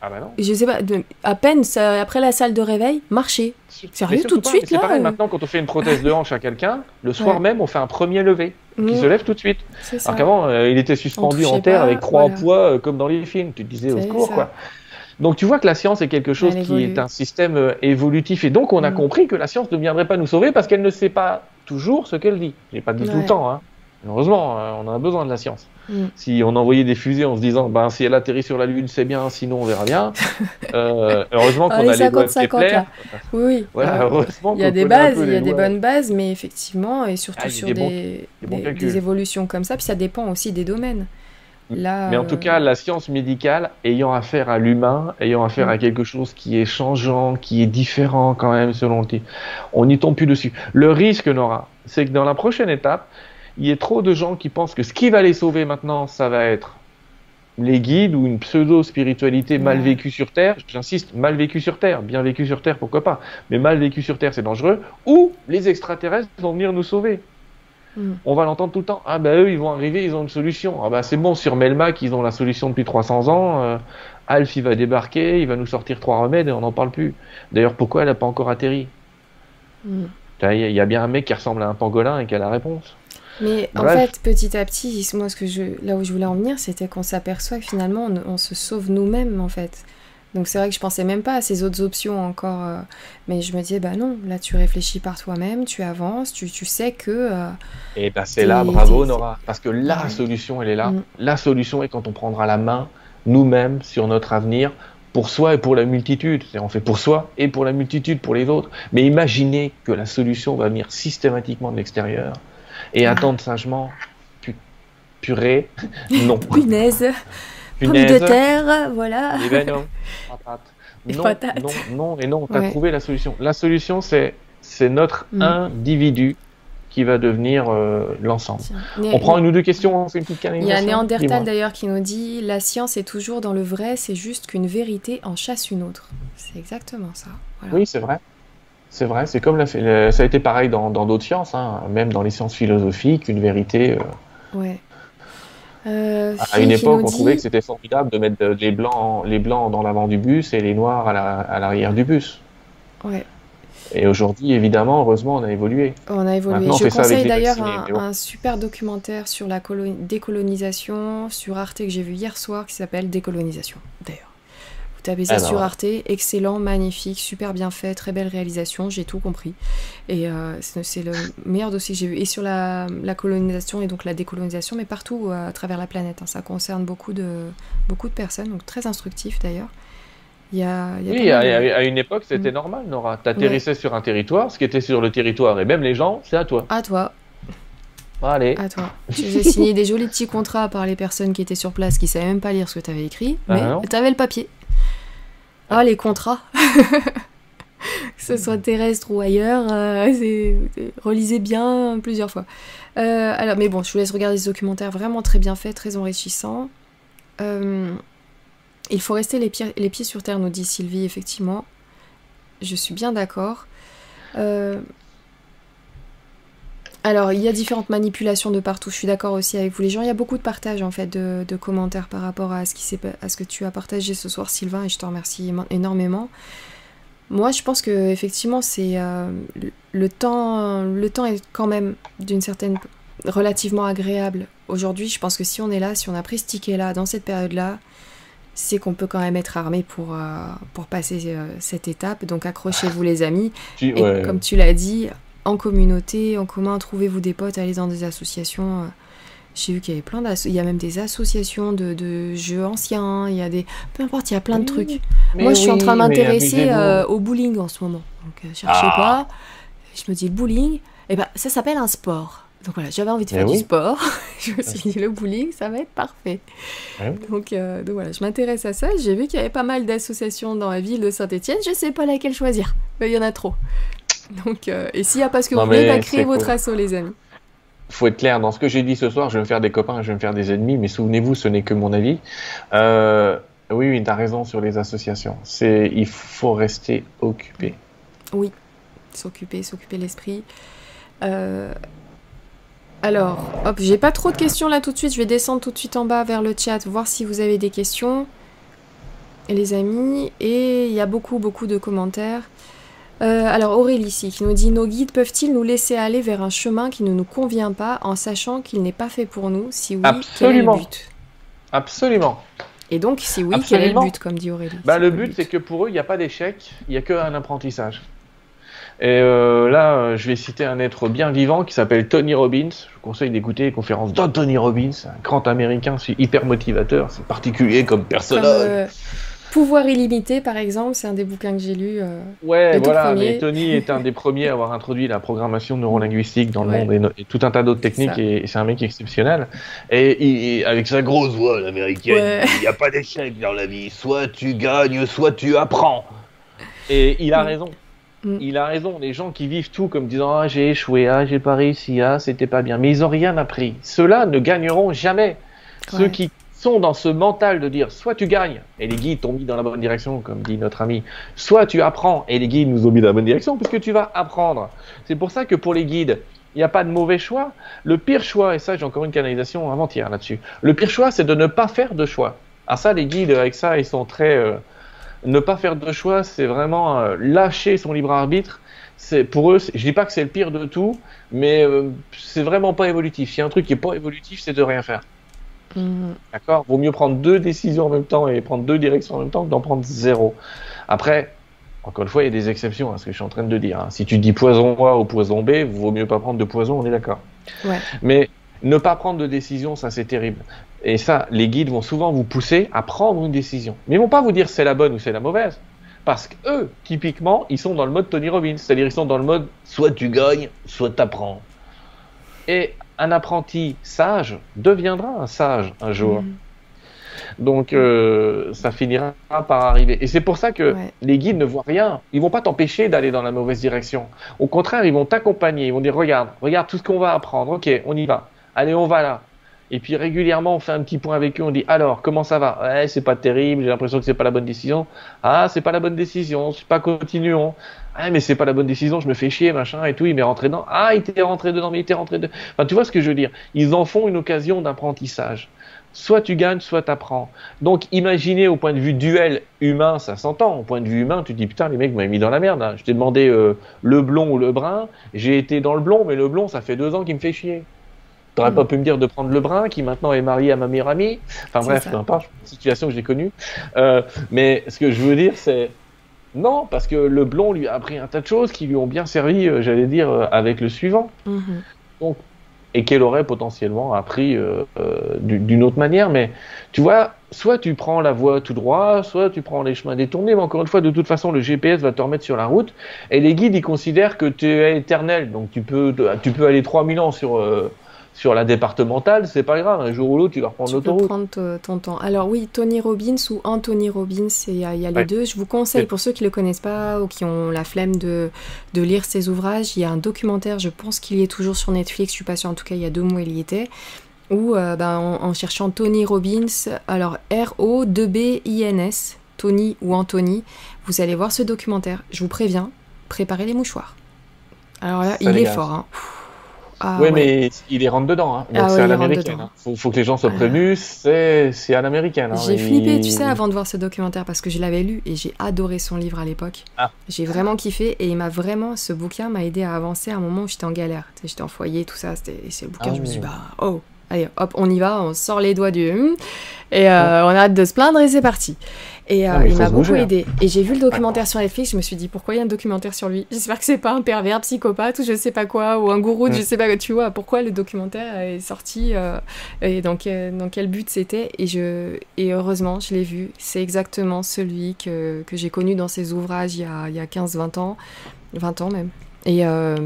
Ah bah non. Je sais pas, à peine après la salle de réveil, marcher. Sérieux, tout de suite là C'est pareil, maintenant quand on fait une prothèse de hanche à quelqu'un, le soir même on fait un premier levé qui mmh. se lève tout de suite. Alors qu'avant euh, il était suspendu en terre avec trois poids euh, comme dans les films. Tu te disais au secours quoi. Donc tu vois que la science est quelque chose qui est un système euh, évolutif et donc on a mm. compris que la science ne viendrait pas nous sauver parce qu'elle ne sait pas toujours ce qu'elle dit. J'ai pas dit tout le temps, hein. Heureusement, euh, on a besoin de la science. Mm. Si on envoyait des fusées en se disant, ben, si elle atterrit sur la Lune, c'est bien, sinon on verra bien. euh, heureusement qu'on a les web Kepler. Oui, voilà, heureusement il y a des bases, il y a des bonnes bases, mais effectivement, et surtout ah, sur des, des, évolutions comme ça, puis ça dépend aussi des domaines. Mais en tout euh, cas, la science médicale, ayant affaire à l'humain, ayant affaire à mm. quelque chose qui est changeant, qui est différent quand même selon le type, on n'y tombe plus dessus. Le risque, Nora, c'est que dans la prochaine étape, il y ait trop de gens qui pensent que ce qui va les sauver maintenant, ça va être les guides ou une pseudo-spiritualité mal vécue sur Terre, j'insiste, mal vécue sur Terre, bien vécue sur Terre, pourquoi pas, mais mal vécue sur Terre, c'est dangereux, ou les extraterrestres vont venir nous sauver. Mm. On va l'entendre tout le temps. Ah ben eux, ils vont arriver, ils ont une solution. Ah ben c'est bon, sur Melmac, ils ont la solution depuis 300 ans. Euh, Alf, il va débarquer, il va nous sortir trois remèdes et on n'en parle plus. D'ailleurs, pourquoi elle n'a pas encore atterri? Mm. Il y a bien un mec qui ressemble à un pangolin et qui a la réponse. Mais en fait, petit à petit, moi, ce que je, là où je voulais en venir, c'était qu'on s'aperçoit que finalement, on se sauve nous-mêmes, en fait. Donc c'est vrai que je pensais même pas à ces autres options encore. Euh, mais je me disais, bah non, là tu réfléchis par toi-même, tu avances, tu, tu sais que... Euh, et ben c'est là, bravo Nora. Parce que la solution, elle est là. Mm. La solution est quand on prendra la main, nous-mêmes, sur notre avenir, pour soi et pour la multitude. On fait pour soi et pour la multitude, pour les autres. Mais imaginez que la solution va venir systématiquement de l'extérieur et ah. attendre sagement, purée, non. Punaise Pommes de terre, voilà. Eh ben non, Non, non, non, et non, tu as trouvé la solution. La solution, c'est, c'est notre mm. individu qui va devenir euh, l'ensemble. On prend une ou deux questions, on fait une petite Il y a Néandertal d'ailleurs qui nous dit La science est toujours dans le vrai, c'est juste qu'une vérité en chasse une autre. C'est exactement ça. Oui, c'est vrai. C'est vrai, c'est comme la, ça a été pareil dans, d'autres sciences, hein. même dans les sciences philosophiques, une vérité. Euh, ouais. Euh, à une époque, on trouvait que c'était formidable de mettre les blancs, les blancs dans l'avant du bus et les noirs à l'arrière du bus. Ouais. Et aujourd'hui, évidemment, heureusement, on a évolué. On a évolué. Je conseille d'ailleurs un, super documentaire sur la décolonisation sur Arte que j'ai vu hier soir qui s'appelle Décolonisation, d'ailleurs. Tapez ça sur Arte, excellent, magnifique, super bien fait, très belle réalisation, j'ai tout compris. Et euh, c'est le meilleur dossier que j'ai vu. Et sur la, colonisation et donc la décolonisation, mais partout à travers la planète. Hein. Ça concerne beaucoup de, beaucoup de personnes, donc très instructif d'ailleurs. Il y a, oui, à, une époque, c'était mm. normal, Nora. Tu atterrissais sur un territoire, ce qui était sur le territoire, et même les gens, c'est à toi. À toi. Allez. À toi. Faisais signer des jolis petits contrats par les personnes qui étaient sur place, qui savaient même pas lire ce que tu avais écrit, ah mais tu avais le papier. Ah, les contrats Que ce soit terrestre ou ailleurs, euh, relisez bien plusieurs fois. Euh, alors, mais bon, je vous laisse regarder ce documentaire vraiment très bien fait, très enrichissant. Euh, il faut rester les pieds, les pieds sur terre, nous dit Sylvie, effectivement. Je suis bien d'accord. Alors, il y a différentes manipulations de partout. Je suis d'accord aussi avec vous, les gens. Il y a beaucoup de partages, en fait, de, commentaires par rapport à ce, qui à ce que tu as partagé ce soir, Sylvain, et je te remercie énormément. Moi, je pense que effectivement, c'est euh, le temps. Le temps est quand même d'une certaine relativement agréable. Aujourd'hui, je pense que si on est là, si on a pris ce ticket-là dans cette période-là, c'est qu'on peut quand même être armé pour, euh, pour passer euh, cette étape. Donc accrochez-vous les amis. Et comme tu l'as dit, en communauté, en commun, trouvez-vous des potes, allez dans des associations. Euh. J'ai vu qu'il y avait plein d'associations. Il y a même des associations de, jeux anciens. Il y a des. Peu importe, il y a plein de trucs. Moi, je suis en train de m'intéresser au bowling en ce moment. Donc, cherchez ah. pas. Je me dis, bowling, et eh ben, ça s'appelle un sport. Donc voilà, j'avais envie de faire eh du sport. je me suis dit, le bowling, ça va être parfait. Eh donc, euh, donc, voilà, je m'intéresse à ça. J'ai vu qu'il y avait pas mal d'associations dans la ville de Saint-Etienne. Je sais pas laquelle choisir. Mais il y en a trop. Donc, euh, et s'il n'y a pas ce que vous voulez, bah, créez votre assaut, les amis. faut être clair, dans ce que j'ai dit ce soir, je vais me faire des copains, je vais me faire des ennemis, mais souvenez-vous, ce n'est que mon avis. Euh, oui, oui, tu as raison sur les associations. C'est, il faut rester occupé. Oui, s'occuper, s'occuper l'esprit. Euh, alors, hop, j'ai pas trop de questions là tout de suite. Je vais descendre tout de suite en bas vers le chat, voir si vous avez des questions. Les amis, et il y a beaucoup, beaucoup de commentaires. Euh, alors Aurélie ici qui nous dit Nos guides peuvent-ils nous laisser aller vers un chemin qui ne nous convient pas en sachant qu'il n'est pas fait pour nous? Si oui, Absolument. quel est le but? Absolument. Et donc, si oui, quel est le but, comme dit Aurélie? Bah, Le but, c'est que pour eux, il n'y a pas d'échec, il n'y a qu'un apprentissage. Et euh, là, euh, je vais citer un être bien vivant qui s'appelle Tony Robbins. Je vous conseille d'écouter les conférences d'Anthony Robbins, un grand américain, c'est hyper motivateur, c'est particulier comme personnage. Euh, Pouvoir illimité, par exemple, c'est un des bouquins que j'ai lu. ouais, voilà, mais Tony est un des premiers à avoir introduit la programmation neurolinguistique dans le monde et, tout un tas d'autres techniques, et, c'est un mec exceptionnel. Et, avec sa grosse voix américaine, il n'y a pas d'échec dans la vie. Soit tu gagnes, soit tu apprends. Et il a raison. Mm. Il a raison, les gens qui vivent tout comme disant Ah, j'ai échoué, ah, j'ai pas réussi, ah, c'était pas bien. Mais ils ont rien appris. Ceux-là ne gagneront jamais. Ceux qui sont dans ce mental de dire soit tu gagnes et les guides t'ont mis dans la bonne direction, comme dit notre ami, soit tu apprends et les guides nous ont mis dans la bonne direction, puisque tu vas apprendre. C'est pour ça que pour les guides, il n'y a pas de mauvais choix. Le pire choix, et ça j'ai encore une canalisation avant-hier là-dessus, le pire choix c'est de ne pas faire de choix. Ah ça, les guides avec ça, ils sont très... Euh, ne pas faire de choix, c'est vraiment euh, lâcher son libre arbitre. C'est pour eux, je dis pas que c'est le pire de tout, mais euh, c'est vraiment pas évolutif. Si y a un truc qui est pas évolutif, c'est de rien faire. Mm. D'accord? Vaut mieux prendre deux décisions en même temps et prendre deux directions en même temps que d'en prendre zéro. Après, encore une fois, il y a des exceptions à ce que je suis en train de dire. Hein. Si tu dis poison A ou poison B, vaut mieux pas prendre de poison, on est d'accord. Ouais. Mais ne pas prendre de décision, ça c'est terrible. Et ça, les guides vont souvent vous pousser à prendre une décision. Mais ils vont pas vous dire c'est la bonne ou c'est la mauvaise. Parce qu'eux, typiquement, ils sont dans le mode Tony Robbins. C'est-à-dire ils sont dans le mode soit tu gagnes, soit tu apprends. Et un apprenti sage deviendra un sage un jour. Mm. Donc euh, ça finira par arriver. Et c'est pour ça que les guides ne voient rien. Ils vont pas t'empêcher d'aller dans la mauvaise direction. Au contraire, ils vont t'accompagner. Ils vont dire regarde, regarde tout ce qu'on va apprendre. Ok, on y va. Allez, on va là. Et puis régulièrement, on fait un petit point avec eux, on dit alors, comment ça va? Ouais, c'est pas terrible, j'ai l'impression que c'est pas la bonne décision. Ah, c'est pas la bonne décision, c'est pas continuons. Ah, mais c'est pas la bonne décision, je me fais chier, machin et tout, il m'est rentré dedans. Ah, il était rentré dedans, mais il était rentré dedans. Enfin, tu vois ce que je veux dire Ils en font une occasion d'apprentissage. Soit tu gagnes, soit tu apprends. Donc imaginez au point de vue duel humain, ça s'entend. Au point de vue humain, tu te dis putain, les mecs m'ont mis dans la merde. Hein. Je t'ai demandé euh, le blond ou le brun, j'ai été dans le blond, mais le blond, ça fait deux ans qu'il me fait chier T'aurais pas pu me dire de prendre le brun, qui maintenant est marié à ma meilleure amie. Enfin bref, peu importe, situation que j'ai connue. Euh, mais ce que je veux dire, c'est non, parce que le blond lui a appris un tas de choses qui lui ont bien servi, euh, j'allais dire, euh, avec le suivant. Mhm. Donc, et qu'elle aurait potentiellement appris euh, d'une autre manière. Mais tu vois, soit tu prends la voie tout droit, soit tu prends les chemins détournés. Mais encore une fois, de toute façon, le GPS va te remettre sur la route. Et les guides, ils considèrent que tu es éternel. Donc tu peux, tu peux aller 3000 ans sur sur la départementale, c'est pas grave, un jour ou l'autre, tu vas reprendre l'autoroute. Tu peux prendre ton temps. Alors oui, Tony Robbins ou Anthony Robbins, il y a, les deux. Je vous conseille, pour ceux qui le connaissent pas ou qui ont la flemme de, de lire ses ouvrages, il y a un documentaire, je pense qu'il y est toujours sur Netflix, je suis pas sûre, en tout cas il y a deux mois il y était, où euh, ben, en, cherchant Tony Robbins, alors R-O-2-B-I-N-S, Tony ou Anthony, vous allez voir ce documentaire. Je vous préviens, préparez les mouchoirs. Alors là, il est fort. Hein. Ah oui, mais il est rentre dedans. Hein. Donc ah c'est à l'américaine. Hein. Faut, faut, que les gens soient prévenus. C'est à l'américaine. Hein. J'ai flippé, tu sais, avant de voir ce documentaire parce que je l'avais lu et j'ai adoré son livre à l'époque. Ah. J'ai vraiment kiffé et il m'a vraiment, ce bouquin m'a aidé à avancer à un moment où j'étais en galère. J'étais en foyer, tout ça. C'est le bouquin, je me suis dit, bah, oh, allez, hop, on y va, on sort les doigts du. Hum, et euh, on a hâte de se plaindre et c'est parti. Et euh, il m'a beaucoup aidé. Et j'ai vu le documentaire sur Netflix, je me suis dit pourquoi il y a un documentaire sur lui? J'espère que c'est pas un pervers psychopathe ou je sais pas quoi, ou un gourou, je sais pas, tu vois, pourquoi le documentaire est sorti euh, et dans quel, dans quel but c'était? Et, je, et heureusement, je l'ai vu. C'est exactement celui que, que j'ai connu dans ses ouvrages il y a, il y a 15-20 ans, 20 ans même. Et, euh,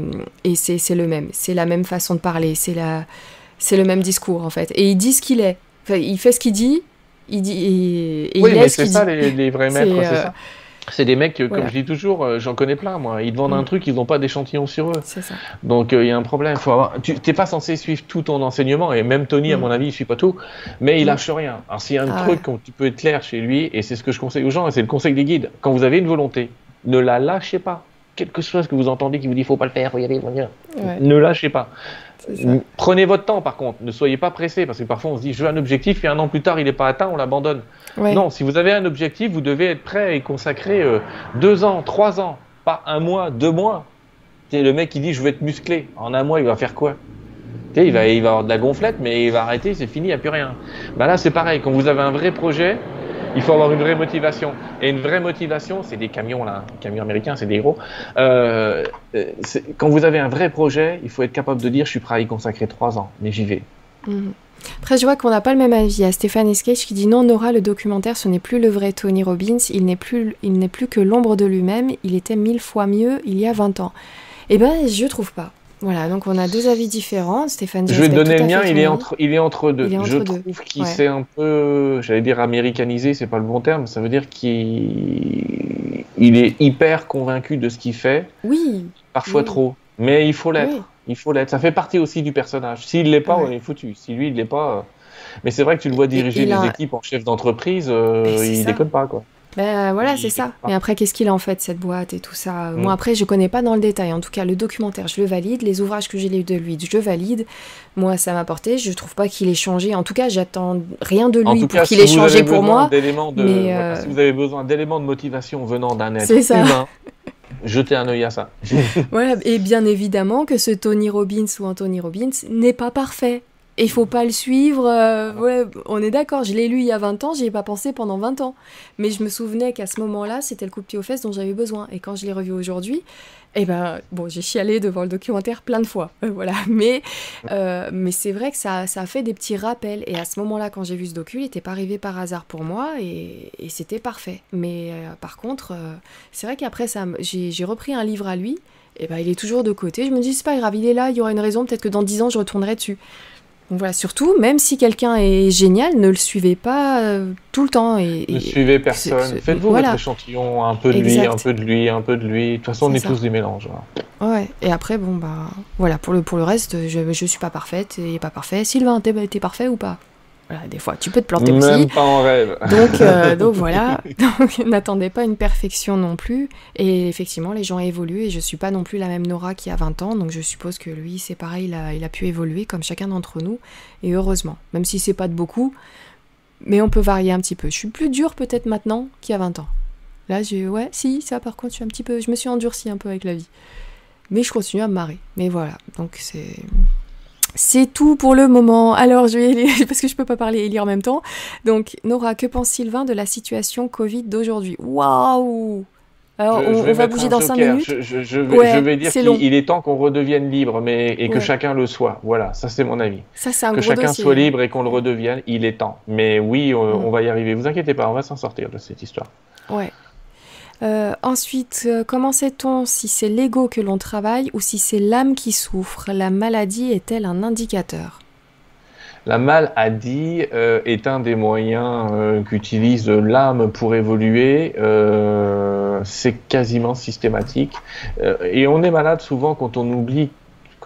et c'est le même, c'est la même façon de parler, c'est le même discours en fait. Et il dit ce qu'il est. Enfin, il fait ce qu'il dit, il dit, oui, mais c'est ça les, vrais maîtres, c'est euh, ça. C'est des mecs, comme je dis toujours, euh, j'en connais plein, moi. Ils te vendent un mm. truc, ils n'ont pas d'échantillon sur eux. C'est ça. Donc euh, il y a un problème. Faut avoir... Tu n'es pas censé suivre tout ton enseignement, et même Tony, à mm. mon avis, il suit pas tout, mais il mm. lâche rien. Alors s'il y a un ah truc où tu peux être clair chez lui, et c'est ce que je conseille aux gens, et c'est le conseil des guides, quand vous avez une volonté, ne la lâchez pas. Quelque chose que vous entendez qui vous dit faut pas le faire, faut y aller, faut y aller. Ne lâchez pas. Prenez votre temps par contre, ne soyez pas pressé parce que parfois on se dit je veux un objectif et un an plus tard il n'est pas atteint, on l'abandonne. Non, si vous avez un objectif, vous devez être prêt et consacrer euh, deux ans, trois ans, pas un mois, deux mois. Le mec qui dit je veux être musclé, en un mois il va faire quoi? Il va, il va avoir de la gonflette, mais il va arrêter, c'est fini, il n'y a plus rien. Ben là, c'est pareil. Quand vous avez un vrai projet, il faut avoir une vraie motivation. Et une vraie motivation, c'est des camions là, camions américains, c'est des héros. Euh, quand vous avez un vrai projet, il faut être capable de dire je suis prêt à y consacrer trois ans, mais j'y vais. Mhm. Après, je vois qu'on n'a pas le même avis. A Stéphane Esquech qui dit non, Nora, le documentaire, ce n'est plus le vrai Tony Robbins. Il n'est plus, plus que l'ombre de lui-même. Il était mille fois mieux il y a 20 ans. Eh ben, je trouve pas. Voilà, donc on a deux avis différents. Stéphane Je vais te donner le mien, il est, entre, il est entre deux. je trouve qu'il s'est un peu, j'allais dire américanisé, c'est pas le bon terme, ça veut dire qu'il il est hyper convaincu de ce qu'il fait. Oui. Parfois trop. Mais il faut l'être. Il faut l'être. Ça fait partie aussi du personnage. S'il l'est pas, on est foutu. Si lui, il l'est pas. Euh, mais c'est vrai que tu le vois diriger les équipes en chef d'entreprise, euh, il déconne pas, quoi. Ben voilà, c'est ça. Mais après, qu'est-ce qu'il a en fait, cette boîte et tout ça? Moi, mm. après, je connais pas dans le détail. En tout cas, le documentaire, je le valide. Les ouvrages que j'ai lus de lui, je valide. Moi, ça m'a porté. Je trouve pas qu'il ait changé. En tout cas, j'attends rien de lui pour qu'il ait changé pour moi. De, mais euh, Si vous avez besoin d'éléments de motivation venant d'un être humain, jetez un œil à ça. voilà, et bien évidemment que ce Tony Robbins ou Anthony Robbins n'est pas parfait. Et faut pas le suivre. Euh, on est d'accord, je l'ai lu il y a 20 ans, j'y ai pas pensé pendant 20 ans. Mais je me souvenais qu'à ce moment-là, c'était le coup de pied aux fesses dont j'avais besoin. Et quand je l'ai revu aujourd'hui, eh ben, bon, j'ai chialé devant le documentaire plein de fois. Euh, voilà. Mais, euh, mais c'est vrai que ça, ça a fait des petits rappels. Et à ce moment-là, quand j'ai vu ce docu, il n'était pas arrivé par hasard pour moi et, c'était parfait. Mais par contre, c'est vrai qu'après, j'ai repris un livre à lui. Et ben, il est toujours de côté. Je me dis, c'est pas grave, il est là, il y aura une raison. Peut-être que dans 10 ans, je retournerai dessus. Donc voilà, surtout, même si quelqu'un est génial, ne le suivez pas euh, tout le temps. Et, ne suivez personne. Faites-vous votre échantillon, un peu de lui, un peu de lui, un peu de lui. De toute façon, on est, tous des mélanges. Ouais, et après, bon, bah, voilà, pour le, pour le reste, je, je suis pas parfaite et pas parfait. Sylvain, t'es parfait ou pas? Des fois, tu peux te planter Même aussi. pas en rêve. Donc, euh, donc voilà, donc, n'attendez pas une perfection non plus. Et effectivement, les gens évoluent et je suis pas non plus la même Nora qui a 20 ans, donc je suppose que lui, c'est pareil, il a, il a, pu évoluer comme chacun d'entre nous. Et heureusement, même si c'est pas de beaucoup, mais on peut varier un petit peu. Je suis plus dure peut-être maintenant qu'il y a 20 ans. Là, j'ai ouais, si, ça par contre, je suis un petit peu, je me suis endurcie un peu avec la vie. Mais je continue à me marrer. Mais voilà, donc c'est C'est tout pour le moment. Alors, je vais lire, parce que je peux pas parler et lire en même temps. Donc, Nora, que pense Sylvain de la situation Covid d'aujourd'hui? Waouh alors, on, va bouger dans 5 minutes. Je, vais, dire qu'il est temps qu'on redevienne libre mais, et que chacun le soit. Voilà, ça c'est mon avis. Ça, c'est un que chacun soit libre et qu'on le redevienne, il est temps. Mais oui, on, va y arriver. Vous inquiétez pas, on va s'en sortir de cette histoire. Ouais. Euh, ensuite, euh, comment sait-on si c'est l'ego que l'on travaille ou si c'est l'âme qui souffre? La maladie est-elle un indicateur? La maladie euh, est un des moyens qu'utilise l'âme pour évoluer. C'est quasiment systématique. et on est malade souvent quand on oublie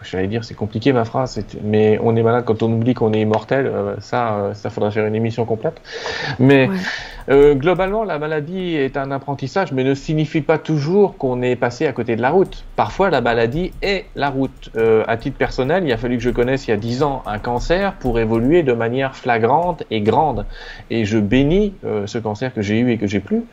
j'allais dire, c'est compliqué ma phrase, mais on est malade quand on oublie qu'on est immortel. ça, ça faudrait faire une émission complète. Mais euh, globalement, la maladie est un apprentissage, mais ne signifie pas toujours qu'on est passé à côté de la route. Parfois, la maladie est la route. Euh, à titre personnel, il a fallu que je connaisse il y a dix ans un cancer pour évoluer de manière flagrante et grande. Et je bénis euh, ce cancer que j'ai eu et que j'ai plus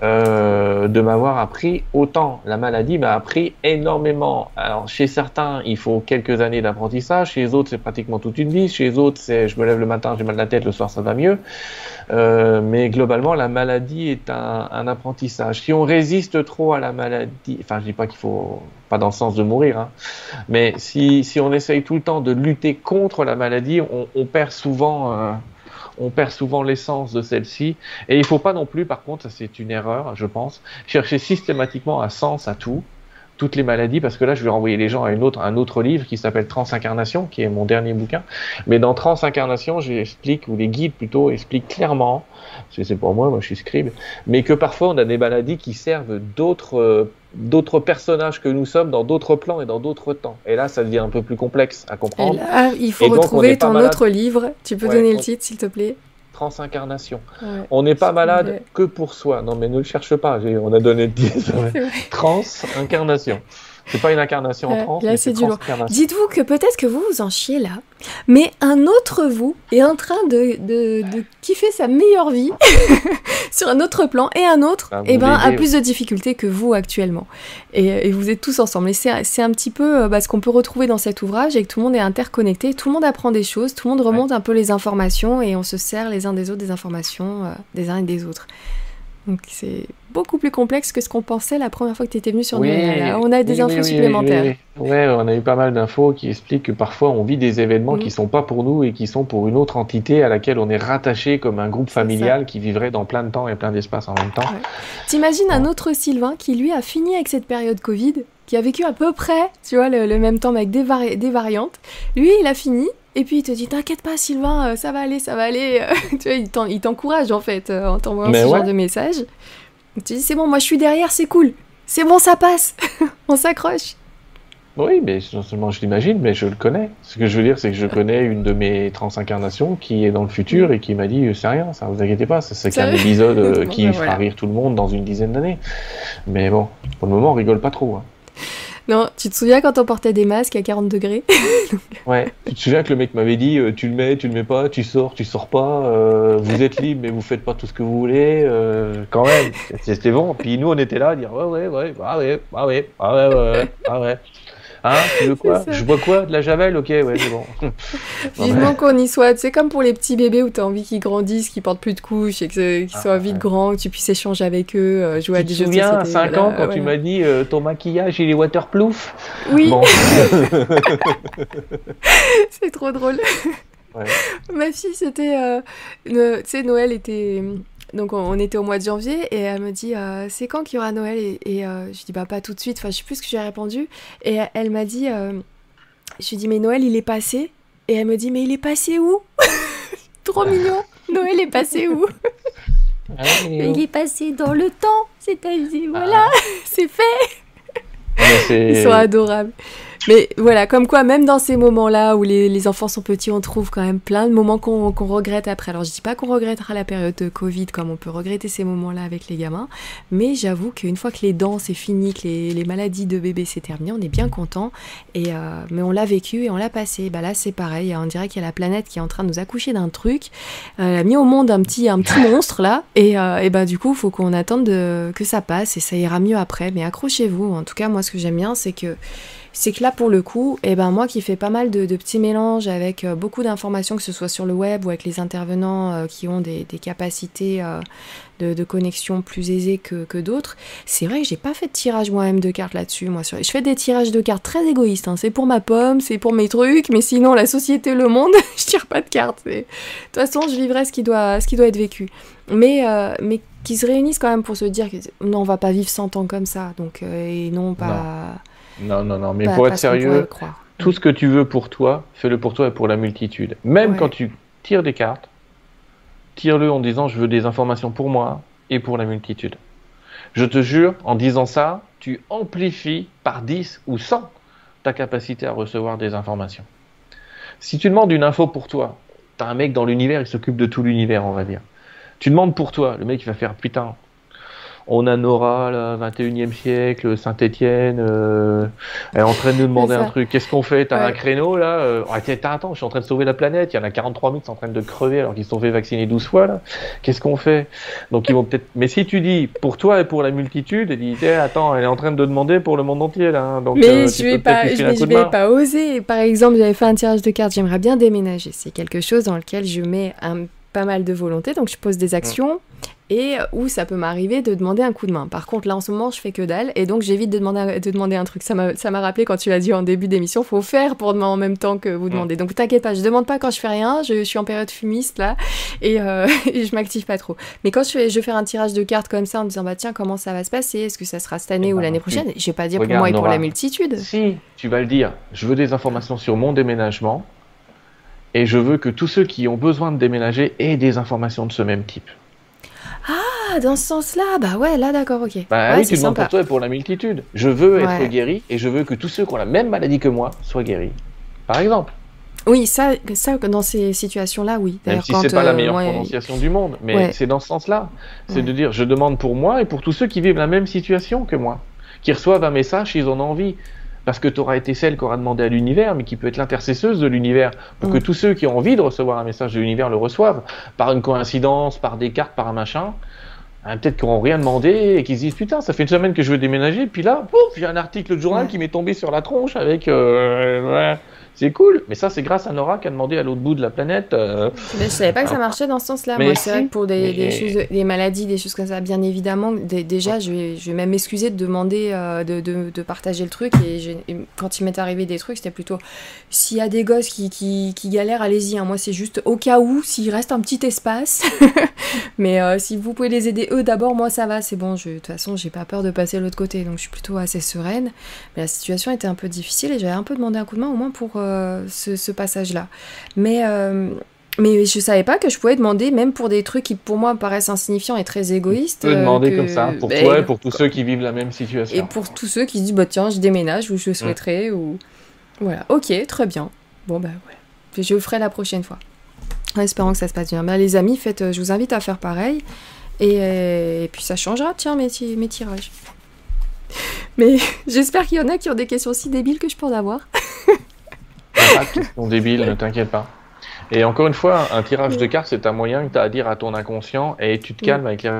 de m'avoir appris autant. La maladie m'a appris énormément. Alors, chez certains, il faut quelques années d'apprentissage. Chez les autres, c'est pratiquement toute une vie. Chez les autres, c'est je me lève le matin, j'ai mal à la tête, le soir, ça va mieux. Euh, mais globalement, la maladie est un, apprentissage. Si on résiste trop à la maladie, enfin, je dis pas qu'il faut, pas dans le sens de mourir, hein, mais si, si on essaye tout le temps de lutter contre la maladie, on, perd souvent. Euh, on perd souvent l'essence de celle-ci. Et il faut pas non plus, par contre, c'est une erreur, je pense, chercher systématiquement un sens à tout toutes les maladies, parce que là, je vais renvoyer les gens à un autre livre qui s'appelle Transincarnation, qui est mon dernier bouquin. Mais dans Transincarnation, j'explique, ou les guides plutôt, expliquent clairement, c'est pour moi, moi je suis scribe, mais que parfois on a des maladies qui servent d'autres d'autres personnages que nous sommes dans d'autres plans et dans d'autres temps. Et là, ça devient un peu plus complexe à comprendre. il faut retrouver ton autre livre. Tu peux donner le titre, s'il te plaît? Transincarnation. on n'est pas malade que pour soi. Non, mais ne le cherche pas. On a donné le titre. Transincarnation. C'est pas une incarnation en trans. Là, c'est du lourd. Dites-vous que peut-être que vous vous en chiez là, mais un autre vous est en train de, de, kiffer sa meilleure vie sur un autre plan et un autre eh ben, a plus de difficultés que vous actuellement. Et, vous êtes tous ensemble. Et c'est un petit peu euh, bah, ce qu'on peut retrouver dans cet ouvrage et que tout le monde est interconnecté, tout le monde apprend des choses, tout le monde remonte un peu les informations et on se sert les uns des autres des informations euh, des uns et des autres. Donc c'est beaucoup plus complexe que ce qu'on pensait la première fois que tu étais venu sur oui, On a des infos supplémentaires. Oui, on a eu pas mal d'infos qui expliquent que parfois on vit des événements qui qui sont pas pour nous et qui sont pour une autre entité à laquelle on est rattaché comme un groupe familial qui vivrait dans plein de temps et plein d'espace en même temps. T'imagines un autre Sylvain qui lui a fini avec cette période Covid, qui a vécu à peu près, tu vois, le, même temps mais avec des, des variantes. Lui, il a fini et puis il te dit T'inquiète pas, Sylvain, euh, ça va aller, ça va aller. tu vois, il t'encourage en fait euh, en t'envoyant ce genre de message. Tu dis C'est bon, moi je suis derrière, c'est cool. C'est bon, ça passe. On s'accroche. Oui, mais non seulement je l'imagine, mais je le connais. Ce que je veux dire, c'est que je connais une de mes transincarnations qui est dans le futur et qui m'a dit C'est rien, ça, vous inquiétez pas, c'est qu'un épisode euh, qui ben fera rire tout le monde dans une dizaine d'années. Mais bon, pour le moment, on rigole pas trop. Hein. Non, tu te souviens quand on portait des masques à 40 degrés Ouais, tu te souviens que le mec m'avait dit euh, tu le mets, tu le mets pas, tu sors, tu sors pas, euh, vous êtes libre mais vous faites pas tout ce que vous voulez, euh, quand même, c'était bon. Puis nous on était là à dire ouais, ouais, ouais, ah ouais, ah ouais, ah ouais, ouais, ah ouais. Hein, tu veux quoi Je bois quoi De la javel Ok, ouais, c'est bon. Vivement qu'on y soit. C'est comme pour les petits bébés où tu as envie qu'ils grandissent, qu'ils portent plus de couches et qu'ils soient ah, vite grands, que tu puisses échanger avec eux, euh, jouer à des jeux de société. Tu te souviens, à 5 ans, quand tu m'as dit euh, ton maquillage, il est waterproof? Oui. c'est trop drôle. Ma fille, c'était. Euh, tu sais, Noël était donc on, était au mois de janvier et elle me dit euh, c'est quand qu'il y aura Noël? Et, euh, je dis bah pas tout de suite. Enfin je sais plus ce que j'ai répondu. Et elle m'a dit euh, je lui dis mais Noël il est passé? Et elle me dit mais il est passé où? Trop mignon. Noël est passé où? Ah, il est passé dans le temps c'est-à-dire voilà ah. c'est fait. Ils sont adorables mais voilà, comme quoi, même dans ces moments-là où les, enfants sont petits, on trouve quand même plein de moments qu'on regrette après. Alors, je dis pas qu'on regrettera la période de Covid comme on peut regretter ces moments-là avec les gamins, mais j'avoue qu'une fois que les dents c'est fini, que les, maladies de bébé c'est terminé, on est bien content. Et euh, mais on l'a vécu et on l'a passé. Bah là, c'est pareil. On dirait qu'il y a la planète qui est en train de nous accoucher d'un truc, euh, elle a mis au monde un petit, un petit monstre là, et, euh, et bah du coup, il faut qu'on attende de, que ça passe et ça ira mieux après. Mais accrochez-vous. En tout cas, moi, ce que j'aime bien, c'est que c'est que là, pour le coup, eh ben, moi qui fais pas mal de, petits mélanges avec euh, beaucoup d'informations, que ce soit sur le web ou avec les intervenants euh, qui ont des, capacités euh, de, connexion plus aisées que, d'autres, c'est vrai que j'ai pas fait de tirage moi-même de cartes là-dessus. Moi, je fais des tirages de cartes très égoïstes. Hein. C'est pour ma pomme, c'est pour mes trucs, mais sinon, la société, le monde, je tire pas de cartes. De toute façon, je vivrai ce qui doit, ce qui doit être vécu. Mais, mais qui se réunissent quand même pour se dire que non, on va pas vivre 100 ans comme ça. Donc, et non, pas. Non, non, mais pour être sérieux, tout ce que tu veux pour toi, fais-le pour toi et pour la multitude. Même quand tu tires des cartes, tire-le en disant je veux des informations pour moi et pour la multitude. Je te jure, en disant ça, tu amplifies par 10 ou 100 ta capacité à recevoir des informations. Si tu demandes une info pour toi, tu as un mec dans l'univers, il s'occupe de tout l'univers, on va dire. Tu demandes pour toi, le mec il va faire putain, on a Nora, le 21e siècle, Saint-Étienne, euh, elle est en train de nous demander un truc. Qu'est-ce qu'on fait? T'as un créneau là? Euh, Attends, je suis en train de sauver la planète. Il y en a 43 000 qui sont en train de crever alors qu'ils se sont fait vacciner 12 fois là. Qu'est-ce qu'on fait? Donc ils vont peut-être. Mais si tu dis pour toi et pour la multitude, elle dit eh, attends, elle est en train de demander pour le monde entier là. Hein. Donc, mais euh, je vais pas, je vais, pas oser. Par exemple, j'avais fait un tirage de cartes. J'aimerais bien déménager. C'est quelque chose dans lequel je mets un pas mal de volonté, donc je pose des actions et où ça peut m'arriver de demander un coup de main. Par contre, là en ce moment, je fais que dalle et donc j'évite de demander, de demander un truc. Ça m'a rappelé quand tu l'as dit en début d'émission, faut faire pour demander en même temps que vous demandez. Donc t'inquiète pas, je demande pas quand je fais rien, je, suis en période fumiste là et, euh, et je m'active pas trop. Mais quand je fais, je fais un tirage de cartes comme ça en me disant bah tiens, comment ça va se passer? Est-ce que ça sera cette année eh ou ben, l'année prochaine? Je vais pas dire pour moi et pour la multitude. Si, tu vas le dire. Je veux des informations sur mon déménagement et je veux que tous ceux qui ont besoin de déménager aient des informations de ce même type. Ah, dans ce sens-là, bah ouais, là d'accord, ok. Bah oui, tu demandes pour toi et pour la multitude. Je veux être guéri et je veux que tous ceux qui ont la même maladie que moi soient guéris. Par exemple. Oui, ça, ça dans ces situations-là, oui. Même si c'est pas la euh, meilleure prononciation du monde, mais c'est dans ce sens-là. C'est de dire, je demande pour moi et pour tous ceux qui vivent la même situation que moi, qui reçoivent un message s'ils en ont envie parce que tu auras été celle qui aura demandé à l'univers, mais qui peut être l'intercesseuse de l'univers, pour que mm. tous ceux qui ont envie de recevoir un message de l'univers le reçoivent, par une coïncidence, par des cartes, par un machin. Hein, peut-être qu'ils n'auront rien demandé et qu'ils se disent putain, ça fait une semaine que je veux déménager, puis là, pouf, j'ai un article de journal qui m'est tombé sur la tronche avec. Euh, c'est cool, mais ça c'est grâce à Nora qui a demandé à l'autre bout de la planète. Euh, mais je savais pas que ça marchait dans ce sens-là. Moi, c'est vrai que pour des, choses, des maladies, des choses comme ça, bien évidemment, déjà, je vais, je vais même m'excuser de demander euh, de, de, partager le truc. Et, quand il m'est arrivé des trucs, c'était plutôt s'il y a des gosses qui, qui, qui galèrent, allez-y. Hein. Moi, c'est juste au cas où, s'il reste un petit espace. mais euh, si vous pouvez les aider eux d'abord, moi ça va, c'est bon. De toute façon, j'ai pas peur de passer de l'autre côté, donc je suis plutôt assez sereine. Mais la situation était un peu difficile et j'avais un peu demandé un coup de main au moins pour euh, ce, passage-là. Mais, euh, mais je savais pas que je pouvais demander, même pour des trucs qui pour moi paraissent insignifiants et très égoïstes. Tu peux demander comme ça, pour ben, toi et pour tous ceux qui vivent la même situation. Et pour tous ceux qui se disent, bah tiens, je déménage ou je souhaiterais, ou. Voilà, ok, très bien. Bon, ouais. Je le ferai la prochaine fois. En espérant que ça se passe bien. Bah, les amis, faites, je vous invite à faire pareil. Et, puis ça changera, tiens, mes, mes tirages. Mais j'espère qu'il y en a qui ont des questions si débiles que je peux en avoir. pas questions débiles, ne t'inquiète pas. Et encore une fois, un tirage de cartes, c'est un moyen que tu as à dire à ton inconscient et tu te calmes avec les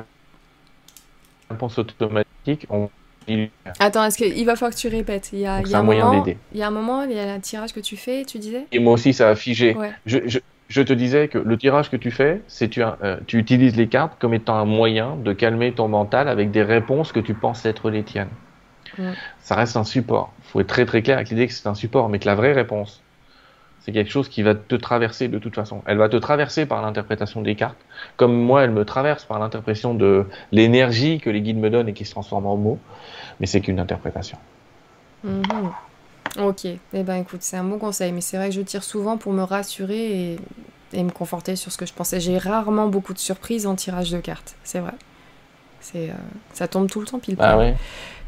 réponses automatiques. Attends, est-ce qu'il va falloir que tu répètes? Il y a, il y a un, moyen d'aider. Il y a un moment, il y a un tirage que tu fais, tu disais? Et moi aussi, ça a figé. Je, je, je, te disais que le tirage que tu fais, c'est tu, euh, tu utilises les cartes comme étant un moyen de calmer ton mental avec des réponses que tu penses être les tiennes. Ça reste un support. Il faut être très très clair avec l'idée que c'est un support, mais que la vraie réponse, c'est quelque chose qui va te traverser de toute façon. Elle va te traverser par l'interprétation des cartes, comme moi, elle me traverse par l'interprétation de l'énergie que les guides me donnent et qui se transforme en mots, mais c'est qu'une interprétation. Mhm. Ok, eh ben écoute, c'est un bon conseil, mais c'est vrai que je tire souvent pour me rassurer et, me conforter sur ce que je pensais. J'ai rarement beaucoup de surprises en tirage de cartes, c'est vrai. C'est, euh, ça tombe tout le temps pile ah poil.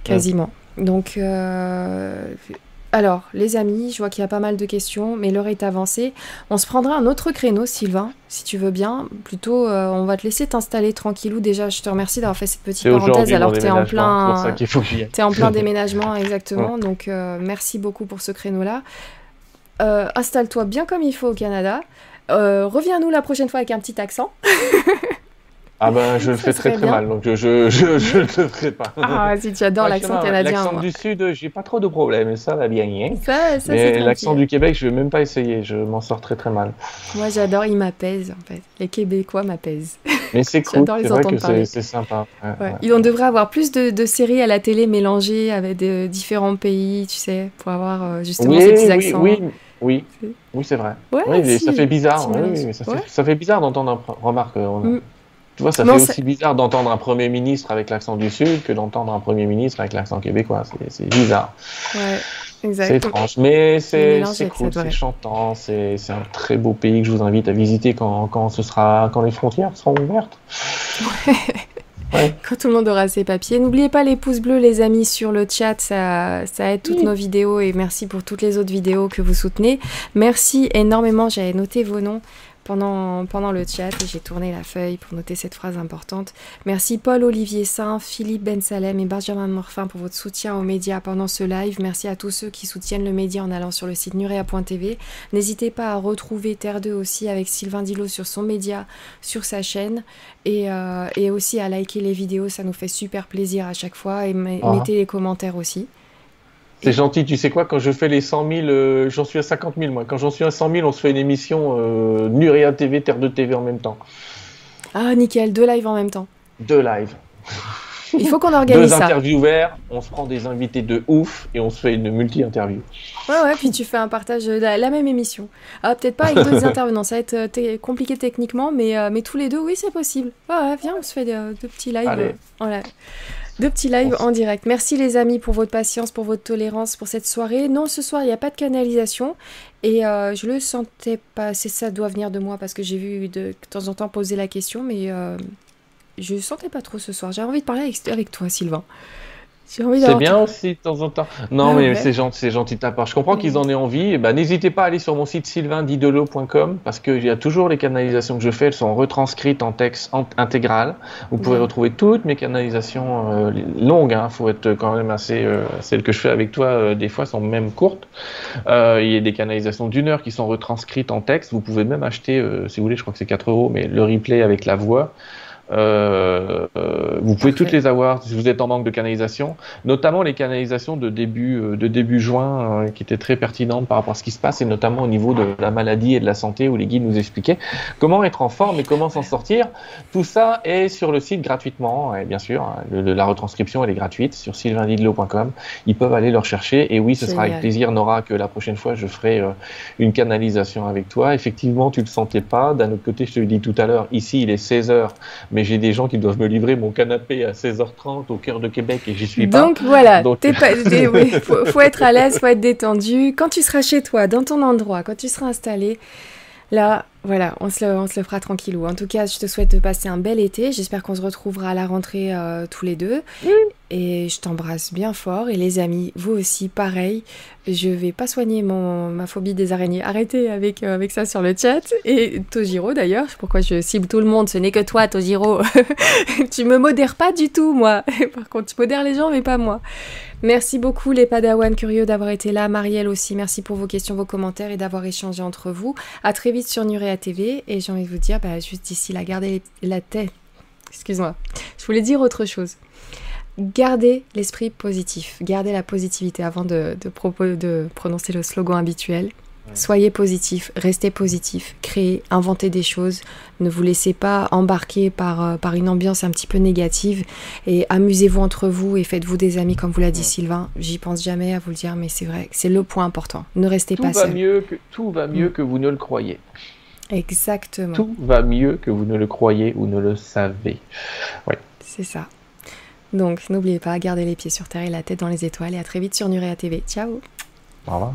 Quasiment. Donc, euh, alors, les amis, je vois qu'il y a pas mal de questions, mais l'heure est avancée. On se prendra un autre créneau, Sylvain, si tu veux bien. Plutôt, euh, on va te laisser t'installer tranquillou. Déjà, je te remercie d'avoir fait cette petite parenthèse alors que tu es en plein, es en plein déménagement, exactement. Donc, euh, merci beaucoup pour ce créneau-là. Euh, installe-toi bien comme il faut au Canada. reviens-nous la prochaine fois avec un petit accent. Ah ben, je le fais très très mal, donc je, je, je, je ne le ferai pas. Ah, si tu adores l'accent canadien. L'accent du Sud, j'ai pas trop de problèmes, ça va bien. Hein. Ça, ça Mais l'accent du Québec, je vais même pas essayer, je m'en sors très très mal. Moi, j'adore, il m'apaise en fait. Les Québécois m'apaisent. Mais c'est cool, c'est vrai que c'est sympa. Ouais, ouais. On devrait avoir plus de, de, séries à la télé mélangées avec de différents pays, tu sais, pour avoir euh, justement oui, ces petits oui, accents. Oui, oui, oui, c'est vrai. Oui, si, ça fait bizarre. Oui, ça, fait, ça, fait, bizarre d'entendre un. Remarque. On... Mm. Tu vois, ça non, fait aussi bizarre d'entendre un Premier ministre avec l'accent du Sud que d'entendre un Premier ministre avec l'accent québécois. C'est bizarre. Ouais. C'est étrange, mais c'est cool, c'est chantant, c'est un très beau pays que je vous invite à visiter quand, quand, ce sera, quand les frontières seront ouvertes. Ouais. Ouais. Quand tout le monde aura ses papiers. N'oubliez pas les pouces bleus, les amis, sur le chat. Ça, ça aide toutes oui. nos vidéos et merci pour toutes les autres vidéos que vous soutenez. Merci énormément. J'avais noté vos noms pendant, pendant le chat et j'ai tourné la feuille pour noter cette phrase importante. Merci Paul-Olivier Saint, Philippe Ben Salem et Benjamin Morfin pour votre soutien aux médias pendant ce live. Merci à tous ceux qui soutiennent le média en allant sur le site nurea.tv. N'hésitez pas à retrouver Terre 2 aussi avec Sylvain Dillot sur son média, sur sa chaîne et, euh, et aussi à liker les vidéos, ça nous fait super plaisir à chaque fois et ah. mettez les commentaires aussi. C'est gentil, tu sais quoi, quand je fais les 100 000, euh, j'en suis à 50 000 moi. Quand j'en suis à 100 000, on se fait une émission euh, Nurea TV, Terre de TV en même temps. Ah, nickel, deux lives en même temps. Deux lives. Il faut qu'on organise Deux ça. interviewers, on se prend des invités de ouf et on se fait une multi-interview. Ouais, ouais, puis tu fais un partage de la, la même émission. Ah, peut-être pas avec d'autres intervenants, ça va être euh, compliqué techniquement, mais, euh, mais tous les deux, oui, c'est possible. Ouais, ouais, viens, on se fait de, de petits lives. Allez. Voilà. Deux petits lives en direct. Merci les amis pour votre patience, pour votre tolérance pour cette soirée. Non, ce soir, il n'y a pas de canalisation. Et euh, je le sentais pas. C'est ça doit venir de moi parce que j'ai vu de, de, temps en temps poser la question, mais euh, je sentais pas trop ce soir. J'ai envie de parler avec, avec toi, Sylvain. C'est bien aussi de temps en temps. Non, ah, mais ouais. c'est gentil, c'est gentil de ta part. Je comprends qu'ils en aient envie. Bah, n'hésitez pas à aller sur mon site sylvaindidelo.com parce qu'il y a toujours les canalisations que je fais. Elles sont retranscrites en texte intégral. Vous pouvez ouais. retrouver toutes mes canalisations euh, longues. Il hein. faut être quand même assez. Euh, celles que je fais avec toi, euh, des fois, sont même courtes. Il y a des canalisations d'une heure qui sont retranscrites en texte. Vous pouvez même acheter, si vous voulez, je crois que c'est 4 euros, mais le replay avec la voix. Euh, euh, vous pouvez toutes les avoir si vous êtes en manque de canalisation, notamment les canalisations de début, euh, de début juin euh, qui étaient très pertinentes par rapport à ce qui se passe et notamment au niveau de la maladie et de la santé où les guides nous expliquaient comment être en forme et comment s'en sortir. Tout ça est sur le site gratuitement, et bien sûr, hein, le, la retranscription elle est gratuite sur sylvaindidlo.com. Ils peuvent aller le rechercher et oui, ce sera avec plaisir Nora que la prochaine fois je ferai une canalisation avec toi. Effectivement, tu le sentais pas. D'un autre côté, je te le dis tout à l'heure, ici il est 16 heures, mais mais j'ai des gens qui doivent me livrer mon canapé à 16h30 au cœur de Québec et j'y suis pas. Donc voilà, Donc... Pas, oui, faut, faut, être à l'aise, faut être détendu. Quand tu seras chez toi, dans ton endroit, quand tu seras installé, là, voilà, on se, le, on se le fera tranquillou. En tout cas, je te souhaite de passer un bel été. J'espère qu'on se retrouvera à la rentrée euh, tous les deux. Mmh. Et je t'embrasse bien fort. Et les amis, vous aussi, pareil. Je vais pas soigner mon, ma phobie des araignées. Arrêtez avec, euh, avec ça sur le chat. Et Tojiro d'ailleurs, pourquoi je cible tout le monde Ce n'est que toi, Tojiro. tu me modères pas du tout, moi. Par contre, tu modères les gens, mais pas moi. Merci beaucoup les Padawan curieux d'avoir été là. Marielle aussi, merci pour vos questions, vos commentaires et d'avoir échangé entre vous. À très vite sur Nurea TV et j'ai envie de vous dire, bah, juste ici, la gardez la tête. Excuse-moi, je voulais dire autre chose. Gardez l'esprit positif, gardez la positivité avant de, de, propos, de prononcer le slogan habituel. Soyez positif, restez positif, créez, inventez des choses, ne vous laissez pas embarquer par, euh, par une ambiance un petit peu négative et amusez-vous entre vous et faites-vous des amis comme vous l'a dit ouais. Sylvain. J'y pense jamais à vous le dire, mais c'est vrai, c'est le point important. Ne restez tout pas va seul. Mieux que, tout va mieux mmh. que vous ne le croyez. Exactement. Tout va mieux que vous ne le croyez ou ne le savez. Ouais. C'est ça. Donc n'oubliez pas, gardez les pieds sur terre et la tête dans les étoiles et à très vite sur Nurea TV. Ciao Au revoir